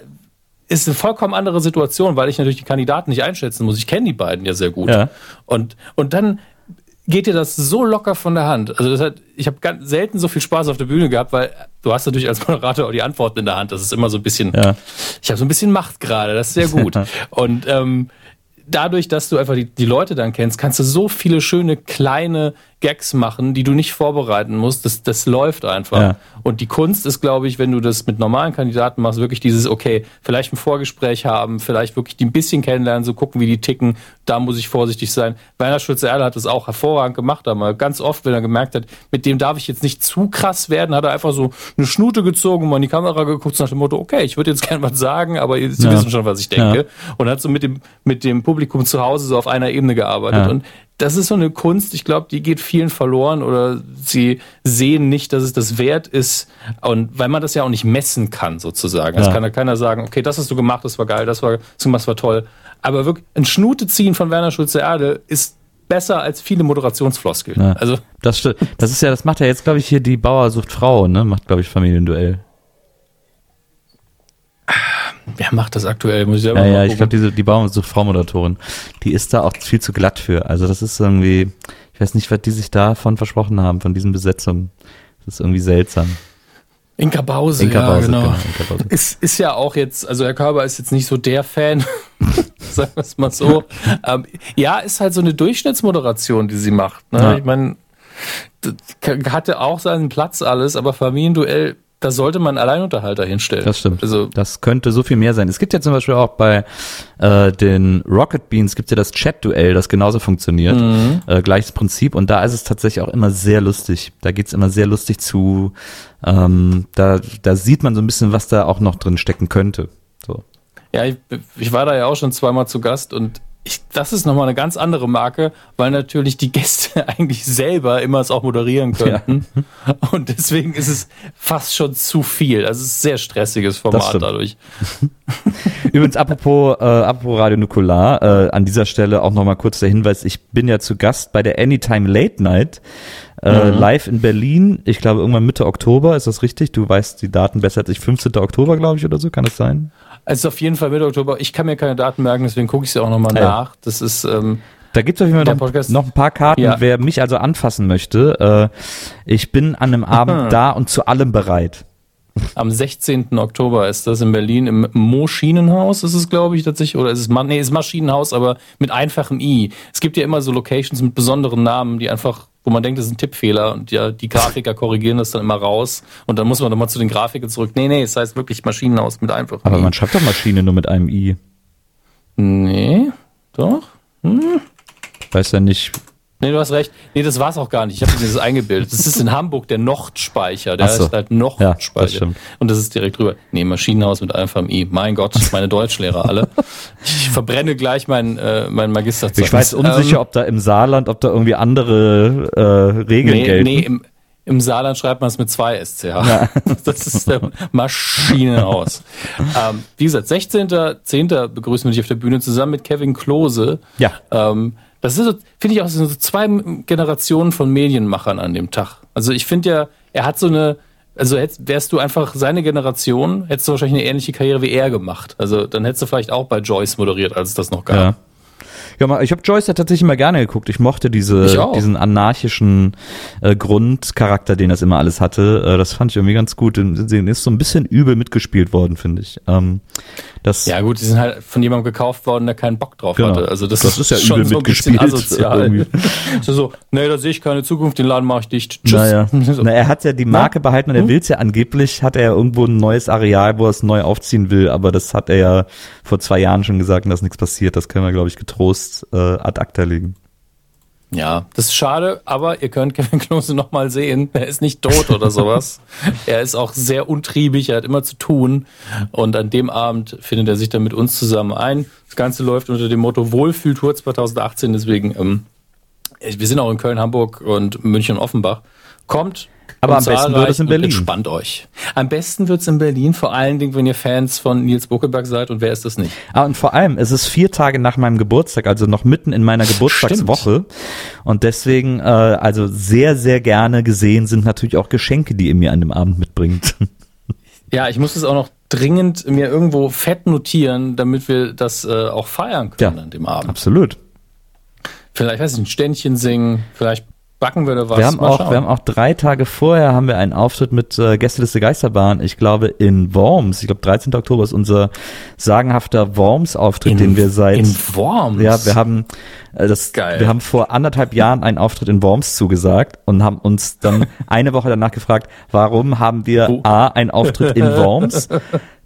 ist eine vollkommen andere Situation, weil ich natürlich die Kandidaten nicht einschätzen muss. Ich kenne die beiden ja sehr gut. Ja. Und, und dann geht dir das so locker von der Hand. Also das hat, ich habe ganz selten so viel Spaß auf der Bühne gehabt, weil du hast natürlich als Moderator auch die Antworten in der Hand. Das ist immer so ein bisschen, ja. ich habe so ein bisschen Macht gerade, das ist sehr gut. Und ähm, dadurch, dass du einfach die, die Leute dann kennst, kannst du so viele schöne kleine Gags machen, die du nicht vorbereiten musst. Das, das läuft einfach. Ja. Und die Kunst ist, glaube ich, wenn du das mit normalen Kandidaten machst, wirklich dieses, okay, vielleicht ein Vorgespräch haben, vielleicht wirklich die ein bisschen kennenlernen, so gucken, wie die ticken. Da muss ich vorsichtig sein. Werner Schulze-Erle hat das auch hervorragend gemacht, aber ganz oft, wenn er gemerkt hat, mit dem darf ich jetzt nicht zu krass werden, hat er einfach so eine Schnute gezogen und mal in die Kamera geguckt nach dem Motto, okay, ich würde jetzt gerne was sagen, aber Sie ja. wissen schon, was ich denke. Ja. Und hat so mit dem, mit dem Publikum zu Hause so auf einer Ebene gearbeitet. Und das ist so eine Kunst, ich glaube, die geht vielen verloren oder sie sehen nicht, dass es das wert ist. Und weil man das ja auch nicht messen kann, sozusagen. Es kann ja keiner sagen, okay, das hast du gemacht, das war geil, das war, das war toll. Aber wirklich, ein Schnute ziehen von Werner Schulze-Erde ist besser als viele Moderationsfloskeln. Ja, also das stimmt. Das ist ja, das macht ja jetzt, glaube ich, hier die Bauersucht Frau, ne? Macht, glaube ich, Familienduell. Wer macht das aktuell? Muss ich selber ja, ja, ich glaube, diese die Bauernsucht-Frau-Moderatorin, die ist da auch viel zu glatt für. Also das ist irgendwie, ich weiß nicht, was die sich davon versprochen haben, von diesen Besetzungen. Das ist irgendwie seltsam. Inka Bause, Inka ja, genau. genau Inka Bause. Ist, ist ja auch jetzt, also Herr Körber ist jetzt nicht so der Fan, sagen wir es mal so. ähm, ja, ist halt so eine Durchschnittsmoderation, die sie macht. Ne? Ja. Ich meine, hatte auch seinen Platz alles, aber Familienduell da sollte man einen Alleinunterhalter hinstellen. Das stimmt. Also das könnte so viel mehr sein. Es gibt ja zum Beispiel auch bei äh, den Rocket Beans gibt ja das Chat-Duell, das genauso funktioniert. Mhm. Äh, gleiches Prinzip. Und da ist es tatsächlich auch immer sehr lustig. Da geht's immer sehr lustig zu. Ähm, da, da sieht man so ein bisschen, was da auch noch drin stecken könnte. So. Ja, ich, ich war da ja auch schon zweimal zu Gast und ich, das ist nochmal eine ganz andere Marke, weil natürlich die Gäste eigentlich selber immer es auch moderieren könnten. Ja. Und deswegen ist es fast schon zu viel. Also es ist ein sehr stressiges Format dadurch. Übrigens, apropos, äh, apropos Radio Nukular, äh, an dieser Stelle auch nochmal kurz der Hinweis, ich bin ja zu Gast bei der Anytime Late Night. Äh, mhm. live in Berlin, ich glaube irgendwann Mitte Oktober, ist das richtig? Du weißt die Daten besser als ich, 15. Oktober, glaube ich, oder so, kann es sein? Also auf jeden Fall Mitte Oktober. Ich kann mir keine Daten merken, deswegen gucke ich sie auch nochmal ja. nach. Das ist. Ähm, da gibt es auf jeden Fall noch, noch, ein paar Karten, ja. wer mich also anfassen möchte. Äh, ich bin an einem Abend da und zu allem bereit. Am 16. Oktober ist das in Berlin im Maschinenhaus, ist es, glaube ich, tatsächlich. Oder ist es, nee, ist Maschinenhaus, aber mit einfachem I. Es gibt ja immer so Locations mit besonderen Namen, die einfach wo man denkt, das ist ein Tippfehler und ja, die Grafiker korrigieren das dann immer raus und dann muss man nochmal zu den Grafikern zurück. Nee, nee, es heißt wirklich Maschinenhaus mit einfach. Aber I. man schreibt doch Maschine nur mit einem I. Nee, doch. Hm. Weiß ja nicht, Nee, du hast recht. Nee, das war's auch gar nicht. Ich habe mir das eingebildet. Das ist in Hamburg der Nordspeicher. Der so. heißt halt Nordspeicher. Ja, und das ist direkt drüber. Nee, Maschinenhaus mit einfachem I. Mein Gott, meine Deutschlehrer alle. Ich verbrenne gleich mein, äh, mein Magisterzeugnis. Ich weiß unsicher, ähm, ob da im Saarland, ob da irgendwie andere äh, Regeln nee, gelten. Nee, im, im Saarland schreibt man es mit zwei SCH. Ja. Das ist der Maschinenhaus. ähm, wie gesagt, 16.10. begrüßen wir dich auf der Bühne zusammen mit Kevin Klose. Ja. Ähm, das ist, so, finde ich auch, so zwei Generationen von Medienmachern an dem Tag. Also ich finde ja, er hat so eine also hättest, wärst du einfach seine Generation, hättest du wahrscheinlich eine ähnliche Karriere wie er gemacht. Also dann hättest du vielleicht auch bei Joyce moderiert, als es das noch gab. Ja. Ja, ich habe Joyce ja tatsächlich immer gerne geguckt. Ich mochte diese, diesen anarchischen äh, Grundcharakter, den das immer alles hatte. Äh, das fand ich irgendwie ganz gut. Den ist so ein bisschen übel mitgespielt worden, finde ich. Ähm, das, Ja gut, die sind halt von jemandem gekauft worden, der keinen Bock drauf Genau. hatte. Also das, Das ist ja schon so ein bisschen asozial. so, so, nee, da sehe ich keine Zukunft, den Laden mache ich dicht. Tschüss. Naja. So. Na, er hat ja die Marke behalten und er will es ja angeblich, hat er ja irgendwo ein neues Areal, wo er es neu aufziehen will, aber das hat er ja vor zwei Jahren schon gesagt, und dass nichts passiert. Das können wir, glaube ich, getrost äh, ad acta legen. Ja, das ist schade, aber ihr könnt Kevin Klose noch mal sehen. Er ist nicht tot oder sowas. er ist auch sehr untriebig, er hat immer zu tun. Und an dem Abend findet er sich dann mit uns zusammen ein. Das Ganze läuft unter dem Motto Wohlfühltour 2018. Deswegen, ähm, wir sind auch in Köln, Hamburg und München und Offenbach. Kommt. Aber am besten wird es in Berlin. Entspannt euch. Am besten wird es in Berlin, vor allen Dingen, wenn ihr Fans von Nils Buckelberg seid. Und wer ist das nicht? Ah, und vor allem, es ist vier Tage nach meinem Geburtstag, also noch mitten in meiner Geburtstagswoche. Und deswegen, äh, also sehr, sehr gerne gesehen sind natürlich auch Geschenke, die ihr mir an dem Abend mitbringt. Ja, ich muss es auch noch dringend mir irgendwo fett notieren, damit wir das äh, auch feiern können Ja. an dem Abend. Absolut. Vielleicht, weiß ich, ein Ständchen singen, vielleicht backen wir da was. Wir haben, Mal auch, schauen. wir haben auch drei Tage vorher haben wir einen Auftritt mit äh, Gästeliste Geisterbahn, ich glaube in Worms. Ich glaube 13. Oktober ist unser sagenhafter Worms-Auftritt, den wir seit in Worms. Ja, wir haben das, Geil. wir haben vor anderthalb Jahren einen Auftritt in Worms zugesagt und haben uns dann eine Woche danach gefragt, warum haben wir Wo? A, einen Auftritt in Worms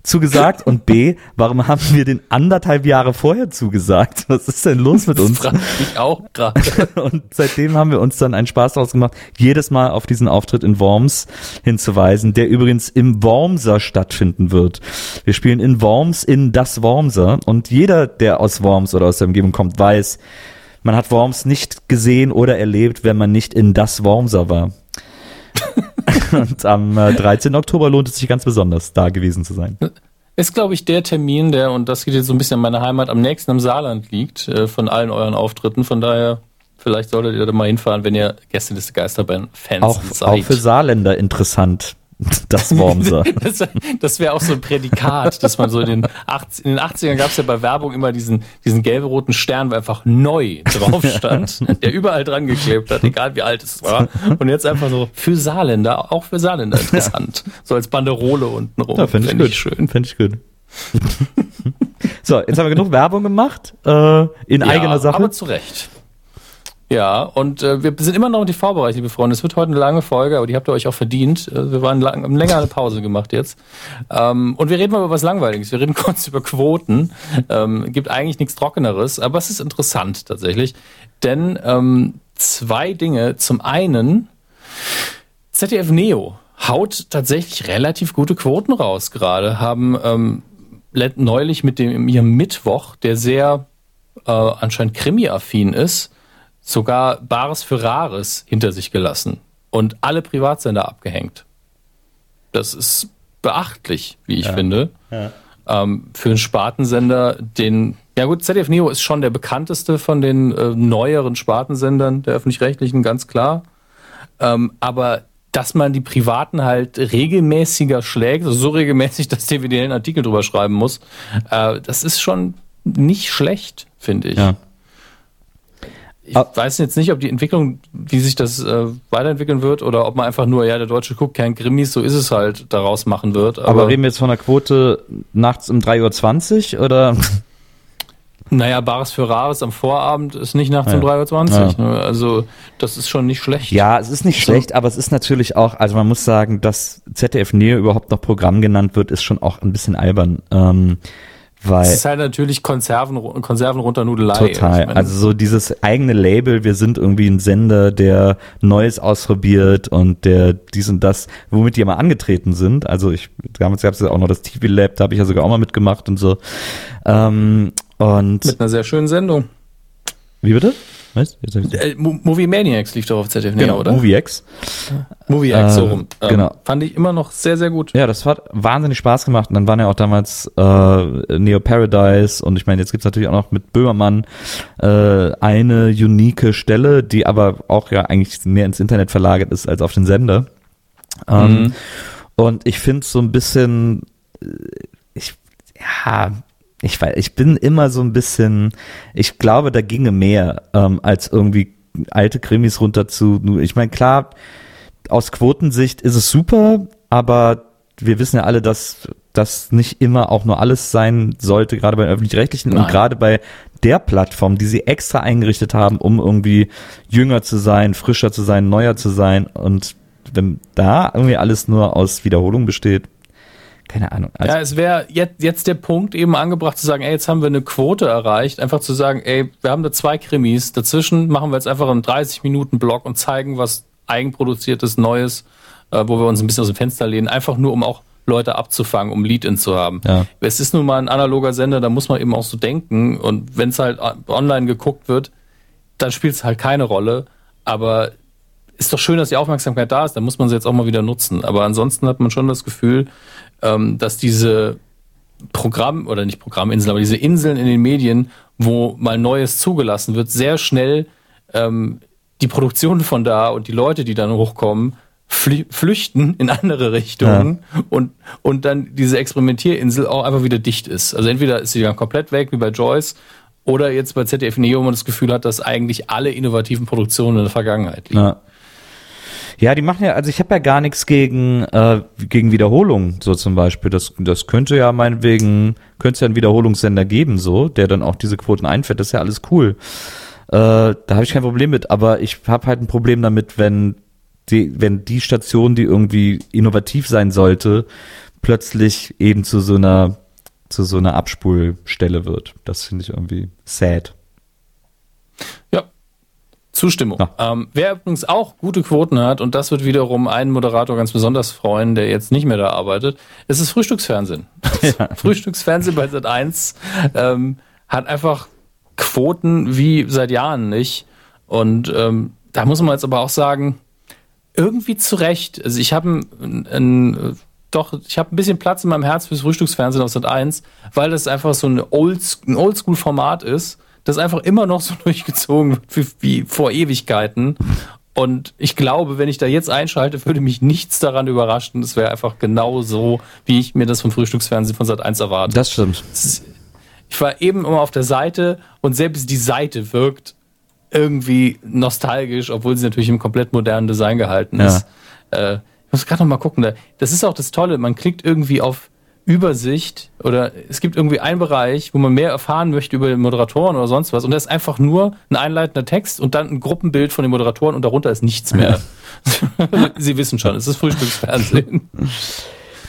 zugesagt und B, warum haben wir den anderthalb Jahre vorher zugesagt? Was ist denn los mit uns? ich auch gerade. Und seitdem haben wir uns dann einen Spaß daraus gemacht, jedes Mal auf diesen Auftritt in Worms hinzuweisen, der übrigens im Wormser stattfinden wird. Wir spielen in Worms in das Wormser und jeder, der aus Worms oder aus der Umgebung kommt, weiß, man hat Worms nicht gesehen oder erlebt, wenn man nicht in das Wormser war. und am äh, 13. Oktober lohnt es sich ganz besonders, da gewesen zu sein. Ist, glaube ich, der Termin, der, und das geht jetzt so ein bisschen an meine Heimat, am nächsten im Saarland liegt, äh, von allen euren Auftritten. Von daher, vielleicht solltet ihr da mal hinfahren, wenn ihr Gästeliste Geisterbahn-Fans Auch, seid. auch für Saarländer interessant, das Wormser. Das, das wäre auch so ein Prädikat, dass man so in den, 80, in den 80ern gab es ja bei Werbung immer diesen, diesen gelb-roten Stern, wo einfach neu drauf stand, der überall dran geklebt hat, egal wie alt es war. Und jetzt einfach so für Saarländer, auch für Saarländer interessant. So als Banderole unten rum. Ja, finde ich Fänd gut. schön. Finde ich gut. so, jetzt haben wir genug Werbung gemacht, äh, in eigener Sache. Aber zu Recht. Ja, und äh, wir sind immer noch in TV-Bereich, liebe Freunde. Es wird heute eine lange Folge, aber die habt ihr euch auch verdient. Äh, wir waren lang, haben länger eine Pause gemacht jetzt. Ähm, und wir reden mal über was Langweiliges. Wir reden kurz über Quoten. Ähm, gibt eigentlich nichts Trockeneres, aber es ist interessant tatsächlich. Denn ähm, zwei Dinge. Zum einen, ZDF Neo haut tatsächlich relativ gute Quoten raus gerade. Haben ähm, neulich mit dem ihrem Mittwoch, der sehr äh, anscheinend krimi-affin ist, sogar Bares für Rares hinter sich gelassen und alle Privatsender abgehängt. Das ist beachtlich, wie ich finde. Ähm, für einen Spartensender, den, ja gut, ZDF Neo ist schon der bekannteste von den äh, neueren Spartensendern der öffentlich-rechtlichen, ganz klar. Ähm, aber dass man die Privaten halt regelmäßiger schlägt, also so regelmäßig, dass DVD einen Artikel drüber schreiben muss, äh, das ist schon nicht schlecht, finde ich. Ja. Ich Ah. weiß jetzt nicht, ob die Entwicklung, wie sich das äh, weiterentwickeln wird, oder ob man einfach nur, ja, der Deutsche guckt kein Krimis, so ist es halt, daraus machen wird. Aber, Aber reden wir jetzt von einer Quote nachts um 3.20 Uhr oder? naja, Bares für Rares am Vorabend ist nicht nachts Ja. um 3.20 Uhr. Ne? Also, das ist schon nicht schlecht. Ja, es ist nicht schlecht, aber es ist natürlich auch, also man muss sagen, dass ZDF Neo überhaupt noch Programm genannt wird, ist schon auch ein bisschen albern. Ähm, weil Es ist halt natürlich Konserven, Konserven runter Nudelei. Total. Also so dieses eigene Label, wir sind irgendwie ein Sender, der Neues ausprobiert und der dies und das, womit die immer angetreten sind. Also ich, damals gab es ja auch noch das TV Lab, da habe ich ja sogar auch mal mitgemacht und so. Ähm, und mit einer sehr schönen Sendung. wie bitte? Was? Äh, Mo- Movie Maniacs lief doch auf ZDF Neo, Genau, oder? Movie X. Movie X, so Äh, rum. Ähm, genau. Fand ich immer noch sehr, sehr gut. Ja, das hat wahnsinnig Spaß gemacht. Und dann waren ja auch damals äh, Neo Paradise und ich meine, jetzt gibt's natürlich auch noch mit Böhmermann äh, eine unique Stelle, die aber auch ja eigentlich mehr ins Internet verlagert ist als auf den Sender. Ähm, Und ich finde so ein bisschen, äh, ich, ja, ich weiß, ich bin immer so ein bisschen, ich glaube, da ginge mehr, ähm, als irgendwie alte Krimis runter zu, ich meine, klar, aus Quotensicht ist es super, aber wir wissen ja alle, dass das nicht immer auch nur alles sein sollte, gerade bei öffentlich-rechtlichen und gerade bei der Plattform, die sie extra eingerichtet haben, um irgendwie jünger zu sein, frischer zu sein, neuer zu sein. Und wenn da irgendwie alles nur aus Wiederholung besteht, keine Ahnung. Also ja, es wäre jetzt, jetzt der Punkt eben angebracht zu sagen, ey, jetzt haben wir eine Quote erreicht, einfach zu sagen, ey, wir haben da zwei Krimis, dazwischen machen wir jetzt einfach einen 30-Minuten-Block und zeigen was eigenproduziertes, Neues, äh, wo wir uns ein bisschen aus dem Fenster lehnen, einfach nur um auch Leute abzufangen, um Lead-In zu haben. Ja. Es ist nun mal ein analoger Sender, da muss man eben auch so denken. Und wenn es halt online geguckt wird, dann spielt es halt keine Rolle. Aber ist doch schön, dass die Aufmerksamkeit da ist, dann muss man sie jetzt auch mal wieder nutzen. Aber ansonsten hat man schon das Gefühl, ähm, dass diese Programm, oder nicht Programminseln, aber diese Inseln in den Medien, wo mal Neues zugelassen wird, sehr schnell ähm, die Produktion von da und die Leute, die dann hochkommen, flüchten in andere Richtungen ja. und, und dann diese Experimentierinsel auch einfach wieder dicht ist. Also entweder ist sie dann komplett weg, wie bei Joyce, oder jetzt bei ZDF Neo, wo man das Gefühl hat, dass eigentlich alle innovativen Produktionen in der Vergangenheit liegen. Ja. Ja, die machen ja, also ich habe ja gar nichts gegen, äh, gegen Wiederholung, so zum Beispiel. Das, das könnte ja meinetwegen, könnte es ja einen Wiederholungssender geben, so, der dann auch diese Quoten einfährt, das ist ja alles cool. Äh, da habe ich kein Problem mit, aber ich habe halt ein Problem damit, wenn die, wenn die Station, die irgendwie innovativ sein sollte, plötzlich eben zu so einer zu so einer Abspulstelle wird. Das finde ich irgendwie sad. Ja, Zustimmung. Ja. Ähm, wer übrigens auch gute Quoten hat, und das wird wiederum einen Moderator ganz besonders freuen, der jetzt nicht mehr da arbeitet, ist das Frühstücksfernsehen. Ja. Frühstücksfernsehen bei Sat 1 ähm, hat einfach Quoten wie seit Jahren nicht. Und ähm, da muss man jetzt aber auch sagen, irgendwie zurecht. Also ich habe ein, ein, doch, ich habe ein bisschen Platz in meinem Herz fürs Frühstücksfernsehen auf Sat 1, weil das einfach so ein, Old, ein Oldschool-Format ist, das einfach immer noch so durchgezogen wird wie, wie vor Ewigkeiten. Und ich glaube, wenn ich da jetzt einschalte, würde mich nichts daran überraschen. Das wäre einfach genau so, wie ich mir das vom Frühstücksfernsehen von Sat 1 erwarte. Das stimmt. Ich war eben immer auf der Seite und selbst die Seite wirkt irgendwie nostalgisch, obwohl sie natürlich im komplett modernen Design gehalten ist. Ja. Äh, ich muss gerade noch mal gucken. Das ist auch das Tolle. Man klickt irgendwie auf Übersicht oder es gibt irgendwie einen Bereich, wo man mehr erfahren möchte über den Moderatoren oder sonst was und das ist einfach nur ein einleitender Text und dann ein Gruppenbild von den Moderatoren und darunter ist nichts mehr. Sie wissen schon, es ist Frühstücksfernsehen.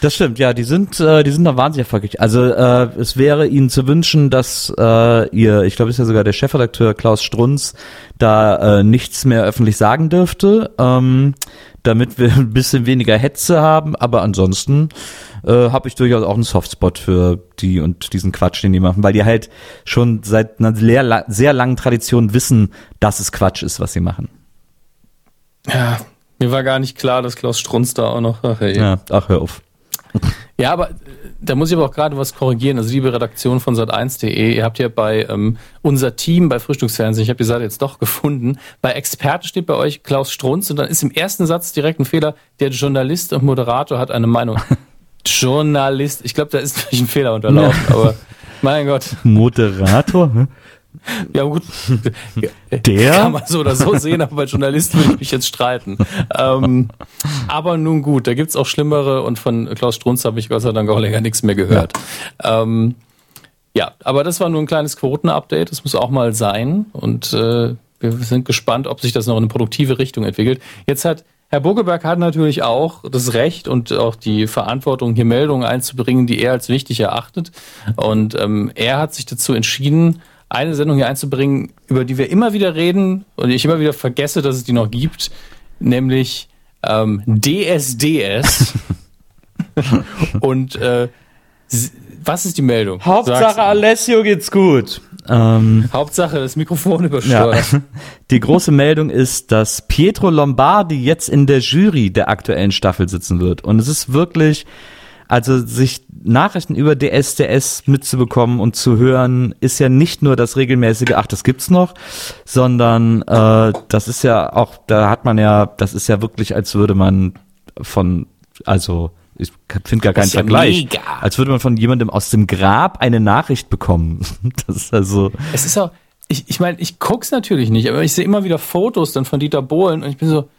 Das stimmt, ja, die sind, äh, die sind da wahnsinnig erfolgreich. Also äh, es wäre ihnen zu wünschen, dass äh, ihr, ich glaube, ist ja sogar der Chefredakteur Klaus Strunz, da äh, nichts mehr öffentlich sagen dürfte, ähm, damit wir ein bisschen weniger Hetze haben. Aber ansonsten äh, habe ich durchaus auch einen Softspot für die und diesen Quatsch, den die machen, weil die halt schon seit einer sehr, sehr langen Tradition wissen, dass es Quatsch ist, was sie machen. Ja, mir war gar nicht klar, dass Klaus Strunz da auch noch. Ach, hey. ja, ach hör auf. Ja, aber da muss ich aber auch gerade was korrigieren. Also liebe Redaktion von sat1.de, ihr habt ja bei ähm, unser Team bei Frühstücksfernsehen, ich habe die Seite jetzt doch gefunden, bei Experte steht bei euch Klaus Strunz und dann ist im ersten Satz direkt ein Fehler, der Journalist und Moderator hat eine Meinung. Journalist, ich glaube, da ist natürlich ein Fehler unterlaufen, aber mein Gott. Moderator? Ja gut, der kann man so oder so sehen, aber bei Journalisten würde ich mich jetzt streiten. Ähm, aber nun gut, da gibt's auch schlimmere und von Klaus Strunz habe ich Gott sei Dank auch länger nichts mehr gehört. Ja, ähm, ja aber das war nur ein kleines Quoten-Update, das muss auch mal sein und äh, wir sind gespannt, ob sich das noch in eine produktive Richtung entwickelt. Jetzt hat Herr Bogeberg hat natürlich auch das Recht und auch die Verantwortung, hier Meldungen einzubringen, die er als wichtig erachtet. Und ähm, er hat sich dazu entschieden, eine Sendung hier einzubringen, über die wir immer wieder reden und ich immer wieder vergesse, dass es die noch gibt, nämlich ähm, DSDS. und äh, was ist die Meldung? Hauptsache Alessio geht's gut. Ähm, Hauptsache das Mikrofon übersteuert. Ja. Die große Meldung ist, dass Pietro Lombardi jetzt in der Jury der aktuellen Staffel sitzen wird. Und es ist wirklich, also sich Nachrichten über DSDS mitzubekommen und zu hören, ist ja nicht nur das regelmäßige, ach, das gibt's noch, sondern äh, das ist ja auch, da hat man ja, das ist ja wirklich, als würde man von, also ich finde gar keinen ja Vergleich. Mega. Als würde man von jemandem aus dem Grab eine Nachricht bekommen. Das ist also. Es ist auch, ich, ich meine, ich guck's natürlich nicht, aber ich sehe immer wieder Fotos dann von Dieter Bohlen und ich bin so,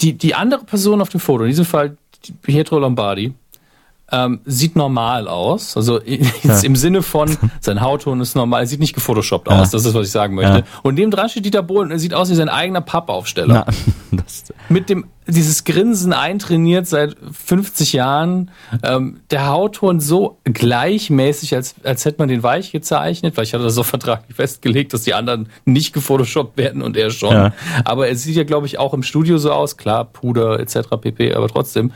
die, die andere Person auf dem Foto, in diesem Fall Pietro Lombardi, ähm, sieht normal aus. Also ja. im Sinne von, sein Hautton ist normal, sieht nicht gefotoshoppt ja. aus, das ist, was ich sagen möchte. Ja. Und neben dran steht Dieter Bohlen, er sieht aus wie sein eigener Pappaufsteller. Mit dem, dieses Grinsen eintrainiert seit 50 Jahren, ähm, der Hautton so gleichmäßig, als, als hätte man den weich gezeichnet, weil ich hatte das so vertraglich festgelegt, dass die anderen nicht gefotoshoppt werden und er schon. Aber er sieht ja, glaube ich, auch im Studio so aus, klar, Puder etc. pp, aber trotzdem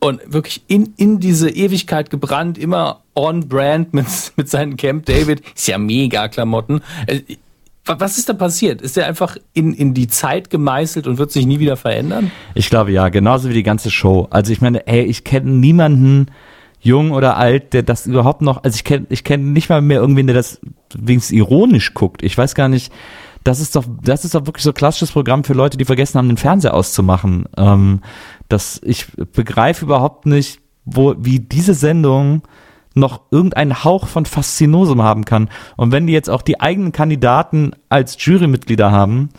und wirklich in, in diese Ewigkeit gebrannt, immer on brand mit, mit seinen Camp David. Ist ja mega Klamotten. Äh, was ist da passiert? Ist er einfach in, in die Zeit gemeißelt und wird sich nie wieder verändern? Ich glaube ja, genauso wie die ganze Show. Also ich meine, ey, ich kenne niemanden, jung oder alt, der das überhaupt noch, also ich kenne ich kenn nicht mal mehr irgendwen, der das wenigstens ironisch guckt. Ich weiß gar nicht, das ist doch, das ist doch wirklich so klassisches Programm für Leute, die vergessen haben, den Fernseher auszumachen. Ähm, dass ich begreife überhaupt nicht, wo, wie diese Sendung noch irgendeinen Hauch von Faszinosum haben kann. Und wenn die jetzt auch die eigenen Kandidaten als Jurymitglieder haben,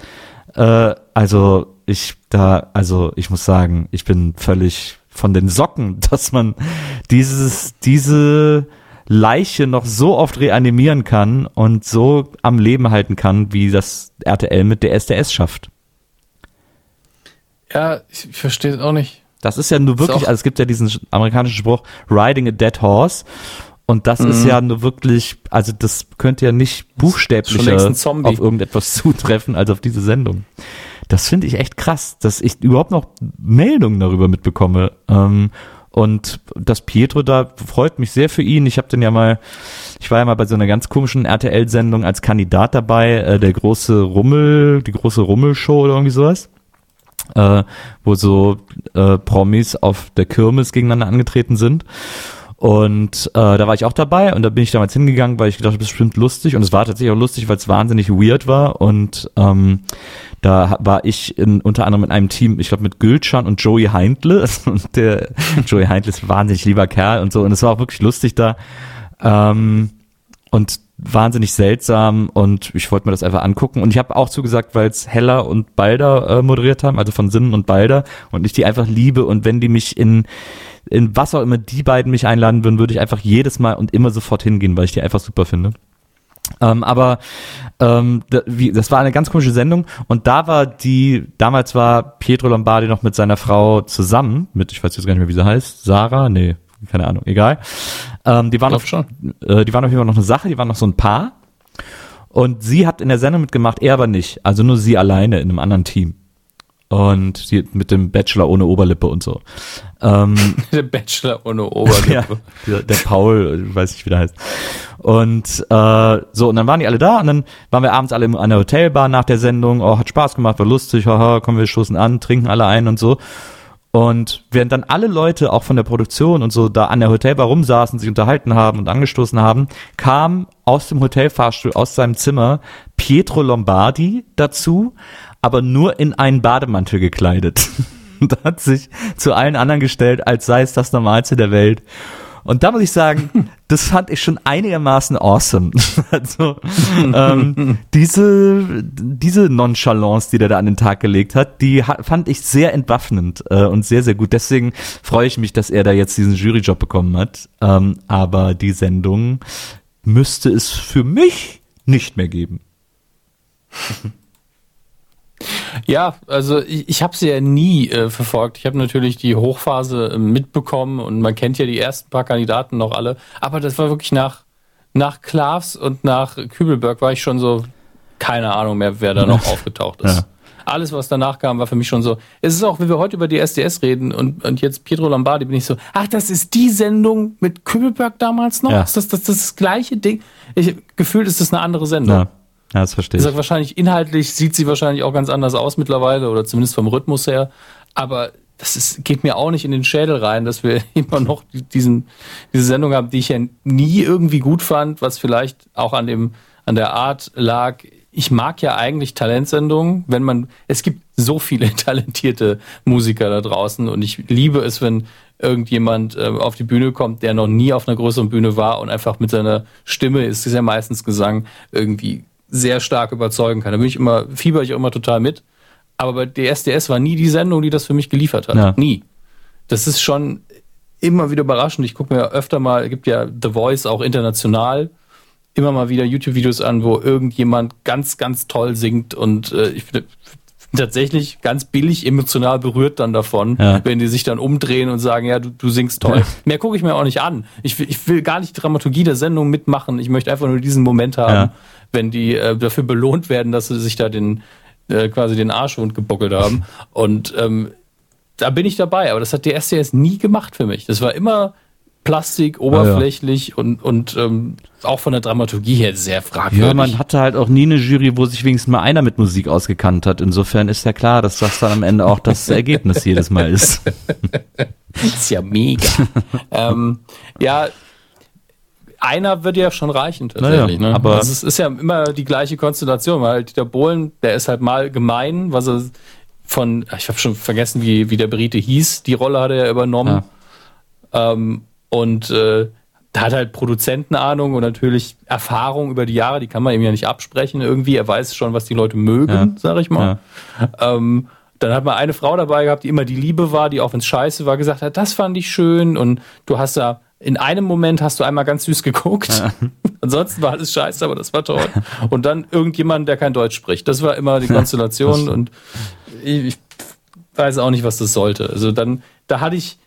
äh, also ich da, also ich muss sagen, ich bin völlig von den Socken, dass man dieses, diese Leiche noch so oft reanimieren kann und so am Leben halten kann, wie das RTL mit der SDS schafft. Ja, ich, ich verstehe es auch nicht. Das ist ja nur wirklich, also es gibt ja diesen amerikanischen Spruch, riding a dead horse. Und das mhm. ist ja nur wirklich, also das könnte ja nicht buchstäblicher auf irgendetwas zutreffen als auf diese Sendung. Das finde ich echt krass, dass ich überhaupt noch Meldungen darüber mitbekomme. Ähm, und das Pietro da freut mich sehr für ihn. Ich habe den ja mal, ich war ja mal bei so einer ganz komischen RTL-Sendung als Kandidat dabei, äh, der große Rummel, die große Rummelshow oder irgendwie sowas äh, wo so äh, Promis auf der Kirmes gegeneinander angetreten sind. Und äh, da war ich auch dabei und da bin ich damals hingegangen, weil ich gedacht, das ist bestimmt lustig. Und es war tatsächlich auch lustig, weil es wahnsinnig weird war. Und ähm, da war ich in, unter anderem in einem Team, ich glaube mit Gülcan und Joey Heintle. Und der Joey Heintle ist ein wahnsinnig lieber Kerl und so. Und es war auch wirklich lustig da. Ähm, und wahnsinnig seltsam und ich wollte mir das einfach angucken. Und ich habe auch zugesagt, weil es Heller und Balder äh, moderiert haben, also von Sinnen und Balder. Und ich die einfach liebe. Und wenn die mich in in was auch immer die beiden mich einladen würden, würde ich einfach jedes Mal und immer sofort hingehen, weil ich die einfach super finde. Ähm, aber ähm, wie, das war eine ganz komische Sendung. Und da war die, damals war Pietro Lombardi noch mit seiner Frau zusammen, mit, ich weiß jetzt gar nicht mehr, wie sie heißt, Sarah, nee, keine Ahnung, egal. Ähm, die waren schon. Äh, die waren auf jeden Fall noch eine Sache, die waren noch so ein Paar. Und sie hat in der Sendung mitgemacht, er aber nicht. Also nur sie alleine in einem anderen Team. Und sie mit dem Bachelor ohne Oberlippe und so. Ähm, der Bachelor ohne Oberlippe. ja, der, der Paul, weiß ich, wie der heißt. Und äh, so, und dann waren die alle da und dann waren wir abends alle an der Hotelbar nach der Sendung. Oh, hat Spaß gemacht, war lustig, haha, kommen wir stoßen an, trinken alle ein und so. Und während dann alle Leute auch von der Produktion und so da an der Hotelbar rumsaßen, sich unterhalten haben und angestoßen haben, kam aus dem Hotelfahrstuhl, aus seinem Zimmer Pietro Lombardi dazu, aber nur in einen Bademantel gekleidet. und hat sich zu allen anderen gestellt, als sei es das Normalste der Welt. Und da muss ich sagen, das fand ich schon einigermaßen awesome. also ähm, diese diese Nonchalance, die der da an den Tag gelegt hat, die fand ich sehr entwaffnend äh, und sehr sehr gut. Deswegen freue ich mich, dass er da jetzt diesen Juryjob bekommen hat. Ähm, aber die Sendung müsste es für mich nicht mehr geben. Ja, also ich, ich habe sie ja nie äh, verfolgt. Ich habe natürlich die Hochphase äh, mitbekommen und man kennt ja die ersten paar Kandidaten noch alle. Aber das war wirklich nach, nach Klavs und nach Kübelberg war ich schon so, keine Ahnung mehr, wer da noch aufgetaucht ist. Ja. Alles, was danach kam, war für mich schon so. Es ist auch, wenn wir heute über die SDS reden und, und jetzt Pietro Lombardi, bin ich so, ach, das ist die Sendung mit Kübelberg damals noch? Ja. Ist das, das das, das gleiche Ding? Ich, gefühlt ist das eine andere Sendung. Ja. Ja, das verstehe ich. Sag, wahrscheinlich inhaltlich sieht sie wahrscheinlich auch ganz anders aus mittlerweile oder zumindest vom Rhythmus her. Aber das ist, geht mir auch nicht in den Schädel rein, dass wir immer noch diesen, diese Sendung haben, die ich ja nie irgendwie gut fand, was vielleicht auch an dem, an der Art lag. ich mag ja eigentlich Talentsendungen, wenn man, es gibt so viele talentierte Musiker da draußen und ich liebe es, wenn irgendjemand äh, auf die Bühne kommt, der noch nie auf einer größeren Bühne war und einfach mit seiner Stimme, ist es ja meistens Gesang, irgendwie sehr stark überzeugen kann. Da bin ich immer, fieber ich auch immer total mit. Aber bei DSDS war nie die Sendung, die das für mich geliefert hat. Ja. Nie. Das ist schon immer wieder überraschend. Ich gucke mir öfter mal, gibt ja The Voice auch international, immer mal wieder YouTube-Videos an, wo irgendjemand ganz, ganz toll singt und äh, ich bin tatsächlich ganz billig emotional berührt dann davon, ja. wenn die sich dann umdrehen und sagen, ja, du, du singst toll. Ja. Mehr gucke ich mir auch nicht an. Ich will, ich will gar nicht die Dramaturgie der Sendung mitmachen. Ich möchte einfach nur diesen Moment haben, ja. Wenn die äh, dafür belohnt werden, dass sie sich da den äh, quasi den Arschwund gebockelt haben. Und ähm, da bin ich dabei. Aber das hat die STS nie gemacht für mich. Das war immer Plastik, oberflächlich ja, ja. und, und ähm, auch von der Dramaturgie her sehr fragwürdig. Ja, man hatte halt auch nie eine Jury, wo sich wenigstens mal einer mit Musik ausgekannt hat. Insofern ist ja klar, dass das dann am Ende auch das Ergebnis jedes Mal ist. ist ja mega. ähm, ja, einer wird ja schon reichen tatsächlich. Naja, ne? Aber also es ist ja immer die gleiche Konstellation, weil Dieter Bohlen, der ist halt mal gemein, was er von, ich habe schon vergessen, wie, wie der Brite hieß, die Rolle hat er ja übernommen. Ja. Ähm, und äh, hat halt Produzentenahnung und natürlich Erfahrung über die Jahre, die kann man ihm ja nicht absprechen irgendwie. Er weiß schon, was die Leute mögen, ja. sag ich mal. Ja. Ähm, dann hat man eine Frau dabei gehabt, die immer die Liebe war, die auch wenn es scheiße war, gesagt hat, das fand ich schön. Und du hast da in einem Moment hast du einmal ganz süß geguckt. Ja. Ansonsten war alles scheiße, aber das war toll. Und dann irgendjemand, der kein Deutsch spricht. Das war immer die Konstellation und ich, ich weiß auch nicht, was das sollte. Also dann, da hatte ich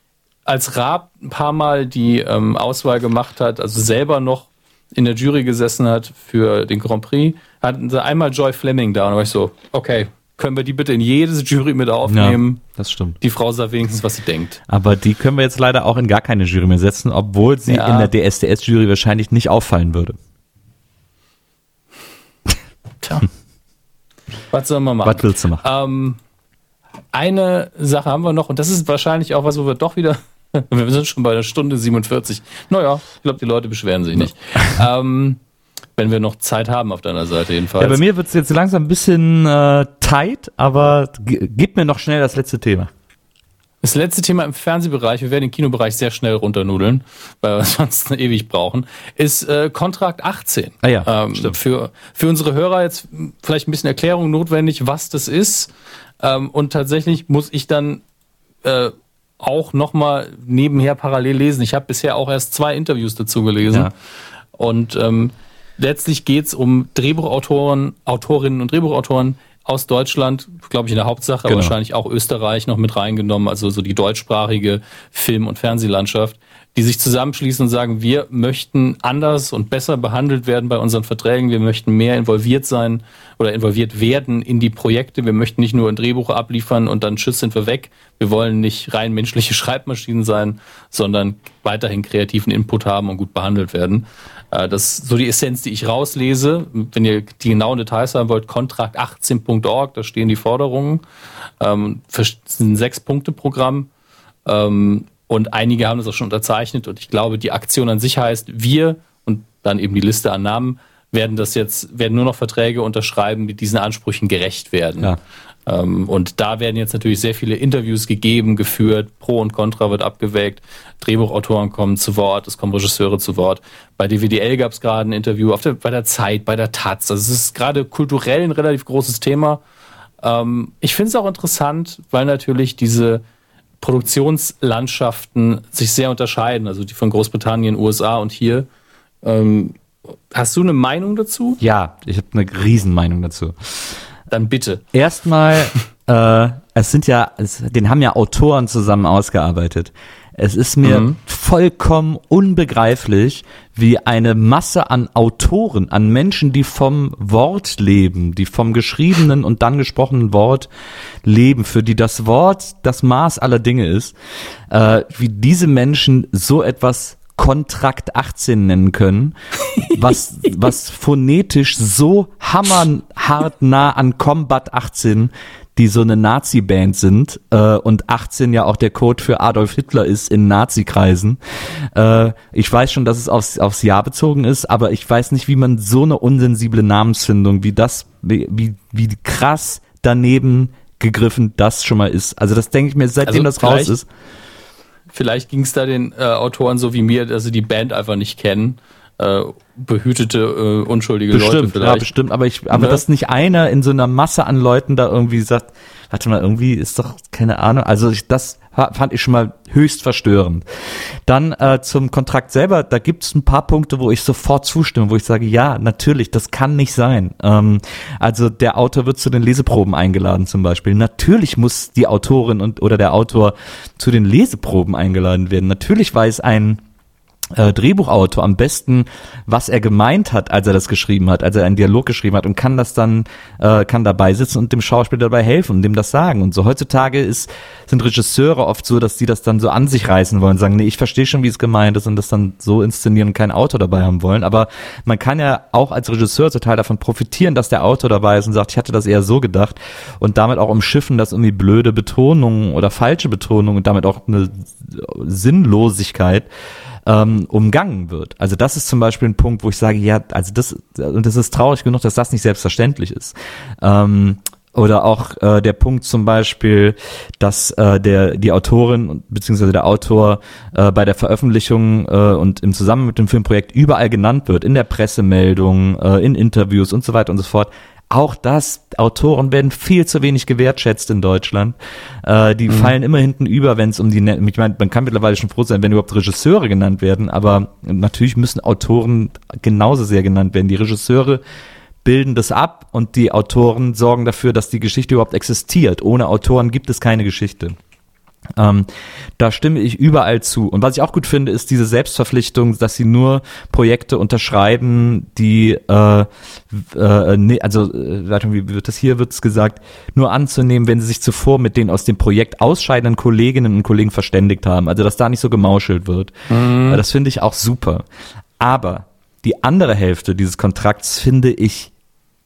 als Raab ein paar Mal die ähm, Auswahl gemacht hat, also selber noch in der Jury gesessen hat für den Grand Prix, hatten sie einmal Joy Fleming da und da war ich so, okay, können wir die bitte in jedes Jury mit aufnehmen? Ja, das stimmt. Die Frau sagt wenigstens, was sie denkt. Aber die können wir jetzt leider auch in gar keine Jury mehr setzen, obwohl sie ja. in der DSDS-Jury wahrscheinlich nicht auffallen würde. Tja. Was sollen wir machen? Was willst du machen? Ähm, eine Sache haben wir noch und das ist wahrscheinlich auch was, wo wir doch wieder Wir sind schon bei einer Stunde 47. Naja, ich glaube, die Leute beschweren sich nicht. ähm, wenn wir noch Zeit haben auf deiner Seite jedenfalls. Ja, bei mir wird es jetzt langsam ein bisschen äh, tight, aber gib mir noch schnell das letzte Thema. Das letzte Thema im Fernsehbereich, wir werden den Kinobereich sehr schnell runternudeln, weil wir sonst ewig brauchen, ist äh, Kontrakt 18. Ah ja, ähm, stimmt. Für, für unsere Hörer jetzt vielleicht ein bisschen Erklärung notwendig, was das ist. Ähm, und tatsächlich muss ich dann äh, auch nochmal nebenher parallel lesen. Ich habe bisher auch erst zwei Interviews dazu gelesen. Ja. Und ähm, letztlich geht's um Drehbuchautoren, Autorinnen und Drehbuchautoren aus Deutschland, glaube ich in der Hauptsache, genau. aber wahrscheinlich auch Österreich noch mit reingenommen, also so die deutschsprachige Film- und Fernsehlandschaft die sich zusammenschließen und sagen, wir möchten anders und besser behandelt werden bei unseren Verträgen, wir möchten mehr involviert sein oder involviert werden in die Projekte, wir möchten nicht nur ein Drehbuch abliefern und dann tschüss sind wir weg, wir wollen nicht rein menschliche Schreibmaschinen sein, sondern weiterhin kreativen Input haben und gut behandelt werden. Äh, das ist so die Essenz, die ich rauslese. Wenn ihr die genauen Details haben wollt, kontrakt18.org, da stehen die Forderungen. Ähm, das ist ein Sechs-Punkte-Programm. Ähm, und einige haben das auch schon unterzeichnet. Und ich glaube, die Aktion an sich heißt, wir und dann eben die Liste an Namen werden das jetzt, werden nur noch Verträge unterschreiben, die diesen Ansprüchen gerecht werden. Ja. Ähm, und da werden jetzt natürlich sehr viele Interviews gegeben, geführt, Pro und Contra wird abgewägt, Drehbuchautoren kommen zu Wort, es kommen Regisseure zu Wort. Bei DWDL gab es gerade ein Interview, der, bei der Zeit, bei der Taz. Also es ist gerade kulturell ein relativ großes Thema. Ähm, ich finde es auch interessant, weil natürlich diese Produktionslandschaften sich sehr unterscheiden, also die von Großbritannien, USA und hier. Ähm, hast du eine Meinung dazu? Ja, ich habe eine Riesenmeinung dazu. Dann bitte. Erstmal, äh, es sind ja, es, den haben ja Autoren zusammen ausgearbeitet. Es ist mir mhm. vollkommen unbegreiflich, wie eine Masse an Autoren, an Menschen, die vom Wort leben, die vom geschriebenen und dann gesprochenen Wort leben, für die das Wort das Maß aller Dinge ist, äh, wie diese Menschen so etwas Kontrakt 18 nennen können, was, was phonetisch so hammerhart nah an Combat 18 die so eine Nazi-Band sind äh, und 18 ja auch der Code für Adolf Hitler ist in Nazi-Kreisen. Äh, ich weiß schon, dass es aufs, aufs Jahr bezogen ist, aber ich weiß nicht, wie man so eine unsensible Namensfindung, wie das, wie, wie, wie krass daneben gegriffen das schon mal ist. Also das denke ich mir, seitdem also das raus ist. Vielleicht ging es da den äh, Autoren so wie mir, dass sie die Band einfach nicht kennen äh, behütete, äh, unschuldige bestimmt, Leute vielleicht. Ja, bestimmt, aber ich, aber ne? dass nicht einer in so einer Masse an Leuten da irgendwie sagt, warte mal, irgendwie ist doch, keine Ahnung, also ich, das fand ich schon mal höchst verstörend. Dann äh, zum Kontrakt selber, da gibt es ein paar Punkte, wo ich sofort zustimme, wo ich sage, ja, natürlich, das kann nicht sein. Ähm, also der Autor wird zu den Leseproben eingeladen zum Beispiel. Natürlich muss die Autorin und oder der Autor zu den Leseproben eingeladen werden. Natürlich weiß ein äh, Drehbuchautor am besten, was er gemeint hat, als er das geschrieben hat, als er einen Dialog geschrieben hat und kann das dann, äh, kann dabei sitzen und dem Schauspieler dabei helfen und dem das sagen. Und so heutzutage ist, sind Regisseure oft so, dass die das dann so an sich reißen wollen, sagen, nee, ich verstehe schon, wie es gemeint ist und das dann so inszenieren und keinen Autor dabei haben wollen. Aber man kann ja auch als Regisseur total davon profitieren, dass der Autor dabei ist und sagt, ich hatte das eher so gedacht und damit auch umschiffen, dass irgendwie blöde Betonungen oder falsche Betonungen und damit auch eine Sinnlosigkeit ähm, umgangen wird. Also das ist zum Beispiel ein Punkt, wo ich sage, ja, also das, und das ist traurig genug, dass das nicht selbstverständlich ist. Ähm, oder auch äh, der Punkt zum Beispiel, dass äh, der die Autorin bzw. der Autor äh, bei der Veröffentlichung äh, und im Zusammen mit dem Filmprojekt überall genannt wird, in der Pressemeldung, äh, in Interviews und so weiter und so fort auch das, Autoren werden viel zu wenig gewertschätzt in Deutschland. Äh, die mhm. fallen immer hinten über, wenn es um die, ich meine, man kann mittlerweile schon froh sein, wenn überhaupt Regisseure genannt werden, aber natürlich müssen Autoren genauso sehr genannt werden. Die Regisseure bilden das ab und die Autoren sorgen dafür, dass die Geschichte überhaupt existiert. Ohne Autoren gibt es keine Geschichte. Ähm, da stimme ich überall zu. Und was ich auch gut finde, ist diese Selbstverpflichtung, dass sie nur Projekte unterschreiben, die, äh, äh, nee, also, äh, wie wird das hier, wird es gesagt, nur anzunehmen, wenn sie sich zuvor mit den aus dem Projekt ausscheidenden Kolleginnen und Kollegen verständigt haben. Also, dass da nicht so gemauschelt wird. Mhm. Das finde ich auch super. Aber die andere Hälfte dieses Kontrakts finde ich,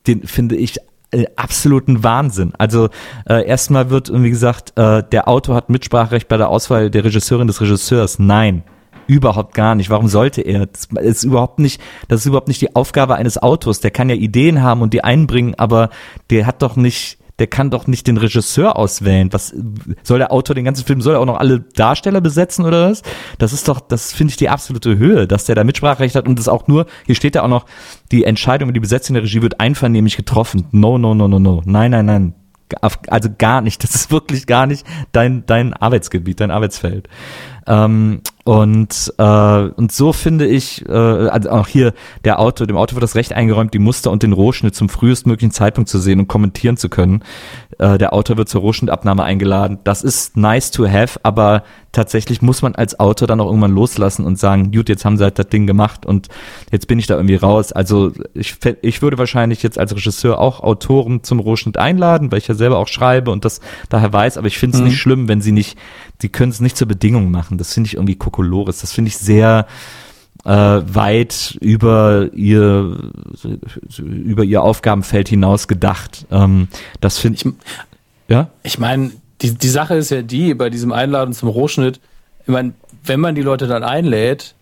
den finde ich äh, absoluten Wahnsinn. Also äh, erstmal wird irgendwie gesagt, äh, der Autor hat Mitspracherecht bei der Auswahl der Regisseurin des Regisseurs. Nein. Überhaupt gar nicht. Warum sollte er? Das ist überhaupt nicht, das ist überhaupt nicht die Aufgabe eines Autors. Der kann ja Ideen haben und die einbringen, aber der hat doch nicht, der kann doch nicht den Regisseur auswählen. Was soll der Autor den ganzen Film, soll er auch noch alle Darsteller besetzen oder was? Das ist doch, das finde ich die absolute Höhe, dass der da Mitspracherecht hat und das auch nur, hier steht ja auch noch, die Entscheidung über die Besetzung der Regie wird einvernehmlich getroffen. No, no, no, no, no. Nein, nein, nein. Also gar nicht. Das ist wirklich gar nicht dein, dein Arbeitsgebiet, dein Arbeitsfeld. Ähm, und, äh, und so finde ich, äh, also auch hier der Autor, dem Autor wird das Recht eingeräumt, die Muster und den Rohschnitt zum frühestmöglichen Zeitpunkt zu sehen und kommentieren zu können. Äh, der Autor wird zur Rohschnittabnahme eingeladen. Das ist nice to have, aber tatsächlich muss man als Autor dann auch irgendwann loslassen und sagen, gut, jetzt haben sie halt das Ding gemacht und jetzt bin ich da irgendwie raus. Also ich, ich würde wahrscheinlich jetzt als Regisseur auch Autoren zum Rohschnitt einladen, weil ich ja selber auch schreibe und das daher weiß, aber ich finde es mhm. nicht schlimm, wenn sie nicht, sie können es nicht zur Bedingung machen. Das finde ich irgendwie Kokolores. Das finde ich sehr äh, weit über ihr über ihr Aufgabenfeld hinaus gedacht. Ähm, das finde ich. Ja. Ich meine, die die Sache ist ja die bei diesem Einladen zum Rohschnitt. Ich meine, wenn man die Leute dann einlädt,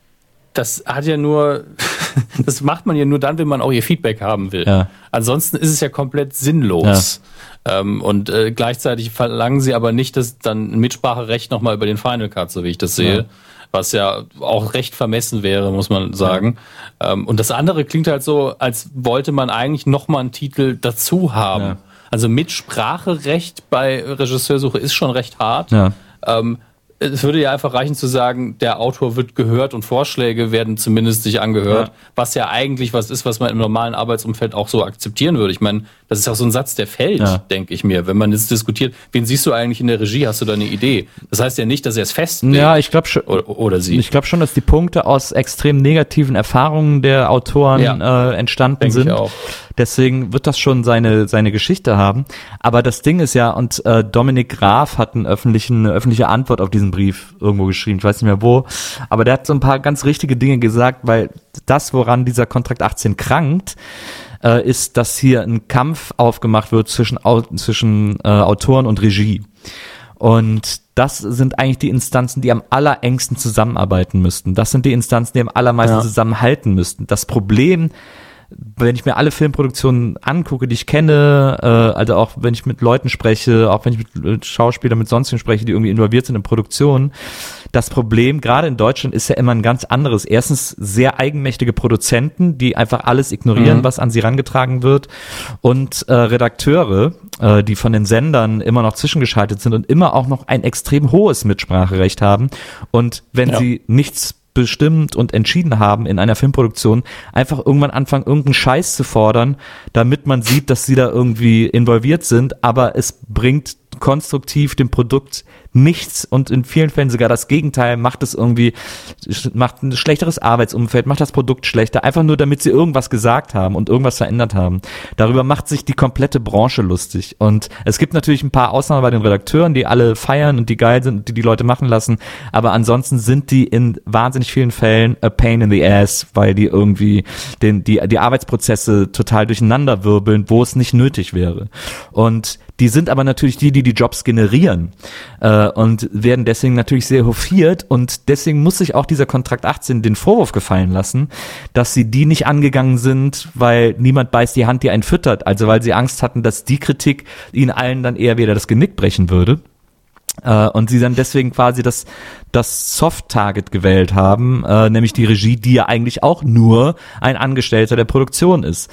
das hat ja nur, das macht man ja nur dann, wenn man auch ihr Feedback haben will. Ja. Ansonsten ist es ja komplett sinnlos. Ja. Ähm, und äh, gleichzeitig verlangen sie aber nicht, dass dann ein Mitspracherecht nochmal über den Final Cut, so wie ich das sehe. Ja. Was ja auch recht vermessen wäre, muss man sagen. Ähm, und das andere klingt halt so, als wollte man eigentlich nochmal einen Titel dazu haben. Also Mitspracherecht bei Regisseursuche ist schon recht hart. Ja. Ähm, es würde ja einfach reichen zu sagen, der Autor wird gehört und Vorschläge werden zumindest sich angehört, ja. was ja eigentlich was ist, was man im normalen Arbeitsumfeld auch so akzeptieren würde. Ich meine, das ist auch so ein Satz, der fällt, ja. denke ich mir. Wenn man jetzt diskutiert, wen siehst du eigentlich in der Regie, hast du da eine Idee? Das heißt ja nicht, dass er es festlegt. Ja, ich glaube schon. Oder, oder, sie. Ich glaube schon, dass die Punkte aus extrem negativen Erfahrungen der Autoren ja. äh, entstanden denk sind. Ich auch. Deswegen wird das schon seine, seine Geschichte haben. Aber das Ding ist ja, und äh, Dominik Graf hat einen öffentlichen, eine öffentliche Antwort auf diesen Brief irgendwo geschrieben, ich weiß nicht mehr wo, aber der hat so ein paar ganz richtige Dinge gesagt, weil das, woran dieser Kontrakt 18 krankt, äh, ist, dass hier ein Kampf aufgemacht wird zwischen, zwischen äh, Autoren und Regie. Und das sind eigentlich die Instanzen, die am allerengsten zusammenarbeiten müssten. Das sind die Instanzen, die am allermeisten ja. zusammenhalten müssten. Das Problem wenn ich mir alle Filmproduktionen angucke, die ich kenne, äh, also auch wenn ich mit Leuten spreche, auch wenn ich mit, mit Schauspielern, mit sonstigen spreche, die irgendwie involviert sind in Produktionen, das Problem gerade in Deutschland ist ja immer ein ganz anderes. Erstens sehr eigenmächtige Produzenten, die einfach alles ignorieren, mhm. was an sie rangetragen wird, und äh, Redakteure, äh, die von den Sendern immer noch zwischengeschaltet sind und immer auch noch ein extrem hohes Mitspracherecht haben. Und wenn ja. sie nichts bestimmt und entschieden haben in einer Filmproduktion, einfach irgendwann anfangen, irgendeinen Scheiß zu fordern, damit man sieht, dass sie da irgendwie involviert sind, aber es bringt konstruktiv dem Produkt nichts und in vielen Fällen sogar das Gegenteil, macht es irgendwie, macht ein schlechteres Arbeitsumfeld, macht das Produkt schlechter, einfach nur damit sie irgendwas gesagt haben und irgendwas verändert haben. Darüber macht sich die komplette Branche lustig. Und es gibt natürlich ein paar Ausnahmen bei den Redakteuren, die alle feiern und die geil sind und die die Leute machen lassen, aber ansonsten sind die in wahnsinnig vielen Fällen a pain in the ass, weil die irgendwie den, die, die Arbeitsprozesse total durcheinander wirbeln, wo es nicht nötig wäre. Und die sind aber natürlich die, die die Jobs generieren äh, und werden deswegen natürlich sehr hofiert und deswegen muss sich auch dieser Kontrakt 18 den Vorwurf gefallen lassen, dass sie die nicht angegangen sind, weil niemand beißt die Hand, die einen füttert, also weil sie Angst hatten, dass die Kritik ihnen allen dann eher wieder das Genick brechen würde. Uh, und sie dann deswegen quasi das, das Soft-Target gewählt haben, uh, nämlich die Regie, die ja eigentlich auch nur ein Angestellter der Produktion ist.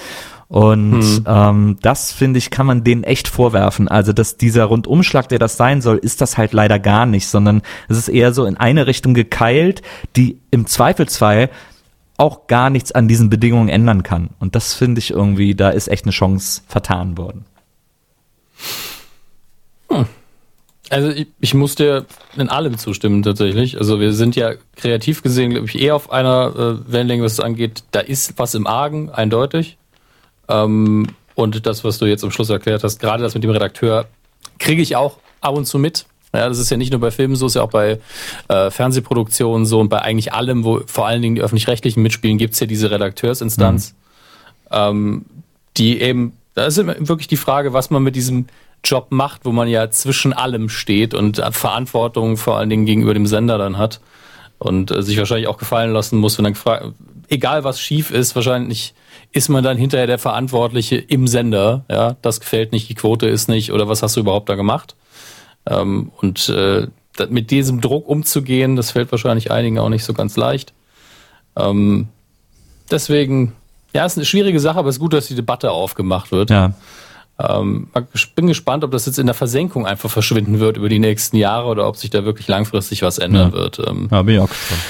Und hm. ähm, das, finde ich, kann man denen echt vorwerfen. Also, dass dieser Rundumschlag, der das sein soll, ist das halt leider gar nicht, sondern es ist eher so in eine Richtung gekeilt, die im Zweifelsfall auch gar nichts an diesen Bedingungen ändern kann. Und das finde ich irgendwie, da ist echt eine Chance vertan worden. Hm. Also ich, ich muss dir in allem zustimmen tatsächlich. Also wir sind ja kreativ gesehen, glaube ich, eher auf einer äh, Wellenlänge, was es angeht. Da ist was im Argen, eindeutig. Ähm, und das, was du jetzt am Schluss erklärt hast, gerade das mit dem Redakteur, kriege ich auch ab und zu mit. Ja, das ist ja nicht nur bei Filmen so, ist ja auch bei äh, Fernsehproduktionen so und bei eigentlich allem, wo vor allen Dingen die öffentlich-rechtlichen mitspielen, gibt's ja diese Redakteursinstanz, mhm. ähm, die eben, da ist wirklich die Frage, was man mit diesem Job macht, wo man ja zwischen allem steht und Verantwortung vor allen Dingen gegenüber dem Sender dann hat und äh, sich wahrscheinlich auch gefallen lassen muss, wenn dann gefragt, egal was schief ist, wahrscheinlich ist man dann hinterher der Verantwortliche im Sender. Ja, das gefällt nicht, die Quote ist nicht oder was hast du überhaupt da gemacht? Ähm, und äh, mit diesem Druck umzugehen, das fällt wahrscheinlich einigen auch nicht so ganz leicht. Ähm, deswegen, ja, ist eine schwierige Sache, aber es ist gut, dass die Debatte aufgemacht wird. Ja. Ähm, ich bin gespannt, ob das jetzt in der Versenkung einfach verschwinden wird über die nächsten Jahre oder ob sich da wirklich langfristig was ändern ja. wird. Ähm, ja, bin ich auch gespannt.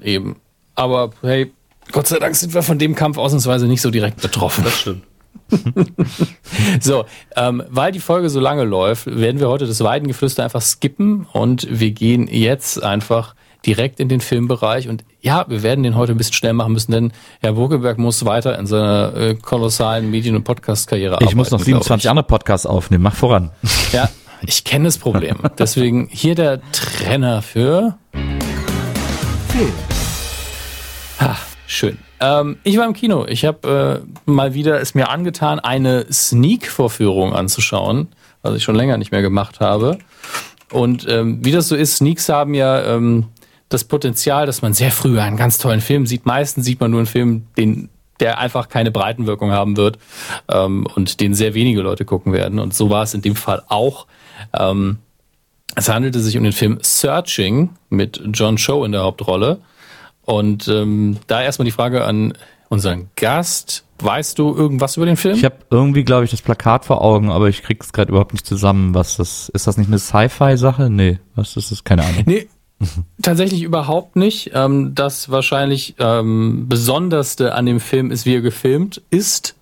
Eben. Aber hey, Gott sei Dank sind wir von dem Kampf ausnahmsweise nicht so direkt betroffen. Das stimmt. so, ähm, weil die Folge so lange läuft, werden wir heute das Weidengeflüster einfach skippen und wir gehen jetzt einfach direkt in den Filmbereich. Und ja, wir werden den heute ein bisschen schnell machen müssen, denn Herr Burgeberg muss weiter in seiner äh, kolossalen Medien- und Podcast-Karriere arbeiten. Ich muss noch 27 andere Podcasts aufnehmen. Mach voran. Ja, ich kenne das Problem. Deswegen hier der Trenner für Film. Ha, Schön. Ähm, ich war im Kino. Ich habe äh, mal wieder es mir angetan, eine Sneak-Vorführung anzuschauen, was ich schon länger nicht mehr gemacht habe. Und ähm, wie das so ist, Sneaks haben ja ähm, das Potenzial, dass man sehr früh einen ganz tollen Film sieht. Meistens sieht man nur einen Film, den der einfach keine Breitenwirkung haben wird ähm, und den sehr wenige Leute gucken werden. Und so war es in dem Fall auch. Ähm, es handelte sich um den Film Searching mit John Cho in der Hauptrolle. Und ähm, da erstmal die Frage an unseren Gast. Weißt du irgendwas über den Film? Ich habe irgendwie, glaube ich, das Plakat vor Augen, aber ich krieg's gerade überhaupt nicht zusammen. Was das ist? Das nicht eine Sci-Fi-Sache? Nee, was ist das? Keine Ahnung. Nee, tatsächlich überhaupt nicht. Ähm, das wahrscheinlich ähm, Besonderste an dem Film ist, wie er gefilmt ist.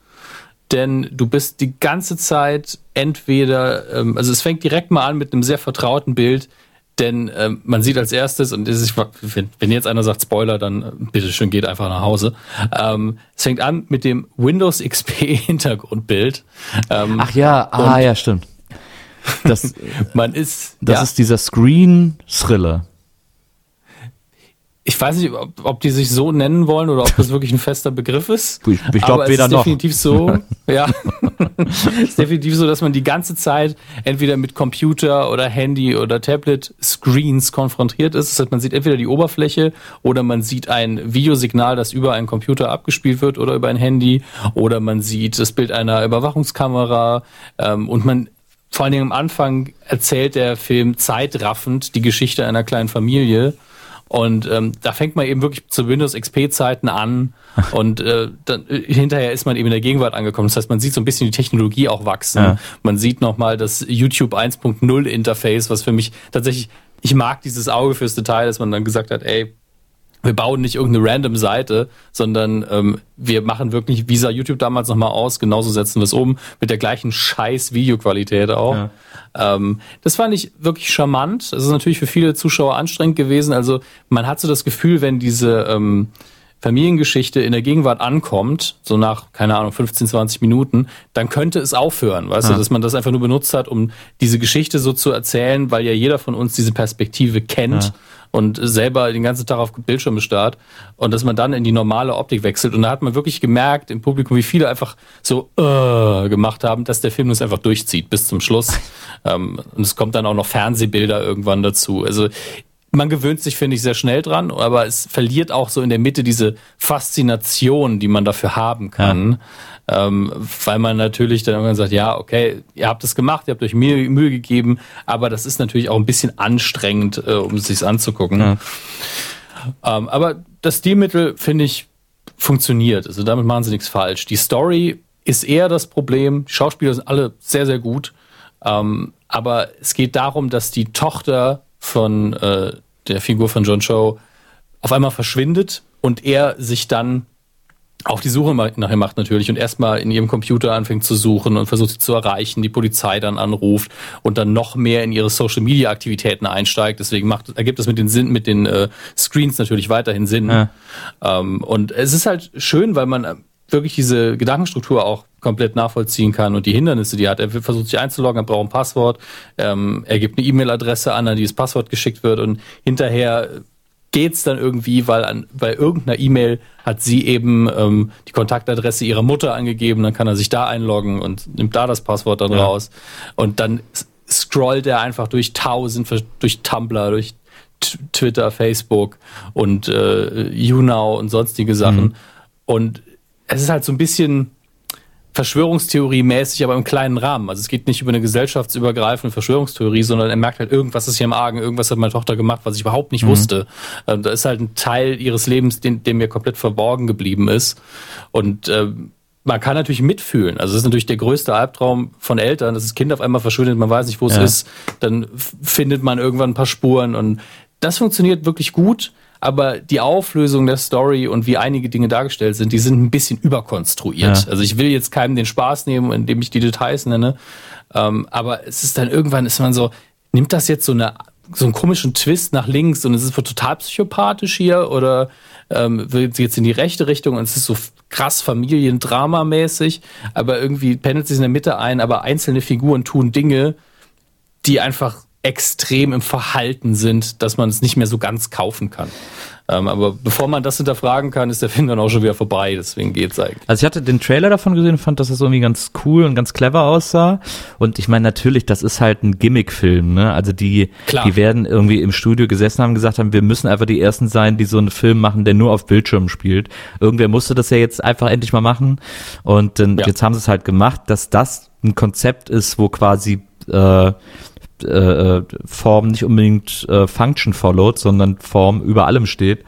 Denn du bist die ganze Zeit entweder, ähm, also es fängt direkt mal an mit einem sehr vertrauten Bild, denn ähm, man sieht als erstes, und ist, wenn, jetzt einer sagt Spoiler, dann äh, bitteschön geht einfach nach Hause. Ähm, es fängt an mit dem Windows XP Hintergrundbild. Ähm, Ach ja, ah ja, stimmt. Das, man ist. Das ja. ist dieser Screen-Thriller. Ich weiß nicht, ob, ob, die sich so nennen wollen oder ob das wirklich ein fester Begriff ist. Ich, ich glaube weder noch. definitiv so, ja. es ist definitiv so, dass man die ganze Zeit entweder mit Computer oder Handy oder Tablet Screens konfrontiert ist. Das heißt, man sieht entweder die Oberfläche oder man sieht ein Videosignal, das über einen Computer abgespielt wird oder über ein Handy oder man sieht das Bild einer Überwachungskamera ähm, und man vor allen Dingen am Anfang erzählt der Film zeitraffend die Geschichte einer kleinen Familie und ähm, da fängt man eben wirklich zu Windows XP-Zeiten an und äh, dann, äh, hinterher ist man eben in der Gegenwart angekommen. Das heißt, man sieht so ein bisschen die Technologie auch wachsen. Ja. Man sieht nochmal das YouTube 1.0 Interface, was für mich tatsächlich, ich mag dieses Auge fürs Detail, dass man dann gesagt hat, ey, wir bauen nicht irgendeine random Seite, sondern ähm, wir machen wirklich, wie sah YouTube damals nochmal aus, genauso setzen wir es um, mit der gleichen scheiß Videoqualität auch. Ja. Ähm, das fand ich wirklich charmant. Das ist natürlich für viele Zuschauer anstrengend gewesen. Also man hat so das Gefühl, wenn diese ähm, Familiengeschichte in der Gegenwart ankommt, so nach, keine Ahnung, 15, 20 Minuten, dann könnte es aufhören, weißt ja. du, dass man das einfach nur benutzt hat, um diese Geschichte so zu erzählen, weil ja jeder von uns diese Perspektive kennt. Ja und selber den ganzen Tag auf Bildschirme starrt und dass man dann in die normale Optik wechselt. Und da hat man wirklich gemerkt im Publikum, wie viele einfach so äh, gemacht haben, dass der Film das einfach durchzieht bis zum Schluss. ähm, und es kommt dann auch noch Fernsehbilder irgendwann dazu. Also man gewöhnt sich, finde ich, sehr schnell dran, aber es verliert auch so in der Mitte diese Faszination, die man dafür haben kann. Ja ähm, weil man natürlich dann irgendwann sagt, ja, okay, ihr habt es gemacht, ihr habt euch Mühe, Mühe gegeben, aber das ist natürlich auch ein bisschen anstrengend, äh, um es sich anzugucken. Ja. Ähm, aber das Stilmittel, finde ich, funktioniert. Also damit machen sie nichts falsch. Die Story ist eher das Problem. Die Schauspieler sind alle sehr, sehr gut. Ähm, aber es geht darum, dass die Tochter von äh, der Figur von John Cho auf einmal verschwindet und er sich dann auf die Suche nachher macht natürlich und erstmal in ihrem Computer anfängt zu suchen und versucht sie zu erreichen, die Polizei dann anruft und dann noch mehr in ihre Social Media Aktivitäten einsteigt. Deswegen macht, ergibt es mit den Sinn, mit den äh, Screens natürlich weiterhin Sinn. Ja. Ähm, und es ist halt schön, weil man wirklich diese Gedankenstruktur auch komplett nachvollziehen kann und die Hindernisse, die er hat. Er versucht sich einzuloggen, er braucht ein Passwort, ähm, er gibt eine E-Mail-Adresse an, an die das Passwort geschickt wird und hinterher geht's dann irgendwie, weil an, bei irgendeiner E-Mail hat sie eben ähm, die Kontaktadresse ihrer Mutter angegeben, dann kann er sich da einloggen und nimmt da das Passwort dann ja. raus. Und dann scrollt er einfach durch tausend, durch Tumblr, durch Twitter, Facebook und äh, YouNow und sonstige Sachen. Mhm. Und es ist halt so ein bisschen Verschwörungstheorie-mäßig, aber im kleinen Rahmen. Also es geht nicht über eine gesellschaftsübergreifende Verschwörungstheorie, sondern er merkt halt, irgendwas ist hier im Argen, irgendwas hat meine Tochter gemacht, was ich überhaupt nicht mhm. wusste. Ähm, da ist halt ein Teil ihres Lebens, den, der mir komplett verborgen geblieben ist. Und äh, man kann natürlich mitfühlen. Also das ist natürlich der größte Albtraum von Eltern, dass das Kind auf einmal verschwindet, man weiß nicht, wo es ja. ist. Dann findet man irgendwann ein paar Spuren und das funktioniert wirklich gut aber die Auflösung der Story und wie einige Dinge dargestellt sind, die sind ein bisschen überkonstruiert. Ja. Also ich will jetzt keinem den Spaß nehmen, indem ich die Details nenne, ähm, aber es ist dann irgendwann ist man so, nimmt das jetzt so eine so einen komischen Twist nach links und es ist total psychopathisch hier oder ähm, wird jetzt in die rechte Richtung und es ist so krass Familiendrama-mäßig, aber irgendwie pendelt sich in der Mitte ein, aber einzelne Figuren tun Dinge, die einfach extrem im Verhalten sind, dass man es nicht mehr so ganz kaufen kann. Ähm, aber bevor man das hinterfragen kann, ist der Film dann auch schon wieder vorbei. Deswegen geht's eigentlich. Also ich hatte den Trailer davon gesehen, fand, dass das irgendwie ganz cool und ganz clever aussah. Und ich meine natürlich, das ist halt ein Gimmick-Film. Ne? Also die, Klar. die werden irgendwie im Studio gesessen haben, gesagt haben, wir müssen einfach die ersten sein, die so einen Film machen, der nur auf Bildschirmen spielt. Irgendwer musste das ja jetzt einfach endlich mal machen. Und dann, ja. jetzt haben sie es halt gemacht, dass das ein Konzept ist, wo quasi äh, äh, Form nicht unbedingt äh, Function followed, sondern Form über allem steht.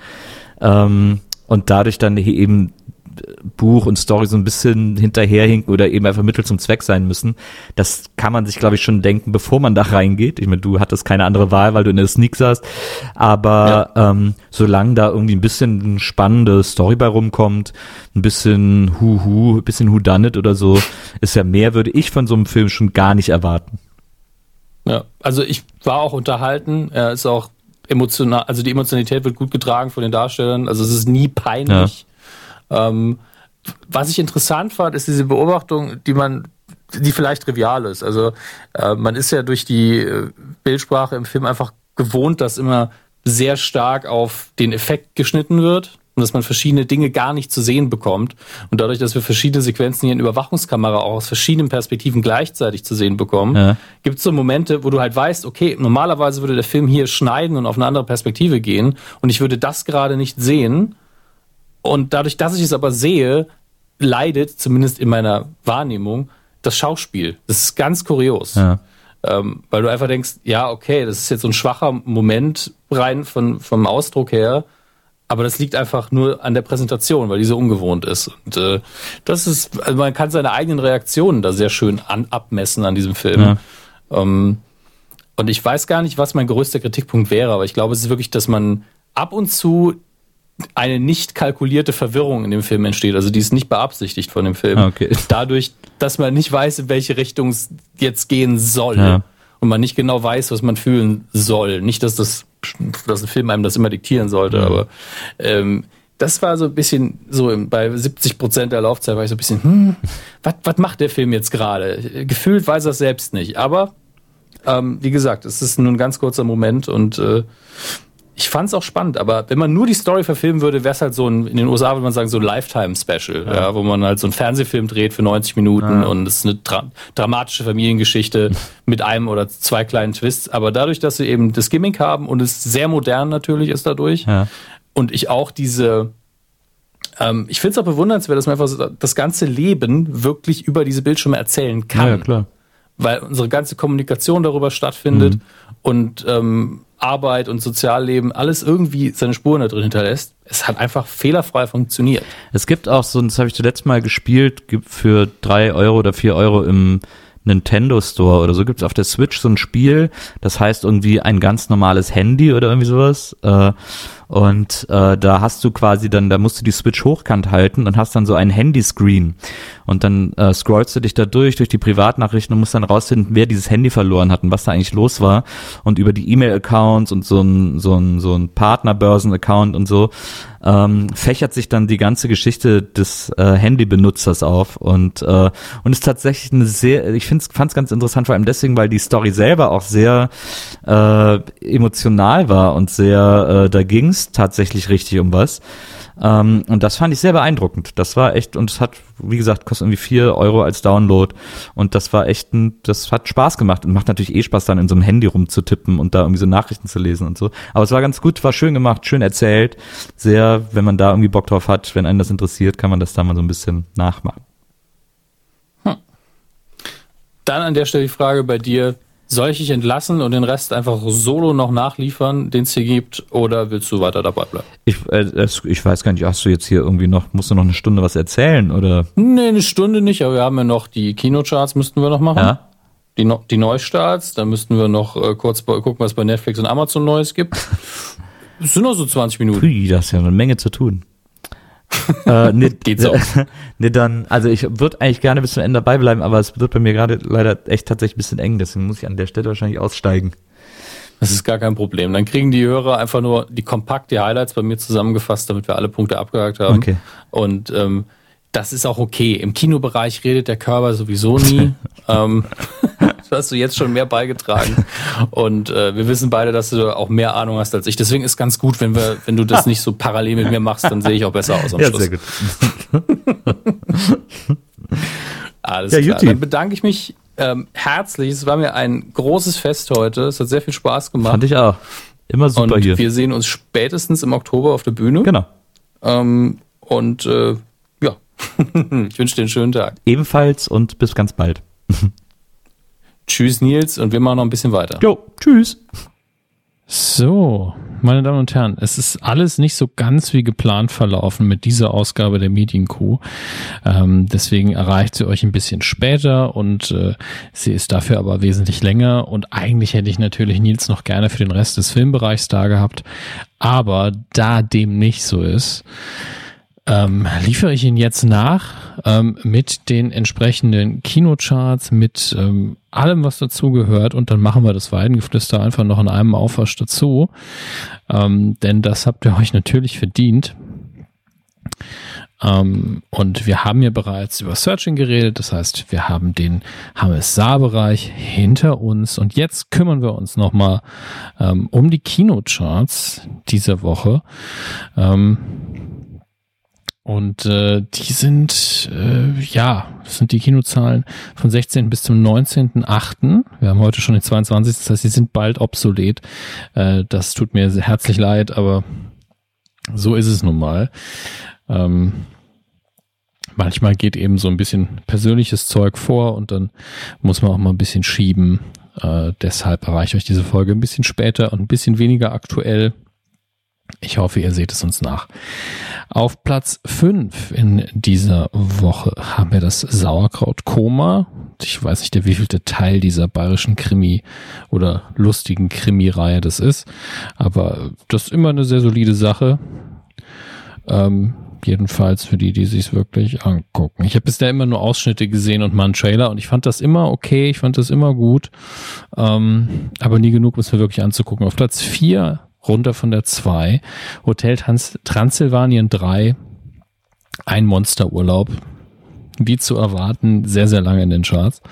Ähm, und dadurch dann eben Buch und Story so ein bisschen hinterherhinken oder eben einfach Mittel zum Zweck sein müssen. Das kann man sich, glaube ich, schon denken, bevor man da reingeht. Ich meine, du hattest keine andere Wahl, weil du in der Sneak saßt. Aber ja. ähm, solange da irgendwie ein bisschen eine spannende Story bei rumkommt, ein bisschen Hu-Hu, ein bisschen Who Done It oder so, ist ja mehr, würde ich von so einem Film schon gar nicht erwarten. Ja, also ich war auch unterhalten. Er ist auch emotional, also die Emotionalität wird gut getragen von den Darstellern. Also es ist nie peinlich. Ja. Ähm, was ich interessant fand, ist diese Beobachtung, die man, die vielleicht trivial ist. Also äh, man ist ja durch die äh, Bildsprache im Film einfach gewohnt, dass immer sehr stark auf den Effekt geschnitten wird und dass man verschiedene Dinge gar nicht zu sehen bekommt. Und dadurch, dass wir verschiedene Sequenzen hier in Überwachungskamera auch aus verschiedenen Perspektiven gleichzeitig zu sehen bekommen, ja. gibt es so Momente, wo du halt weißt, okay, normalerweise würde der Film hier schneiden und auf eine andere Perspektive gehen und ich würde das gerade nicht sehen. Und dadurch, dass ich es aber sehe, leidet, zumindest in meiner Wahrnehmung, das Schauspiel. Das ist ganz kurios. Ja. Ähm, weil du einfach denkst, ja, okay, das ist jetzt so ein schwacher Moment rein von, vom Ausdruck her, aber das liegt einfach nur an der Präsentation, weil die so ungewohnt ist. Und äh, das ist, also man kann seine eigenen Reaktionen da sehr schön an, abmessen an diesem Film. Ja. Ähm, und ich weiß gar nicht, was mein größter Kritikpunkt wäre, aber ich glaube, es ist wirklich, dass man ab und zu eine nicht kalkulierte Verwirrung in dem Film entsteht. Also die ist nicht beabsichtigt von dem Film. Okay. Dadurch, dass man nicht weiß, in welche Richtung es jetzt gehen soll. Ja. Und man nicht genau weiß, was man fühlen soll. Nicht, dass das, dass ein Film einem das immer diktieren sollte, ja. aber ähm, das war so ein bisschen so bei 70 Prozent der Laufzeit war ich so ein bisschen, hm, was macht der Film jetzt gerade? Gefühlt weiß er es selbst nicht. Aber ähm, wie gesagt, es ist nur ein ganz kurzer Moment und äh, ich fand es auch spannend, aber wenn man nur die Story verfilmen würde, wäre es halt so ein, in den USA würde man sagen, so ein Lifetime-Special, ja. ja. wo man halt so einen Fernsehfilm dreht für 90 Minuten ja. und es ist eine dra dramatische Familiengeschichte mit einem oder zwei kleinen Twists. Aber dadurch, dass sie eben das Gimmick haben und es sehr modern natürlich ist dadurch ja. und ich auch diese ähm, ich finde es auch bewundernswert, dass man einfach so das ganze Leben wirklich über diese Bildschirme erzählen kann. Ja, klar. Weil unsere ganze Kommunikation darüber stattfindet mhm. und ähm, Arbeit und Sozialleben alles irgendwie seine Spuren da drin hinterlässt. Es hat einfach fehlerfrei funktioniert. Es gibt auch so, das habe ich zuletzt mal gespielt, gibt für drei Euro oder vier Euro im Nintendo Store oder so gibt es auf der Switch so ein Spiel, das heißt irgendwie ein ganz normales Handy oder irgendwie sowas. Äh, und äh, da hast du quasi dann, da musst du die Switch hochkant halten und hast dann so ein Handyscreen. Und dann äh, scrollst du dich da durch, durch die Privatnachrichten und musst dann rausfinden, wer dieses Handy verloren hat und was da eigentlich los war. Und über die E-Mail-Accounts und so ein, so ein, so ein Partnerbörsen-Account und so ähm, fächert sich dann die ganze Geschichte des äh, Handybenutzers auf und äh, und ist tatsächlich eine sehr, ich fand es ganz interessant, vor allem deswegen, weil die Story selber auch sehr äh, emotional war und sehr, äh, da ging es tatsächlich richtig um was. Ähm, und das fand ich sehr beeindruckend. Das war echt, und es hat, wie gesagt, kostet irgendwie vier Euro als Download. Und das war echt ein, das hat Spaß gemacht und macht natürlich eh Spaß, dann in so einem Handy rumzutippen und da irgendwie so Nachrichten zu lesen und so. Aber es war ganz gut, war schön gemacht, schön erzählt. Sehr, wenn man da irgendwie Bock drauf hat, wenn einen das interessiert, kann man das da mal so ein bisschen nachmachen. Hm. Dann an der Stelle die Frage bei dir, soll ich dich entlassen und den Rest einfach solo noch nachliefern, den es hier gibt, oder willst du weiter dabei bleiben? Ich, äh, ich weiß gar nicht, hast du jetzt hier irgendwie noch, musst du noch eine Stunde was erzählen, oder? Nee, eine Stunde nicht, aber wir haben ja noch die Kinocharts, müssten wir noch machen. Ja? Die, die Neustarts, dann müssten wir noch äh, kurz gucken, was bei Netflix und Amazon Neues gibt. Es sind nur so 20 Minuten. Pui, das ist ja eine Menge zu tun äh, nee, Geht so. nee, dann, also ich würde eigentlich gerne bis zum Ende dabei bleiben, aber es wird bei mir gerade leider echt tatsächlich ein bisschen eng, deswegen muss ich an der Stelle wahrscheinlich aussteigen. Das ist gar kein Problem. Dann kriegen die Hörer einfach nur die kompakte Highlights bei mir zusammengefasst, damit wir alle Punkte abgehakt haben. Okay. Und ähm, das ist auch okay. Im Kinobereich redet der Körper sowieso nie. ähm, hast du jetzt schon mehr beigetragen. Und äh, wir wissen beide, dass du auch mehr Ahnung hast als ich. Deswegen ist ganz gut, wenn wir, wenn du das nicht so parallel mit mir machst, dann sehe ich auch besser aus am ja, Schluss. Sehr gut. Alles ja, klar. Juti. Dann bedanke ich mich ähm, herzlich. Es war mir ein großes Fest heute. Es hat sehr viel Spaß gemacht. Fand ich auch. Immer super und hier. Wir sehen uns spätestens im Oktober auf der Bühne. Genau. Ähm, und äh, ja, ich wünsche dir einen schönen Tag. Ebenfalls und bis ganz bald. Tschüss, Nils, und wir machen noch ein bisschen weiter. Jo, tschüss. So, meine Damen und Herren, es ist alles nicht so ganz wie geplant verlaufen mit dieser Ausgabe der Medienkuh. Ähm, deswegen erreicht sie euch ein bisschen später und äh, sie ist dafür aber wesentlich länger. Und eigentlich hätte ich natürlich Nils noch gerne für den Rest des Filmbereichs da gehabt. Aber da dem nicht so ist, ähm, liefere ich ihn jetzt nach ähm, mit den entsprechenden Kinocharts, mit ähm, allem, was dazugehört und dann machen wir das Weidengeflüster einfach noch in einem Aufwasch dazu, ähm, denn das habt ihr euch natürlich verdient. Ähm, und wir haben ja bereits über Searching geredet. Das heißt, wir haben den Hammes Saar-Bereich hinter uns. Und jetzt kümmern wir uns nochmal ähm, um die Kinocharts dieser Woche. Ähm, und äh, die sind, äh, ja, das sind die Kinozahlen von 16. bis zum 19.8. Wir haben heute schon den 22. Das heißt, sie sind bald obsolet. Äh, das tut mir herzlich leid, aber so ist es nun mal. Ähm, manchmal geht eben so ein bisschen persönliches Zeug vor und dann muss man auch mal ein bisschen schieben. Äh, deshalb erreiche ich euch diese Folge ein bisschen später und ein bisschen weniger aktuell. Ich hoffe, ihr seht es uns nach. Auf Platz 5 in dieser Woche haben wir das Sauerkraut Koma. Ich weiß nicht, der wievielte Teil dieser bayerischen Krimi oder lustigen Krimi-Reihe das ist. Aber das ist immer eine sehr solide Sache. Ähm, jedenfalls für die, die sich wirklich angucken. Ich habe bisher immer nur Ausschnitte gesehen und mal einen Trailer und ich fand das immer okay, ich fand das immer gut, ähm, aber nie genug, um es mir wirklich anzugucken. Auf Platz 4 runter von der 2. Hotel Trans Transsilvanien 3. Ein Monsterurlaub. Wie zu erwarten, sehr, sehr lange in den Charts.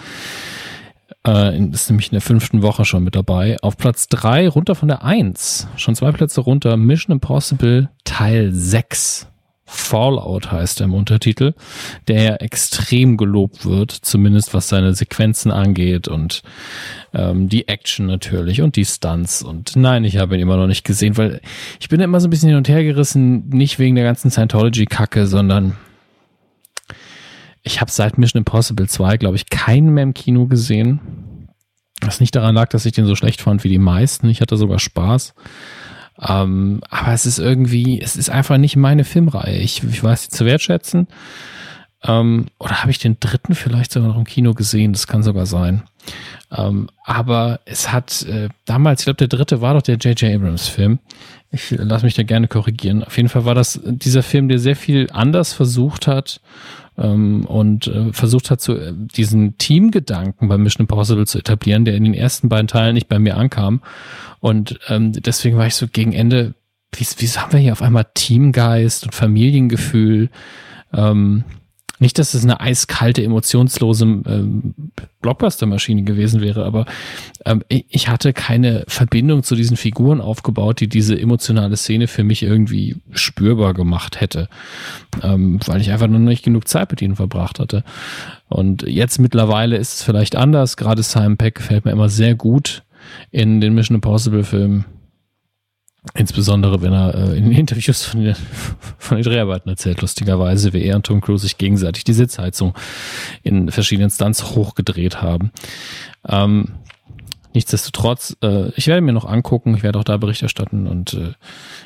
Äh, ist nämlich in der fünften Woche schon mit dabei. Auf Platz 3 runter von der 1. Schon zwei Plätze runter. Mission Impossible Teil 6. Fallout heißt im Untertitel, der ja extrem gelobt wird, zumindest was seine Sequenzen angeht und ähm, die Action natürlich und die Stunts. Und nein, ich habe ihn immer noch nicht gesehen, weil ich bin immer so ein bisschen hin und her gerissen, nicht wegen der ganzen Scientology-Kacke, sondern ich habe seit Mission Impossible 2, glaube ich, keinen mehr im Kino gesehen. Was nicht daran lag, dass ich den so schlecht fand wie die meisten. Ich hatte sogar Spaß. Ähm, aber es ist irgendwie, es ist einfach nicht meine Filmreihe. Ich, ich weiß sie zu wertschätzen. Ähm, oder habe ich den dritten vielleicht sogar noch im Kino gesehen? Das kann sogar sein. Ähm, aber es hat äh, damals, ich glaube, der dritte war doch der J.J. Abrams-Film. Ich lasse mich da gerne korrigieren. Auf jeden Fall war das dieser Film, der sehr viel anders versucht hat ähm, und äh, versucht hat, so, äh, diesen Teamgedanken bei Mission Impossible zu etablieren, der in den ersten beiden Teilen nicht bei mir ankam. Und ähm, deswegen war ich so gegen Ende, wie, wieso haben wir hier auf einmal Teamgeist und Familiengefühl? Ähm, nicht, dass es eine eiskalte, emotionslose ähm, Blockbuster-Maschine gewesen wäre, aber ähm, ich hatte keine Verbindung zu diesen Figuren aufgebaut, die diese emotionale Szene für mich irgendwie spürbar gemacht hätte, ähm, weil ich einfach noch nicht genug Zeit mit ihnen verbracht hatte. Und jetzt mittlerweile ist es vielleicht anders. Gerade Simon Peck gefällt mir immer sehr gut in den Mission Impossible Filmen. Insbesondere, wenn er äh, in Interviews von den, von den Dreharbeiten erzählt, lustigerweise, wie er und Tom Cruise sich gegenseitig die Sitzheizung in verschiedenen Stunts hochgedreht haben. Ähm, nichtsdestotrotz, äh, ich werde mir noch angucken, ich werde auch da Bericht erstatten und äh,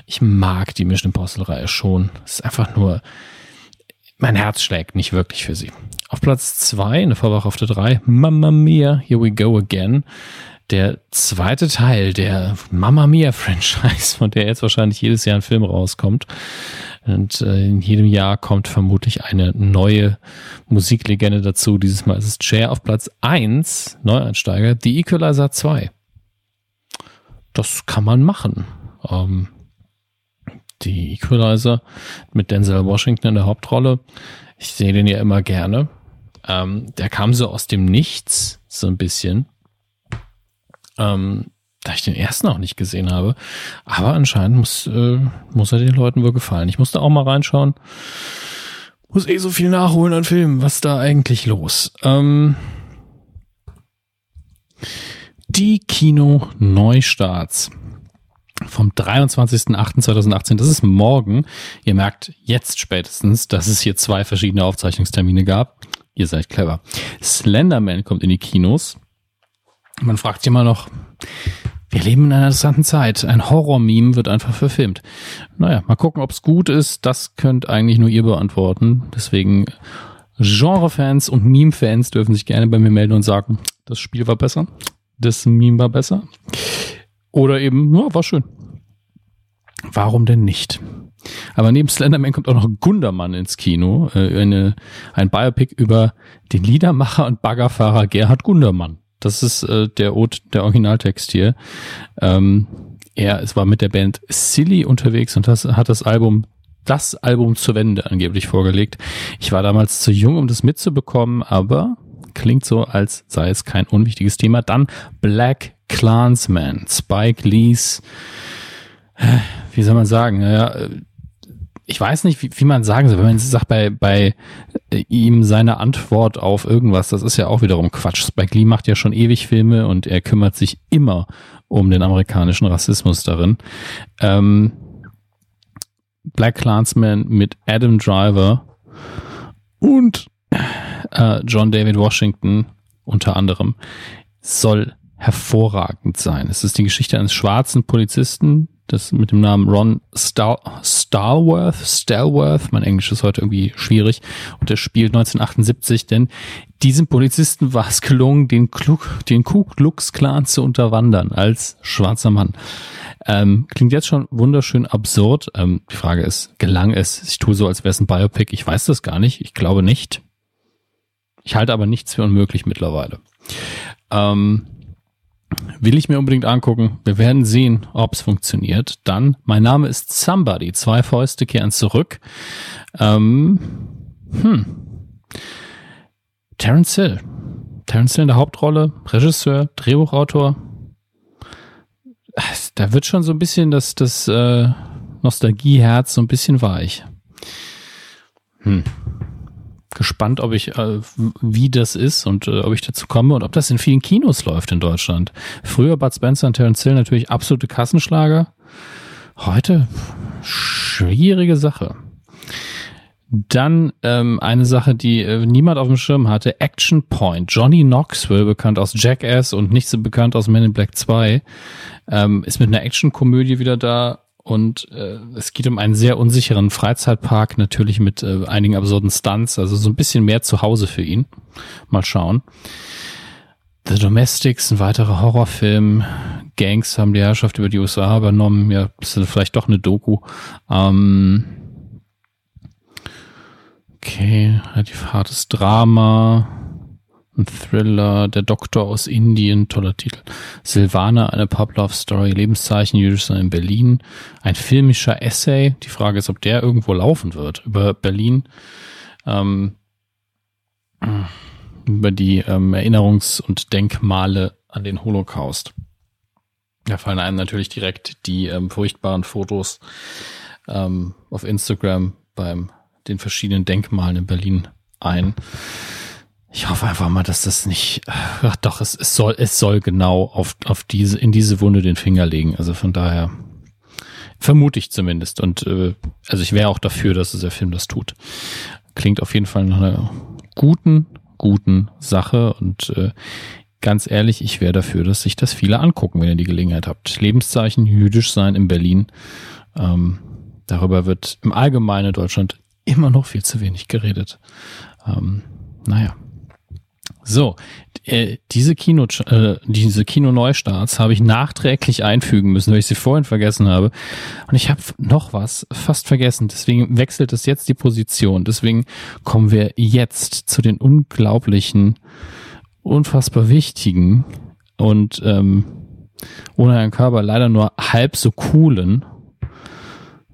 ich mag die Mission Impossible-Reihe schon. Es ist einfach nur, mein Herz schlägt nicht wirklich für sie. Auf Platz zwei, eine Vorwache auf der drei, Mamma Mia, Here We Go Again der zweite Teil der Mamma Mia Franchise, von der jetzt wahrscheinlich jedes Jahr ein Film rauskommt. Und äh, in jedem Jahr kommt vermutlich eine neue Musiklegende dazu. Dieses Mal ist es Chair auf Platz eins Neueinsteiger, The Equalizer 2. Das kann man machen. Ähm, die Equalizer mit Denzel Washington in der Hauptrolle. Ich sehe den ja immer gerne. Ähm, der kam so aus dem Nichts, so ein bisschen ähm, da ich den ersten auch nicht gesehen habe. Aber anscheinend muss, äh, muss er den Leuten wohl gefallen. Ich musste auch mal reinschauen. Muss eh so viel nachholen an Filmen. Was ist da eigentlich los? Ähm, die Kino-Neustarts vom 23.08.2018, das ist morgen. Ihr merkt jetzt spätestens, dass es hier zwei verschiedene Aufzeichnungstermine gab. Ihr seid clever. Slenderman kommt in die Kinos. Man fragt sich immer noch, wir leben in einer interessanten Zeit. Ein Horror-Meme wird einfach verfilmt. Naja, mal gucken, ob es gut ist. Das könnt eigentlich nur ihr beantworten. Deswegen Genre-Fans und Meme-Fans dürfen sich gerne bei mir melden und sagen, das Spiel war besser, das Meme war besser. Oder eben, ja, war schön. Warum denn nicht? Aber neben Slenderman kommt auch noch Gundermann ins Kino, äh, eine, ein Biopic über den Liedermacher und Baggerfahrer Gerhard Gundermann. Das ist äh, der, der Originaltext hier. Ähm, er es war mit der Band Silly unterwegs und das, hat das Album das Album zur Wende angeblich vorgelegt. Ich war damals zu jung, um das mitzubekommen, aber klingt so, als sei es kein unwichtiges Thema. Dann Black Clansman, Spike Lees, äh, wie soll man sagen, naja, ich weiß nicht, wie, wie man sagen soll, wenn man sagt, bei, bei ihm seine Antwort auf irgendwas, das ist ja auch wiederum Quatsch. Spike Lee macht ja schon ewig Filme und er kümmert sich immer um den amerikanischen Rassismus darin. Ähm, Black Clansman mit Adam Driver und äh, John David Washington unter anderem soll hervorragend sein. Es ist die Geschichte eines schwarzen Polizisten, das mit dem Namen Ron Star Starworth, Stalworth, mein Englisch ist heute irgendwie schwierig, und er spielt 1978, denn diesem Polizisten war es gelungen, den, Klug, den Ku Klux Klan zu unterwandern als schwarzer Mann. Ähm, klingt jetzt schon wunderschön absurd. Ähm, die Frage ist, gelang es? Ich tue so, als wäre es ein Biopic. Ich weiß das gar nicht. Ich glaube nicht. Ich halte aber nichts für unmöglich mittlerweile. Ähm, will ich mir unbedingt angucken. Wir werden sehen, ob es funktioniert. Dann, mein Name ist Somebody. Zwei Fäuste kehren zurück. Ähm, hm. Terence Hill. Terence Hill in der Hauptrolle, Regisseur, Drehbuchautor. Da wird schon so ein bisschen das, das äh, Nostalgieherz so ein bisschen weich. Hm gespannt, ob ich, äh, wie das ist und äh, ob ich dazu komme und ob das in vielen Kinos läuft in Deutschland. Früher Bud Spencer und Terence Hill natürlich absolute Kassenschlager. Heute schwierige Sache. Dann ähm, eine Sache, die äh, niemand auf dem Schirm hatte, Action Point. Johnny Knoxville, bekannt aus Jackass und nicht so bekannt aus Men in Black 2, ähm, ist mit einer Action-Komödie wieder da und äh, es geht um einen sehr unsicheren Freizeitpark, natürlich mit äh, einigen absurden Stunts, also so ein bisschen mehr zu Hause für ihn. Mal schauen. The Domestics, ein weiterer Horrorfilm. Gangs haben die Herrschaft über die USA übernommen. Ja, das ist vielleicht doch eine Doku. Ähm, okay, relativ hartes Drama. Ein Thriller, Der Doktor aus Indien, toller Titel. Silvana, eine Pub-Love-Story, Lebenszeichen Jüdisch in Berlin. Ein filmischer Essay. Die Frage ist, ob der irgendwo laufen wird. Über Berlin. Ähm, über die ähm, Erinnerungs- und Denkmale an den Holocaust. Da fallen einem natürlich direkt die ähm, furchtbaren Fotos ähm, auf Instagram beim den verschiedenen Denkmalen in Berlin ein. Ich hoffe einfach mal, dass das nicht, ach doch, es, es soll, es soll genau auf, auf diese, in diese Wunde den Finger legen. Also von daher vermute ich zumindest. Und äh, also ich wäre auch dafür, dass der Film das tut. Klingt auf jeden Fall nach einer guten, guten Sache. Und äh, ganz ehrlich, ich wäre dafür, dass sich das viele angucken, wenn ihr die Gelegenheit habt. Lebenszeichen jüdisch sein in Berlin. Ähm, darüber wird im Allgemeinen in Deutschland immer noch viel zu wenig geredet. Ähm, naja. So, äh, diese Kino, äh, diese Kino-Neustarts habe ich nachträglich einfügen müssen, weil ich sie vorhin vergessen habe. Und ich habe noch was fast vergessen. Deswegen wechselt es jetzt die Position. Deswegen kommen wir jetzt zu den unglaublichen, unfassbar wichtigen und ähm, ohne Herrn Körper leider nur halb so coolen.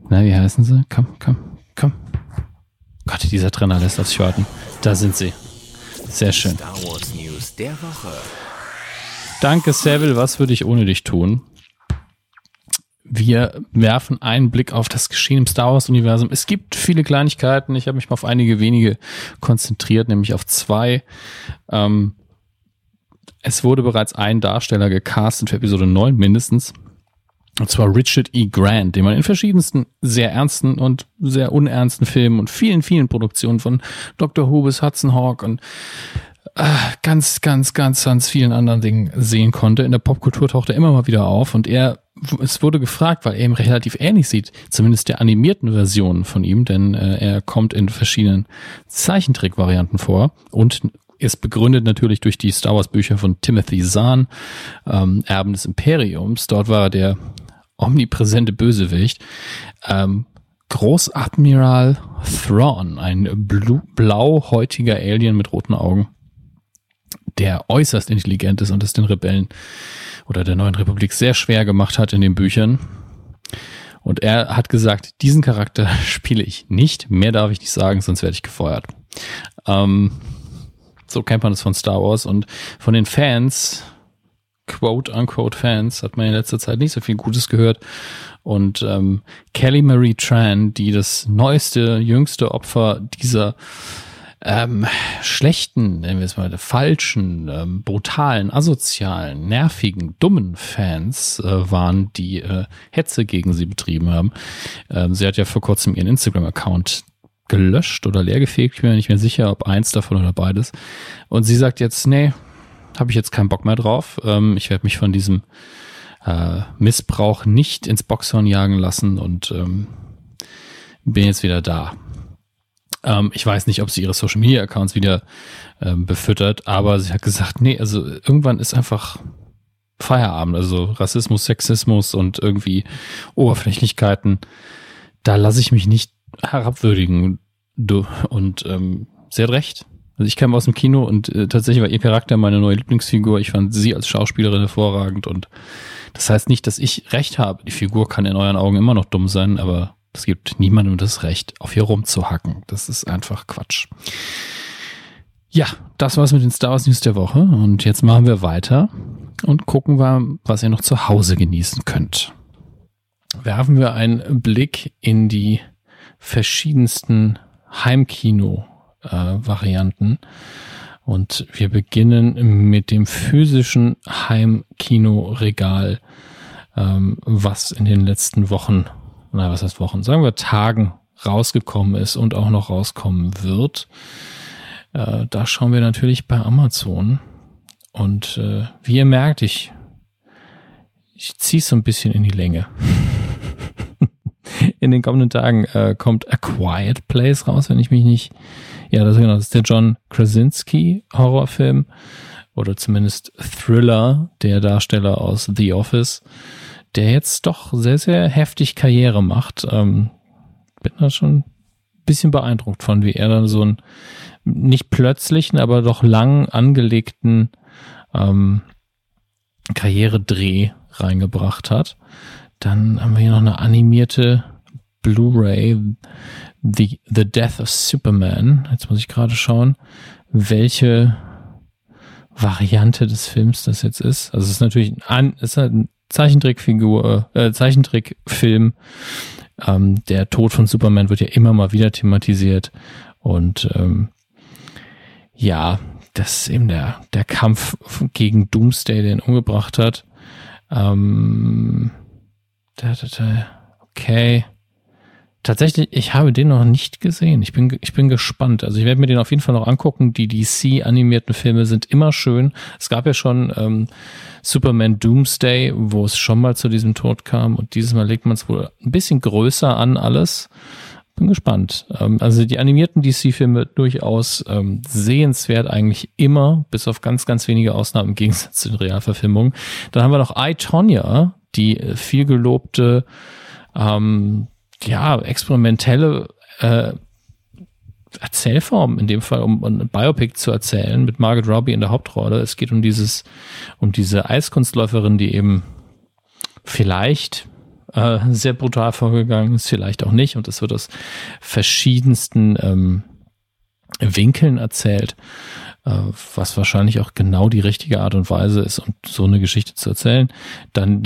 Na, wie heißen sie? Komm, komm, komm. Gott, dieser Trainer lässt auf sich warten. Da sind sie. Sehr schön. Star Wars News der Woche. Danke, Seville. Was würde ich ohne dich tun? Wir werfen einen Blick auf das Geschehen im Star Wars-Universum. Es gibt viele Kleinigkeiten. Ich habe mich mal auf einige wenige konzentriert, nämlich auf zwei. Ähm, es wurde bereits ein Darsteller gecastet für Episode 9 mindestens. Und zwar Richard E. Grant, den man in verschiedensten sehr ernsten und sehr unernsten Filmen und vielen, vielen Produktionen von Dr. Who Hudson Hawk und äh, ganz, ganz, ganz, ganz vielen anderen Dingen sehen konnte. In der Popkultur taucht er immer mal wieder auf und er, es wurde gefragt, weil er ihm relativ ähnlich sieht, zumindest der animierten Version von ihm, denn äh, er kommt in verschiedenen Zeichentrickvarianten vor und ist begründet natürlich durch die Star Wars Bücher von Timothy Zahn, ähm, Erben des Imperiums. Dort war er der omnipräsente Bösewicht. Ähm, Großadmiral Thrawn, ein blauhäutiger Alien mit roten Augen, der äußerst intelligent ist und es den Rebellen oder der neuen Republik sehr schwer gemacht hat in den Büchern. Und er hat gesagt, diesen Charakter spiele ich nicht. Mehr darf ich nicht sagen, sonst werde ich gefeuert. Ähm, so kennt man das von Star Wars und von den Fans, quote unquote Fans, hat man in letzter Zeit nicht so viel Gutes gehört. Und ähm, Kelly Marie Tran, die das neueste, jüngste Opfer dieser ähm, schlechten, nennen wir es mal, falschen, ähm, brutalen, asozialen, nervigen, dummen Fans äh, waren, die äh, Hetze gegen sie betrieben haben. Ähm, sie hat ja vor kurzem ihren Instagram-Account gelöscht oder leergefegt. Ich bin mir nicht mehr sicher, ob eins davon oder beides. Und sie sagt jetzt, nee, habe ich jetzt keinen Bock mehr drauf. Ähm, ich werde mich von diesem äh, Missbrauch nicht ins Boxhorn jagen lassen und ähm, bin jetzt wieder da. Ähm, ich weiß nicht, ob sie ihre Social Media Accounts wieder ähm, befüttert, aber sie hat gesagt, nee, also irgendwann ist einfach Feierabend, also Rassismus, Sexismus und irgendwie Oberflächlichkeiten. Da lasse ich mich nicht herabwürdigen. Du, und ähm, sie hat recht. Also ich kam aus dem Kino und äh, tatsächlich war ihr Charakter meine neue Lieblingsfigur. Ich fand sie als Schauspielerin hervorragend und das heißt nicht, dass ich recht habe. Die Figur kann in euren Augen immer noch dumm sein, aber es gibt niemandem das Recht, auf ihr rumzuhacken. Das ist einfach Quatsch. Ja, das war's mit den Star Wars News der Woche. Und jetzt machen wir weiter und gucken wir, was ihr noch zu Hause genießen könnt. Werfen wir einen Blick in die verschiedensten Heimkino-Varianten. Äh, und wir beginnen mit dem physischen Heimkinoregal, ähm, was in den letzten Wochen, na was heißt Wochen, sagen wir Tagen rausgekommen ist und auch noch rauskommen wird. Äh, da schauen wir natürlich bei Amazon. Und äh, wie ihr merkt, ich, ich ziehe so ein bisschen in die Länge. in den kommenden Tagen äh, kommt A Quiet Place raus, wenn ich mich nicht ja, das ist genau, das ist der John Krasinski Horrorfilm oder zumindest Thriller, der Darsteller aus The Office, der jetzt doch sehr, sehr heftig Karriere macht. Ähm, bin da schon ein bisschen beeindruckt von, wie er dann so einen nicht plötzlichen, aber doch lang angelegten ähm, Karrieredreh reingebracht hat. Dann haben wir hier noch eine animierte Blu-ray The, The Death of Superman. Jetzt muss ich gerade schauen, welche Variante des Films das jetzt ist. Also es ist natürlich ein, ist halt ein Zeichentrickfigur, äh, Zeichentrickfilm. Ähm, der Tod von Superman wird ja immer mal wieder thematisiert. Und ähm, ja, das ist eben der, der Kampf gegen Doomsday, den umgebracht hat. Ähm, okay. Tatsächlich, ich habe den noch nicht gesehen. Ich bin, ich bin gespannt. Also ich werde mir den auf jeden Fall noch angucken. Die DC-animierten Filme sind immer schön. Es gab ja schon ähm, Superman Doomsday, wo es schon mal zu diesem Tod kam. Und dieses Mal legt man es wohl ein bisschen größer an alles. Bin gespannt. Ähm, also die animierten DC-Filme durchaus ähm, sehenswert eigentlich immer, bis auf ganz, ganz wenige Ausnahmen im Gegensatz zu den Realverfilmungen. Dann haben wir noch I, Tonya, die viel gelobte ähm, ja, experimentelle äh, Erzählform, in dem Fall um, ein Biopic zu erzählen, mit Margaret Robbie in der Hauptrolle. Es geht um dieses, um diese Eiskunstläuferin, die eben vielleicht äh, sehr brutal vorgegangen ist, vielleicht auch nicht. Und es wird aus verschiedensten ähm, Winkeln erzählt, äh, was wahrscheinlich auch genau die richtige Art und Weise ist, um so eine Geschichte zu erzählen. Dann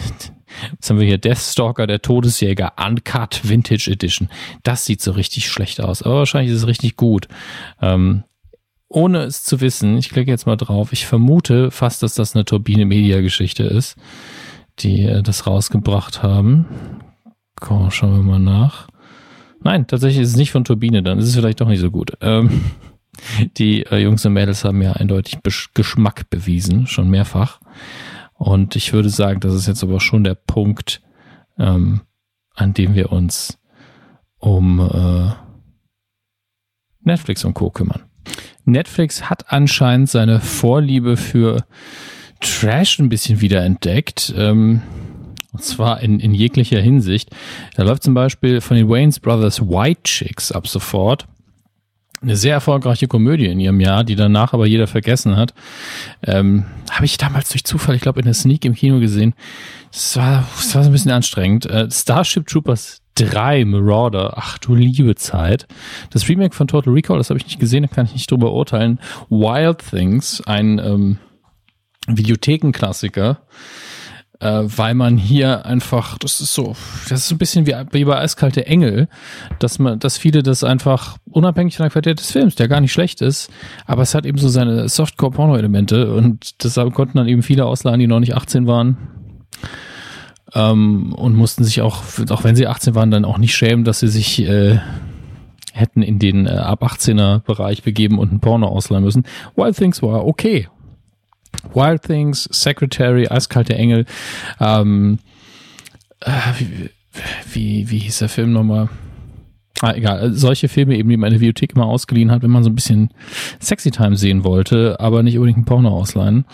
Jetzt haben wir hier Deathstalker, der Todesjäger, Uncut Vintage Edition. Das sieht so richtig schlecht aus, aber wahrscheinlich ist es richtig gut. Ähm, ohne es zu wissen, ich klicke jetzt mal drauf, ich vermute fast, dass das eine Turbine Media Geschichte ist, die äh, das rausgebracht haben. Komm, schauen wir mal nach. Nein, tatsächlich ist es nicht von Turbine, dann ist es vielleicht doch nicht so gut. Ähm, die äh, Jungs und Mädels haben ja eindeutig Besch Geschmack bewiesen, schon mehrfach. Und ich würde sagen, das ist jetzt aber schon der Punkt, ähm, an dem wir uns um äh, Netflix und Co. kümmern. Netflix hat anscheinend seine Vorliebe für Trash ein bisschen wiederentdeckt. Ähm, und zwar in, in jeglicher Hinsicht. Da läuft zum Beispiel von den Waynes Brothers White Chicks ab sofort eine sehr erfolgreiche Komödie in ihrem Jahr, die danach aber jeder vergessen hat. Ähm, Habe ich damals durch Zufall, ich glaube, in der Sneak im Kino gesehen. Das war, das war so ein bisschen anstrengend. Äh, Starship Troopers 3 Marauder, ach du liebe Zeit. Das Remake von Total Recall, das habe ich nicht gesehen, da kann ich nicht drüber urteilen. Wild Things, ein ähm, Videothekenklassiker äh, weil man hier einfach, das ist so, das ist so ein bisschen wie, wie bei Eiskalte Engel, dass man, dass viele das einfach unabhängig von der Qualität des Films, der gar nicht schlecht ist, aber es hat eben so seine Softcore-Porno-Elemente und deshalb konnten dann eben viele ausleihen, die noch nicht 18 waren. Ähm, und mussten sich auch, auch wenn sie 18 waren, dann auch nicht schämen, dass sie sich äh, hätten in den äh, ab 18er Bereich begeben und ein Porno ausleihen müssen. Wild Things war okay. Wild Things, Secretary, Eiskalte Engel, ähm, äh, wie, wie, wie hieß der Film nochmal? Ah, egal, solche Filme eben, die meine Bibliothek immer ausgeliehen hat, wenn man so ein bisschen Sexy Time sehen wollte, aber nicht unbedingt ein Porno ausleihen.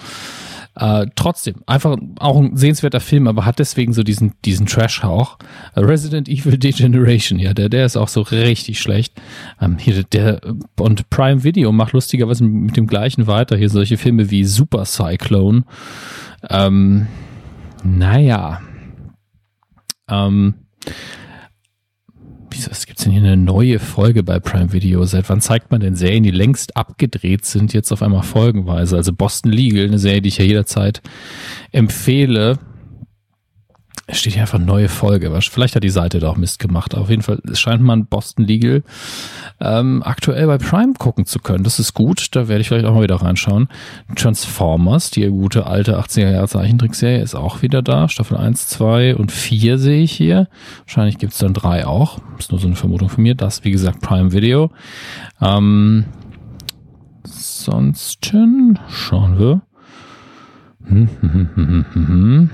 Äh, trotzdem, einfach auch ein sehenswerter Film, aber hat deswegen so diesen, diesen Trash-Hauch. Resident Evil Degeneration, ja, der, der ist auch so richtig schlecht. Ähm, hier, der, und Prime Video macht lustigerweise mit dem gleichen weiter. Hier solche Filme wie Super Cyclone. Ähm, naja. Ähm, wieso es gibt denn hier eine neue Folge bei Prime Video? Seit wann zeigt man denn Serien, die längst abgedreht sind, jetzt auf einmal folgenweise? Also Boston Legal, eine Serie, die ich ja jederzeit empfehle. Es steht hier einfach neue Folge. Vielleicht hat die Seite da auch Mist gemacht. Auf jeden Fall scheint man Boston Legal ähm, aktuell bei Prime gucken zu können. Das ist gut. Da werde ich vielleicht auch mal wieder reinschauen. Transformers, die gute alte 80er Jahre Zeichentrickserie, ist auch wieder da. Staffel 1, 2 und 4 sehe ich hier. Wahrscheinlich gibt es dann drei auch. Ist nur so eine Vermutung von mir. Das, wie gesagt, Prime Video. Ähm, ansonsten schauen wir. Hm, hm, hm, hm, hm, hm.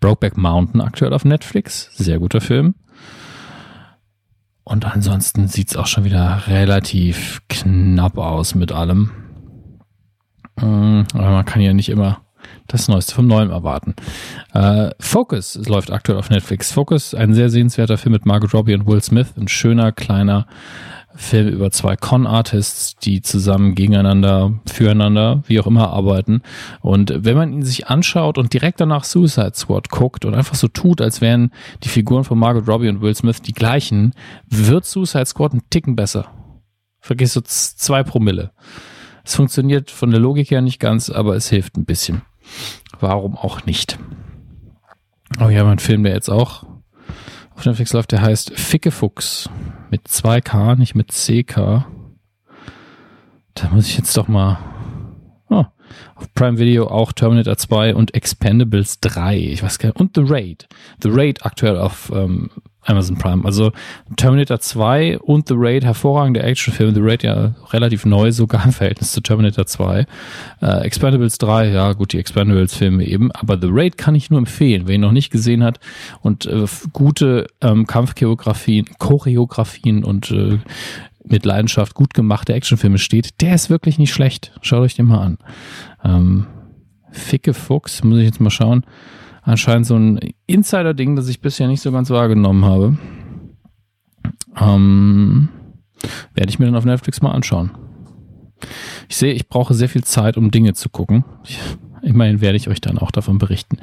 Brokeback Mountain aktuell auf Netflix. Sehr guter Film. Und ansonsten sieht's auch schon wieder relativ knapp aus mit allem. Mm, aber man kann ja nicht immer das Neueste vom Neuen erwarten. Äh, Focus läuft aktuell auf Netflix. Focus, ein sehr sehenswerter Film mit Margot Robbie und Will Smith. Ein schöner, kleiner Film über zwei Con-Artists, die zusammen gegeneinander, füreinander, wie auch immer arbeiten. Und wenn man ihn sich anschaut und direkt danach Suicide Squad guckt und einfach so tut, als wären die Figuren von Margot Robbie und Will Smith die gleichen, wird Suicide Squad ein Ticken besser. Vergiss so zwei Promille. Es funktioniert von der Logik her nicht ganz, aber es hilft ein bisschen. Warum auch nicht? Oh ja, ein Film, der jetzt auch auf Netflix läuft, der heißt Ficke Fuchs. Mit 2K, nicht mit CK. Da muss ich jetzt doch mal. Oh, auf Prime Video auch Terminator 2 und Expendables 3. Ich weiß gar nicht. Und The Raid. The Raid aktuell auf ähm, Amazon Prime. Also Terminator 2 und The Raid, hervorragende Actionfilme. The Raid ja relativ neu, sogar im Verhältnis zu Terminator 2. Äh, Expendables 3, ja gut, die Expendables-Filme eben. Aber The Raid kann ich nur empfehlen, wer ihn noch nicht gesehen hat und äh, gute ähm, Kampfchoreografien, Choreografien und äh, mit Leidenschaft gut gemachte Actionfilme steht, der ist wirklich nicht schlecht. Schaut euch den mal an. Ähm, Ficke Fuchs, muss ich jetzt mal schauen anscheinend so ein Insider-Ding, das ich bisher nicht so ganz wahrgenommen habe. Ähm, werde ich mir dann auf Netflix mal anschauen. Ich sehe, ich brauche sehr viel Zeit, um Dinge zu gucken. Ich, immerhin werde ich euch dann auch davon berichten.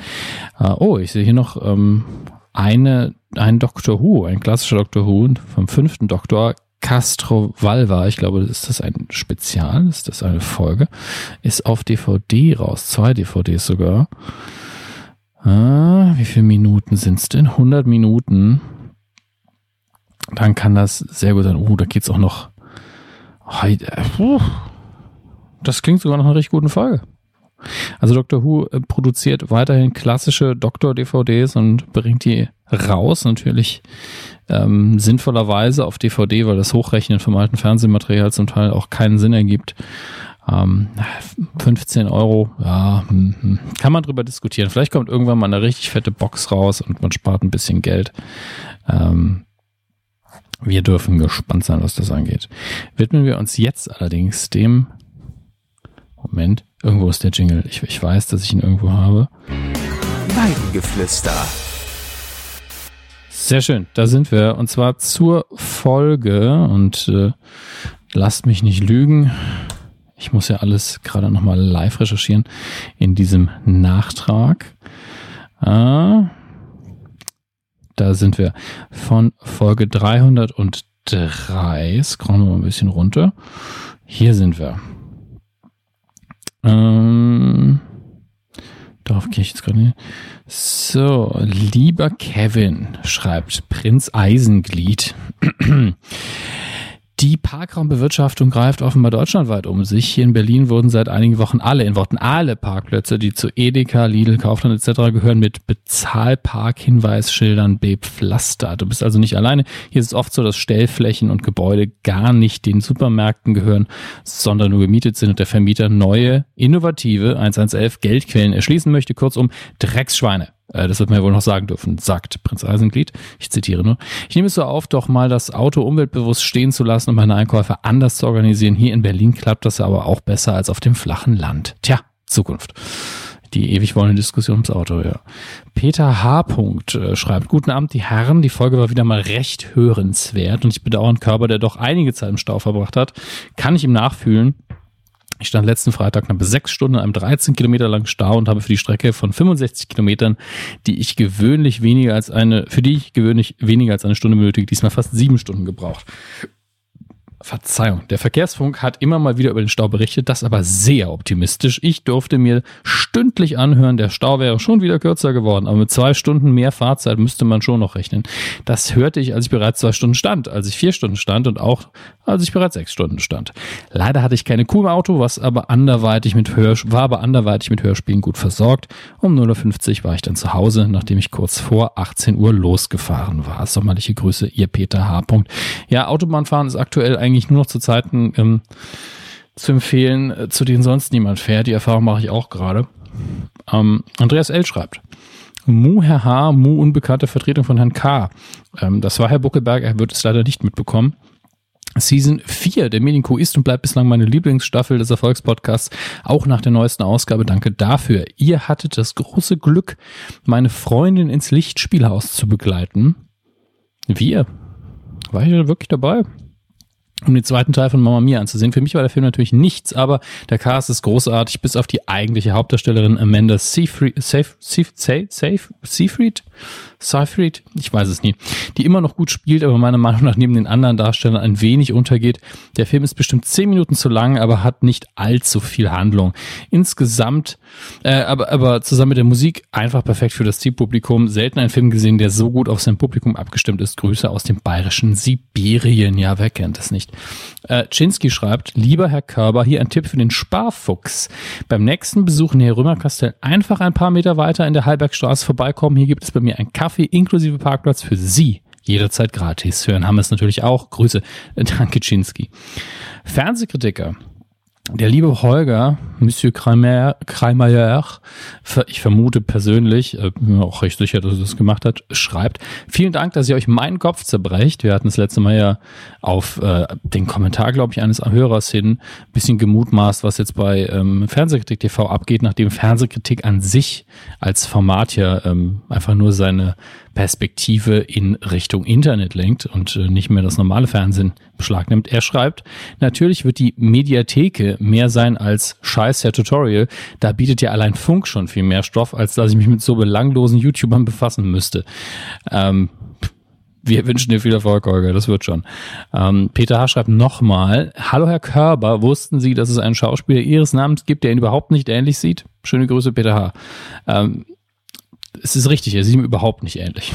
Äh, oh, ich sehe hier noch ähm, eine, ein Doctor Who, ein klassischer Doctor Who vom fünften Doktor, Castro Valva, ich glaube, ist das ein Spezial, ist das eine Folge, ist auf DVD raus, zwei DVDs sogar. Ah, wie viele Minuten sind es denn? 100 Minuten. Dann kann das sehr gut sein. Oh, da geht's auch noch. Oh, das klingt sogar nach einer richtig guten Folge. Also Dr. Who äh, produziert weiterhin klassische Doktor-DVDs und bringt die raus, natürlich ähm, sinnvollerweise auf DVD, weil das Hochrechnen vom alten Fernsehmaterial zum Teil auch keinen Sinn ergibt. Ähm, 15 Euro, ja, hm, hm. kann man drüber diskutieren. Vielleicht kommt irgendwann mal eine richtig fette Box raus und man spart ein bisschen Geld. Ähm, wir dürfen gespannt sein, was das angeht. Widmen wir uns jetzt allerdings dem Moment, irgendwo ist der Jingle. Ich, ich weiß, dass ich ihn irgendwo habe. Weidengeflüster. Sehr schön, da sind wir. Und zwar zur Folge. Und äh, lasst mich nicht lügen. Ich muss ja alles gerade nochmal live recherchieren in diesem Nachtrag. Ah, da sind wir von Folge 303. Scrollen wir mal ein bisschen runter. Hier sind wir. Ähm, darauf gehe ich jetzt gerade nicht. So, lieber Kevin, schreibt Prinz Eisenglied. Die Parkraumbewirtschaftung greift offenbar deutschlandweit um sich. Hier in Berlin wurden seit einigen Wochen alle, in Worten alle Parkplätze, die zu Edeka, Lidl, Kaufland etc. gehören, mit Bezahlparkhinweisschildern bepflastert. Du bist also nicht alleine. Hier ist es oft so, dass Stellflächen und Gebäude gar nicht den Supermärkten gehören, sondern nur gemietet sind und der Vermieter neue, innovative 1111 Geldquellen erschließen möchte. Kurzum, Drecksschweine. Äh, das wird man ja wohl noch sagen dürfen, sagt Prinz Eisenglied. Ich zitiere nur. Ich nehme es so auf, doch mal das Auto umweltbewusst stehen zu lassen und meine Einkäufe anders zu organisieren. Hier in Berlin klappt das aber auch besser als auf dem flachen Land. Tja, Zukunft. Die ewig wollende Diskussion ums Auto, ja. Peter H. Äh, schreibt, guten Abend, die Herren. Die Folge war wieder mal recht hörenswert und ich bedauere einen Körper, der doch einige Zeit im Stau verbracht hat. Kann ich ihm nachfühlen. Ich stand letzten Freitag knapp sechs Stunden in einem 13 Kilometer langen Stau und habe für die Strecke von 65 Kilometern, die ich gewöhnlich weniger als eine, für die ich gewöhnlich weniger als eine Stunde benötige, diesmal fast sieben Stunden gebraucht. Verzeihung, der Verkehrsfunk hat immer mal wieder über den Stau berichtet, das aber sehr optimistisch. Ich durfte mir stündlich anhören, der Stau wäre schon wieder kürzer geworden, aber mit zwei Stunden mehr Fahrzeit müsste man schon noch rechnen. Das hörte ich, als ich bereits zwei Stunden stand, als ich vier Stunden stand und auch als ich bereits sechs Stunden stand. Leider hatte ich keine Kuh im Auto, was aber anderweitig mit Hör, war aber anderweitig mit Hörspielen gut versorgt. Um 0.50 Uhr war ich dann zu Hause, nachdem ich kurz vor 18 Uhr losgefahren war. Sommerliche Grüße, ihr Peter H. Ja, Autobahnfahren ist aktuell eigentlich eigentlich nur noch zu Zeiten ähm, zu empfehlen, äh, zu denen sonst niemand fährt. Die Erfahrung mache ich auch gerade. Ähm, Andreas L. schreibt. Mu Herr H., Mu unbekannte Vertretung von Herrn K. Ähm, das war Herr Buckelberg, er wird es leider nicht mitbekommen. Season 4 der Medienkuh ist und bleibt bislang meine Lieblingsstaffel des Erfolgspodcasts, auch nach der neuesten Ausgabe. Danke dafür. Ihr hattet das große Glück, meine Freundin ins Lichtspielhaus zu begleiten. Wir? War ich da wirklich dabei? Um den zweiten Teil von Mama Mia anzusehen. Für mich war der Film natürlich nichts, aber der Cast ist großartig, bis auf die eigentliche Hauptdarstellerin Amanda Seyfried, Seyfried, Seyfried, Seyfried, ich weiß es nie, die immer noch gut spielt, aber meiner Meinung nach neben den anderen Darstellern ein wenig untergeht. Der Film ist bestimmt zehn Minuten zu lang, aber hat nicht allzu viel Handlung. Insgesamt, äh, aber, aber zusammen mit der Musik einfach perfekt für das Zielpublikum. Selten einen Film gesehen, der so gut auf sein Publikum abgestimmt ist. Grüße aus dem bayerischen Sibirien. Ja, wer kennt es nicht? Äh, Chinsky schreibt, lieber Herr Körber, hier ein Tipp für den Sparfuchs. Beim nächsten Besuch in Herr Römerkastell einfach ein paar Meter weiter in der Halbergstraße vorbeikommen. Hier gibt es bei mir ein Kaffee inklusive Parkplatz für Sie. Jederzeit gratis. Hören haben es natürlich auch. Grüße. Danke, Chinsky. Fernsehkritiker der liebe Holger, Monsieur Kramer, Kramer, ich vermute persönlich, äh, bin mir auch recht sicher, dass er das gemacht hat, schreibt, vielen Dank, dass ihr euch meinen Kopf zerbrecht. Wir hatten das letzte Mal ja auf äh, den Kommentar, glaube ich, eines Hörers hin ein bisschen gemutmaßt, was jetzt bei ähm, Fernsehkritik TV abgeht, nachdem Fernsehkritik an sich als Format ja ähm, einfach nur seine Perspektive in Richtung Internet lenkt und äh, nicht mehr das normale Fernsehen beschlagnimmt. Er schreibt, natürlich wird die Mediatheke mehr sein als scheiß der Tutorial. Da bietet ja allein Funk schon viel mehr Stoff, als dass ich mich mit so belanglosen YouTubern befassen müsste. Ähm, wir wünschen dir viel Erfolg, Holger, das wird schon. Ähm, Peter H. schreibt nochmal, Hallo Herr Körber, wussten Sie, dass es einen Schauspieler Ihres Namens gibt, der ihn überhaupt nicht ähnlich sieht? Schöne Grüße, Peter H. Ähm, es ist richtig, er sieht ihm überhaupt nicht ähnlich.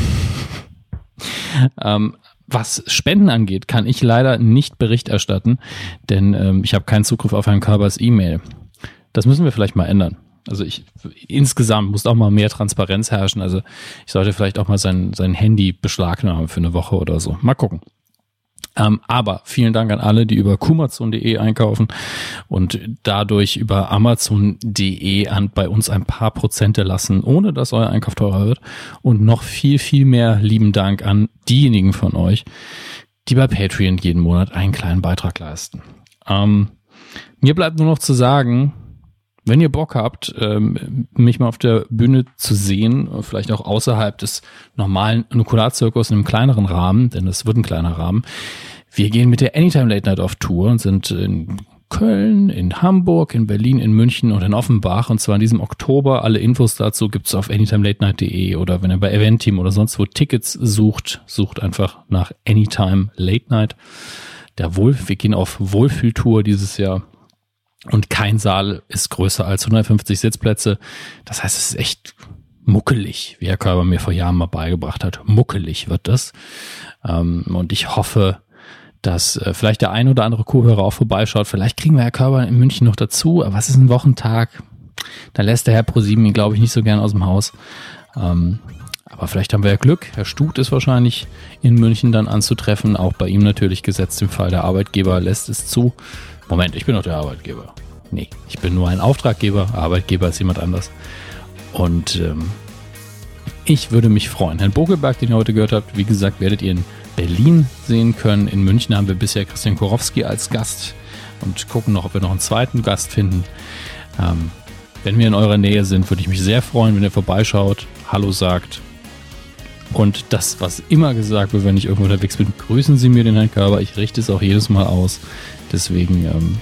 ähm, was Spenden angeht, kann ich leider nicht Bericht erstatten, denn ähm, ich habe keinen Zugriff auf Herrn Körbers E-Mail. Das müssen wir vielleicht mal ändern. Also ich insgesamt muss auch mal mehr Transparenz herrschen. Also ich sollte vielleicht auch mal sein, sein Handy beschlagnahmen für eine Woche oder so. Mal gucken. Ähm, aber vielen Dank an alle, die über kumazon.de einkaufen und dadurch über amazon.de an bei uns ein paar Prozente lassen, ohne dass euer Einkauf teurer wird. Und noch viel, viel mehr lieben Dank an diejenigen von euch, die bei Patreon jeden Monat einen kleinen Beitrag leisten. Ähm, mir bleibt nur noch zu sagen, wenn ihr Bock habt, ähm, mich mal auf der Bühne zu sehen, vielleicht auch außerhalb des normalen Nukularzirkus in einem kleineren Rahmen, denn es wird ein kleiner Rahmen, Wir gehen mit der Anytime Late Night auf Tour und sind in Köln, in Hamburg, in Berlin, in München und in Offenbach. Und zwar in diesem Oktober. Alle Infos dazu gibt's auf anytimelatenight.de oder wenn ihr bei Eventeam oder sonst wo Tickets sucht, sucht einfach nach Anytime Late Night. Der Wohl, wir gehen auf Wohlfühltour dieses Jahr. Und kein Saal ist größer als 150 Sitzplätze. Das heißt, es ist echt muckelig, wie Herr Körber mir vor Jahren mal beigebracht hat. Muckelig wird das. Ähm, und ich hoffe, dass äh, vielleicht der ein oder andere Kuhhörer auch vorbeischaut. Vielleicht kriegen wir Herr Körber in München noch dazu. Aber was ist ein Wochentag? Da lässt der Herr ProSieben ihn, glaube ich, nicht so gern aus dem Haus. Ähm, aber vielleicht haben wir ja Glück. Herr Stut ist wahrscheinlich in München dann anzutreffen. Auch bei ihm natürlich gesetzt im Fall. Der Arbeitgeber lässt es zu. Moment, ich bin doch der Arbeitgeber. Nee, ich bin nur ein Auftraggeber. Arbeitgeber ist jemand anders. Und ähm, ich würde mich freuen. Herrn Bogelberg, den ihr heute gehört habt, wie gesagt, werdet ihr in Berlin sehen können. In München haben wir bisher Christian Korowski als Gast und gucken noch, ob wir noch einen zweiten Gast finden. Ähm, wenn wir in eurer Nähe sind, würde ich mich sehr freuen, wenn ihr vorbeischaut, Hallo sagt. Und das, was immer gesagt wird, wenn ich irgendwo unterwegs bin, grüßen Sie mir den Herrn Körber. Ich richte es auch jedes Mal aus. Deswegen, ähm,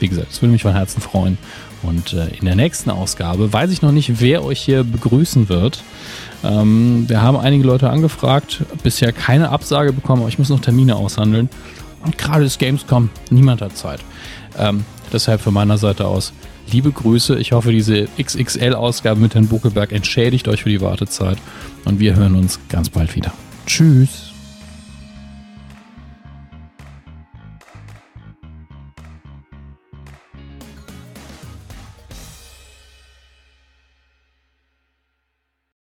wie gesagt, es würde mich von Herzen freuen. Und äh, in der nächsten Ausgabe weiß ich noch nicht, wer euch hier begrüßen wird. Ähm, wir haben einige Leute angefragt, bisher keine Absage bekommen, aber ich muss noch Termine aushandeln. Und gerade ist Gamescom, niemand hat Zeit. Ähm, deshalb von meiner Seite aus liebe Grüße. Ich hoffe, diese XXL-Ausgabe mit Herrn Buckelberg entschädigt euch für die Wartezeit. Und wir hören uns ganz bald wieder. Tschüss.